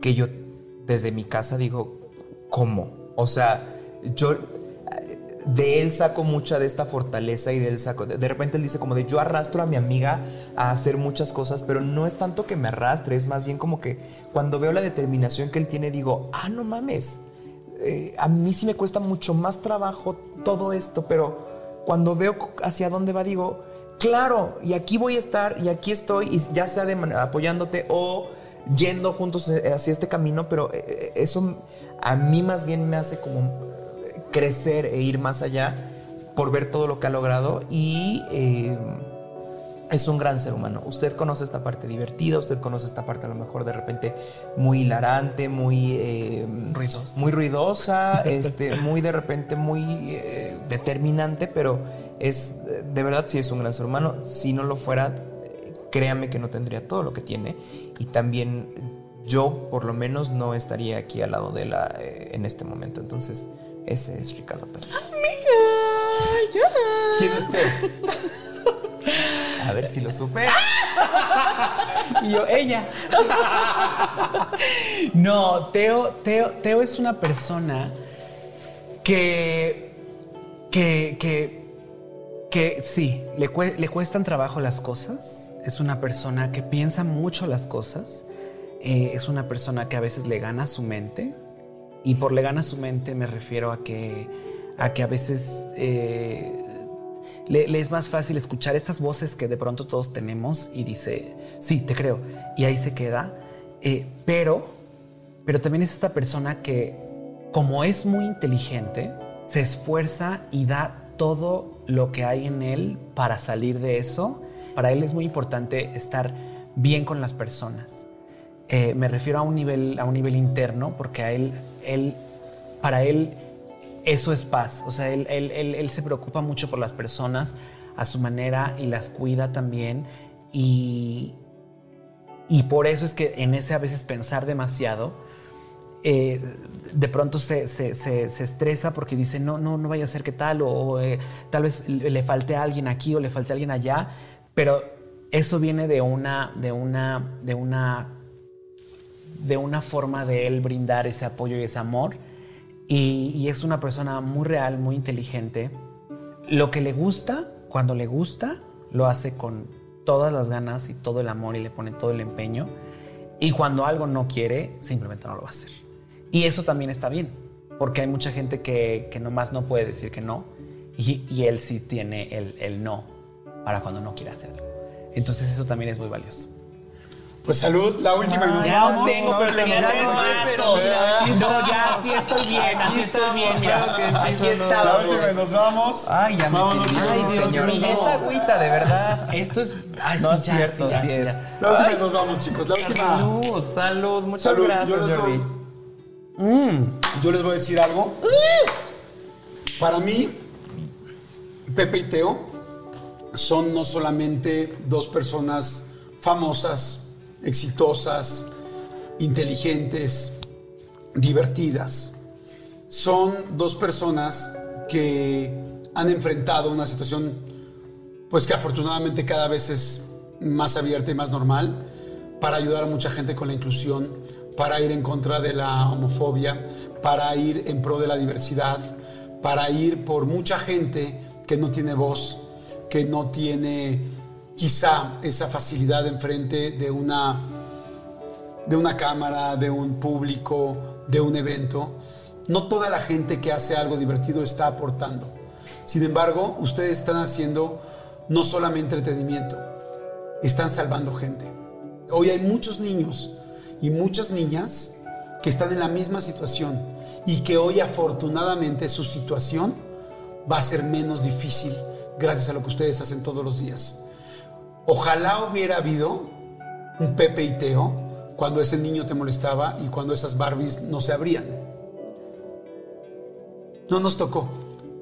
Speaker 3: que yo desde mi casa digo, ¿cómo? O sea, yo de él saco mucha de esta fortaleza y de él saco, de repente él dice como de yo arrastro a mi amiga a hacer muchas cosas, pero no es tanto que me arrastre, es más bien como que cuando veo la determinación que él tiene digo, ah, no mames, eh, a mí sí me cuesta mucho más trabajo todo esto, pero cuando veo hacia dónde va, digo, claro, y aquí voy a estar, y aquí estoy, y ya sea de apoyándote o yendo juntos eh, hacia este camino, pero eh, eso a mí más bien me hace como crecer e ir más allá por ver todo lo que ha logrado y eh, es un gran ser humano. Usted conoce esta parte divertida, usted conoce esta parte a lo mejor de repente muy hilarante, muy eh,
Speaker 5: Ruidosa.
Speaker 3: muy ruidosa, este, muy de repente muy eh, determinante, pero es de verdad sí es un gran ser humano. Si no lo fuera, eh, créame que no tendría todo lo que tiene y también yo por lo menos no estaría aquí al lado de él eh, en este momento. Entonces ese es Ricardo Pérez.
Speaker 4: ¿Quién es Teo?
Speaker 3: A ver si lo supe.
Speaker 5: Y yo, ella. No, Teo, Teo, Teo es una persona que, que, que, que sí, le, le cuestan trabajo las cosas. Es una persona que piensa mucho las cosas. Eh, es una persona que a veces le gana su mente. Y por le gana su mente me refiero a que, a que a veces eh, le, es más fácil escuchar estas voces que de pronto todos tenemos y dice, sí, te creo. Y ahí se queda. Eh, pero, pero también es esta persona que, como es muy inteligente, se esfuerza y da todo lo que hay en él para salir de eso. Para él es muy importante estar bien con las personas. Eh, me refiero a un nivel, a un nivel interno, porque a él, él, para él eso es paz. O sea, él, él- él- se preocupa mucho por las personas a su manera y las cuida también. Y, y por eso es que en ese a veces pensar demasiado, eh, de pronto se, se- se- estresa porque dice, no, no, no vaya a ser que tal, o, eh, tal vez le falte a alguien aquí o le falte a alguien allá, pero eso viene de una, de una, de una, de una forma de él brindar ese apoyo y ese amor. Y, es una persona muy real, muy inteligente. Lo que le gusta, cuando le gusta, lo hace con todas las ganas y todo el amor y le pone todo el empeño. Y cuando algo no quiere, simplemente no lo va a hacer. Y eso también está bien, porque hay mucha gente que, que nomás no puede decir que no. Y, y él sí tiene el, el no para cuando no quiere hacerlo. Entonces eso también es muy valioso.
Speaker 4: Pues salud, la última y nos
Speaker 5: Ya
Speaker 4: vamos.
Speaker 5: tengo,
Speaker 4: No,
Speaker 5: pero tenía
Speaker 4: no,
Speaker 5: tres
Speaker 4: no,
Speaker 5: ya sí estoy bien, así estoy bien. Mira,
Speaker 3: que sí,
Speaker 5: aquí
Speaker 3: no.
Speaker 4: La última y nos vamos.
Speaker 3: Ay, ya me
Speaker 4: Vámonos, chicos.
Speaker 5: Ay, Dios
Speaker 3: señor.
Speaker 5: mío.
Speaker 3: Es agüita, de verdad.
Speaker 5: Esto es. Ay,
Speaker 3: No
Speaker 5: sí,
Speaker 3: es
Speaker 5: ya,
Speaker 3: cierto,
Speaker 5: ya,
Speaker 3: sí
Speaker 5: ya.
Speaker 3: es.
Speaker 4: La última y nos vamos, chicos. La última.
Speaker 3: Salud, salud. Muchas
Speaker 4: Salud.
Speaker 3: Gracias, Jordi.
Speaker 4: voy- Yo les voy a decir algo. Para mí, Pepe y Teo son no solamente dos personas famosas, exitosas, inteligentes, divertidas. Son dos personas que han enfrentado una situación pues que afortunadamente cada vez es más abierta y más normal para ayudar a mucha gente con la inclusión, para ir en contra de la homofobia, para ir en pro de la diversidad, para ir por mucha gente que no tiene voz, que no tiene quizá esa facilidad enfrente de una de una cámara, de un público, de un evento. No toda la gente que hace algo divertido está aportando. Sin embargo, ustedes están haciendo no solamente entretenimiento, están salvando gente. Hoy hay muchos niños y muchas niñas que están en la misma situación y que hoy afortunadamente su situación va a ser menos difícil gracias a lo que ustedes hacen todos los días. Ojalá hubiera habido un Pepe y Teo cuando ese niño te molestaba y cuando esas Barbies no se abrían. No nos tocó,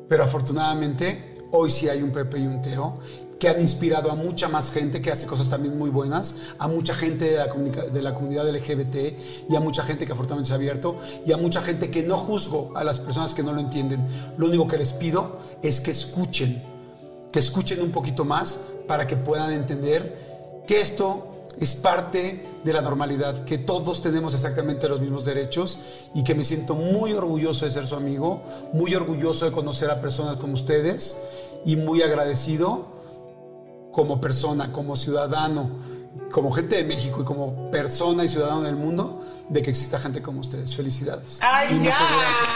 Speaker 4: pero afortunadamente hoy sí hay un Pepe y un Teo que han inspirado a mucha más gente que hace cosas también muy buenas, a mucha gente de la, de la comunidad LGBT y a mucha gente que afortunadamente se ha abierto y a mucha gente que no juzgo a las personas que no lo entienden. Lo único que les pido es que escuchen, que escuchen un poquito más para que puedan entender que esto es parte de la normalidad, que todos tenemos exactamente los mismos derechos y que me siento muy orgulloso de ser su amigo, muy orgulloso de conocer a personas como ustedes y muy agradecido como persona, como ciudadano, como gente de México y como persona y ciudadano del mundo, de que exista gente como ustedes. Felicidades.
Speaker 5: ¡Ay,
Speaker 4: Y muchas
Speaker 5: ya!
Speaker 4: gracias.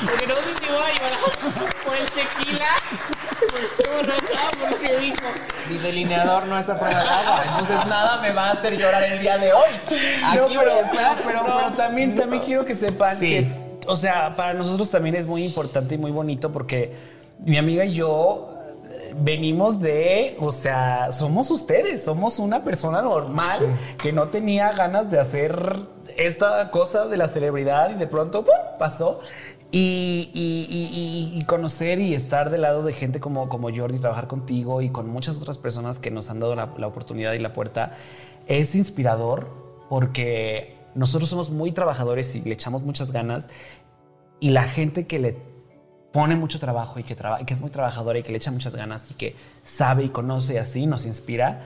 Speaker 5: Porque no a llorar por el tequila. Porque dijo.
Speaker 3: Mi delineador no es a prueba de agua, entonces nada me va a hacer llorar el día de hoy. Aquí
Speaker 5: No,
Speaker 3: voy
Speaker 5: pero,
Speaker 3: a estar,
Speaker 5: pero,
Speaker 3: no,
Speaker 5: pero también,
Speaker 3: no.
Speaker 5: también quiero que sepan
Speaker 3: Sí.
Speaker 5: que, o sea, para nosotros también es muy importante y muy bonito porque mi amiga y yo eh, venimos de, o sea, somos ustedes, somos una persona normal que no tenía ganas de hacer esta cosa de la celebridad y de pronto ¡pum! pasó. Y, conocer y estar del lado de gente como, como Jordi, trabajar contigo y con muchas otras personas que nos han dado la, oportunidad y la puerta, es inspirador porque nosotros somos muy trabajadores y le echamos muchas ganas y la gente que le pone mucho trabajo y que, traba- que es muy trabajadora y que le echa muchas ganas y que sabe y conoce así nos inspira.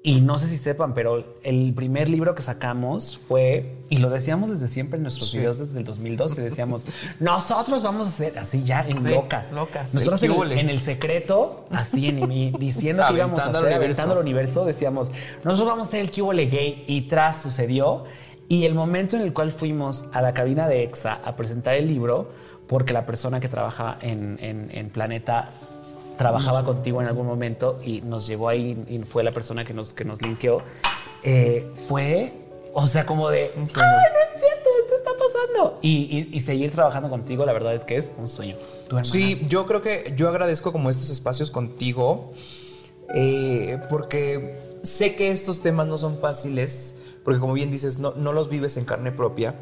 Speaker 5: Y no sé si sepan, pero el primer libro que sacamos fue, y lo decíamos desde siempre en nuestros videos desde el 2012, decíamos, nosotros vamos a hacer así ya en
Speaker 3: Sí,
Speaker 5: locas.
Speaker 3: locas,
Speaker 5: Nosotros
Speaker 3: el
Speaker 5: en, el, en el secreto, así en, y diciendo que íbamos a hacer, aventando al universo, decíamos, nosotros vamos a hacer el Cubole gay y tras sucedió. Y el momento en el cual fuimos a la cabina de EXA a presentar el libro, porque la persona que trabaja en, en- en Planeta trabajaba contigo en algún momento y nos llevó ahí y fue la persona que nos, que nos linkeó, eh, fue, o sea, como de, ¡ay, no es cierto, esto está pasando! Y, y- y seguir trabajando contigo, la verdad es que es un sueño.
Speaker 3: Sí, yo creo que yo agradezco como estos espacios contigo, eh, porque sé que estos temas no son fáciles, porque como bien dices, no, no los vives en carne propia.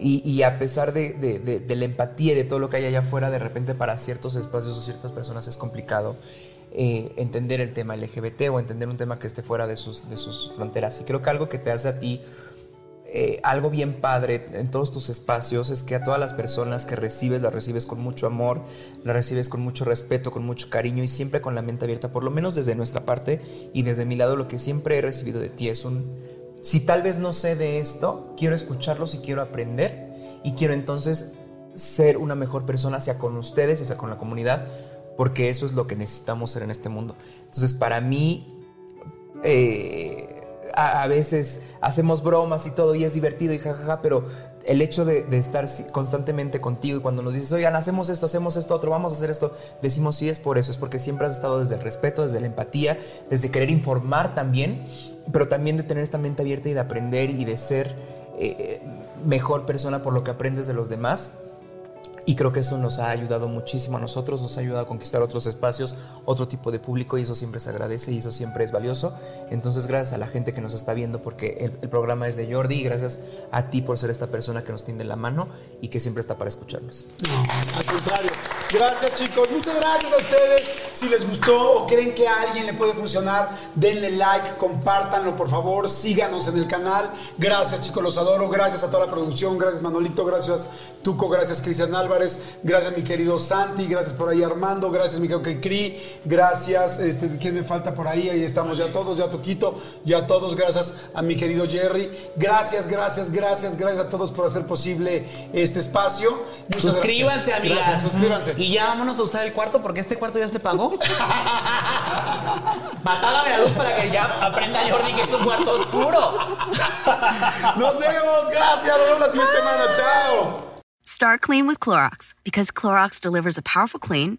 Speaker 3: Y, a pesar de- de la empatía y de todo lo que hay allá afuera, de repente para ciertos espacios o ciertas personas es complicado eh, entender el tema LGBT o entender un tema que esté fuera de sus, de sus fronteras. Y creo que algo que te hace a ti eh, algo bien padre en todos tus espacios es que a todas las personas que recibes, las recibes con mucho amor, las recibes con mucho respeto, con mucho cariño y siempre con la mente abierta, por lo menos desde nuestra parte y desde mi lado, lo que siempre he recibido de ti es un, si tal vez no sé de esto, quiero escucharlos y quiero aprender y quiero entonces ser una mejor persona hacia con ustedes hacia con la comunidad, porque eso es lo que necesitamos ser en este mundo. Entonces, para mí, eh, a, a veces hacemos bromas y todo y es divertido y jajaja, pero el hecho de, de estar constantemente contigo y cuando nos dices, oigan, hacemos esto, hacemos esto, otro, vamos a hacer esto, decimos sí es por eso, es porque siempre has estado desde el respeto, desde la empatía, desde querer informar también, pero también de tener esta mente abierta y de aprender y de ser eh, mejor persona por lo que aprendes de los demás. Y creo que eso nos ha ayudado muchísimo a nosotros, nos ha ayudado a conquistar otros espacios, otro tipo de público y eso siempre se agradece y eso siempre es valioso. Entonces gracias a la gente que nos está viendo porque el, el programa es de Jordi y gracias a ti por ser esta persona que nos tiende la mano y que siempre está para escucharnos.
Speaker 4: Al contrario. Gracias, chicos. Muchas gracias a ustedes. Si les gustó o creen que a alguien le puede funcionar, denle like, compártanlo, por favor. Síganos en el canal. Gracias, chicos, los adoro. Gracias a toda la producción. Gracias, Manolito. Gracias, Tuco. Gracias, Cristian Álvarez. Gracias, mi querido Santi. Gracias por ahí, Armando. Gracias, mi querido Cri. Gracias. Este, ¿Quién me falta por ahí? Ahí estamos ya todos, ya Tuquito, ya todos. Gracias a mi querido Jerry. Gracias, gracias, gracias, gracias a todos por hacer posible este espacio. Muchas
Speaker 5: Suscríbanse,
Speaker 4: gracias.
Speaker 5: amigas.
Speaker 4: Gracias, suscríbanse.
Speaker 5: Y ya vámonos a usar el cuarto porque este cuarto ya se pagó. Matálame la luz para que ya aprenda Jordi que es un cuarto oscuro.
Speaker 4: Nos vemos, gracias, nos vemos la siguiente semana, chao.
Speaker 7: Start clean with Clorox because Clorox delivers a powerful clean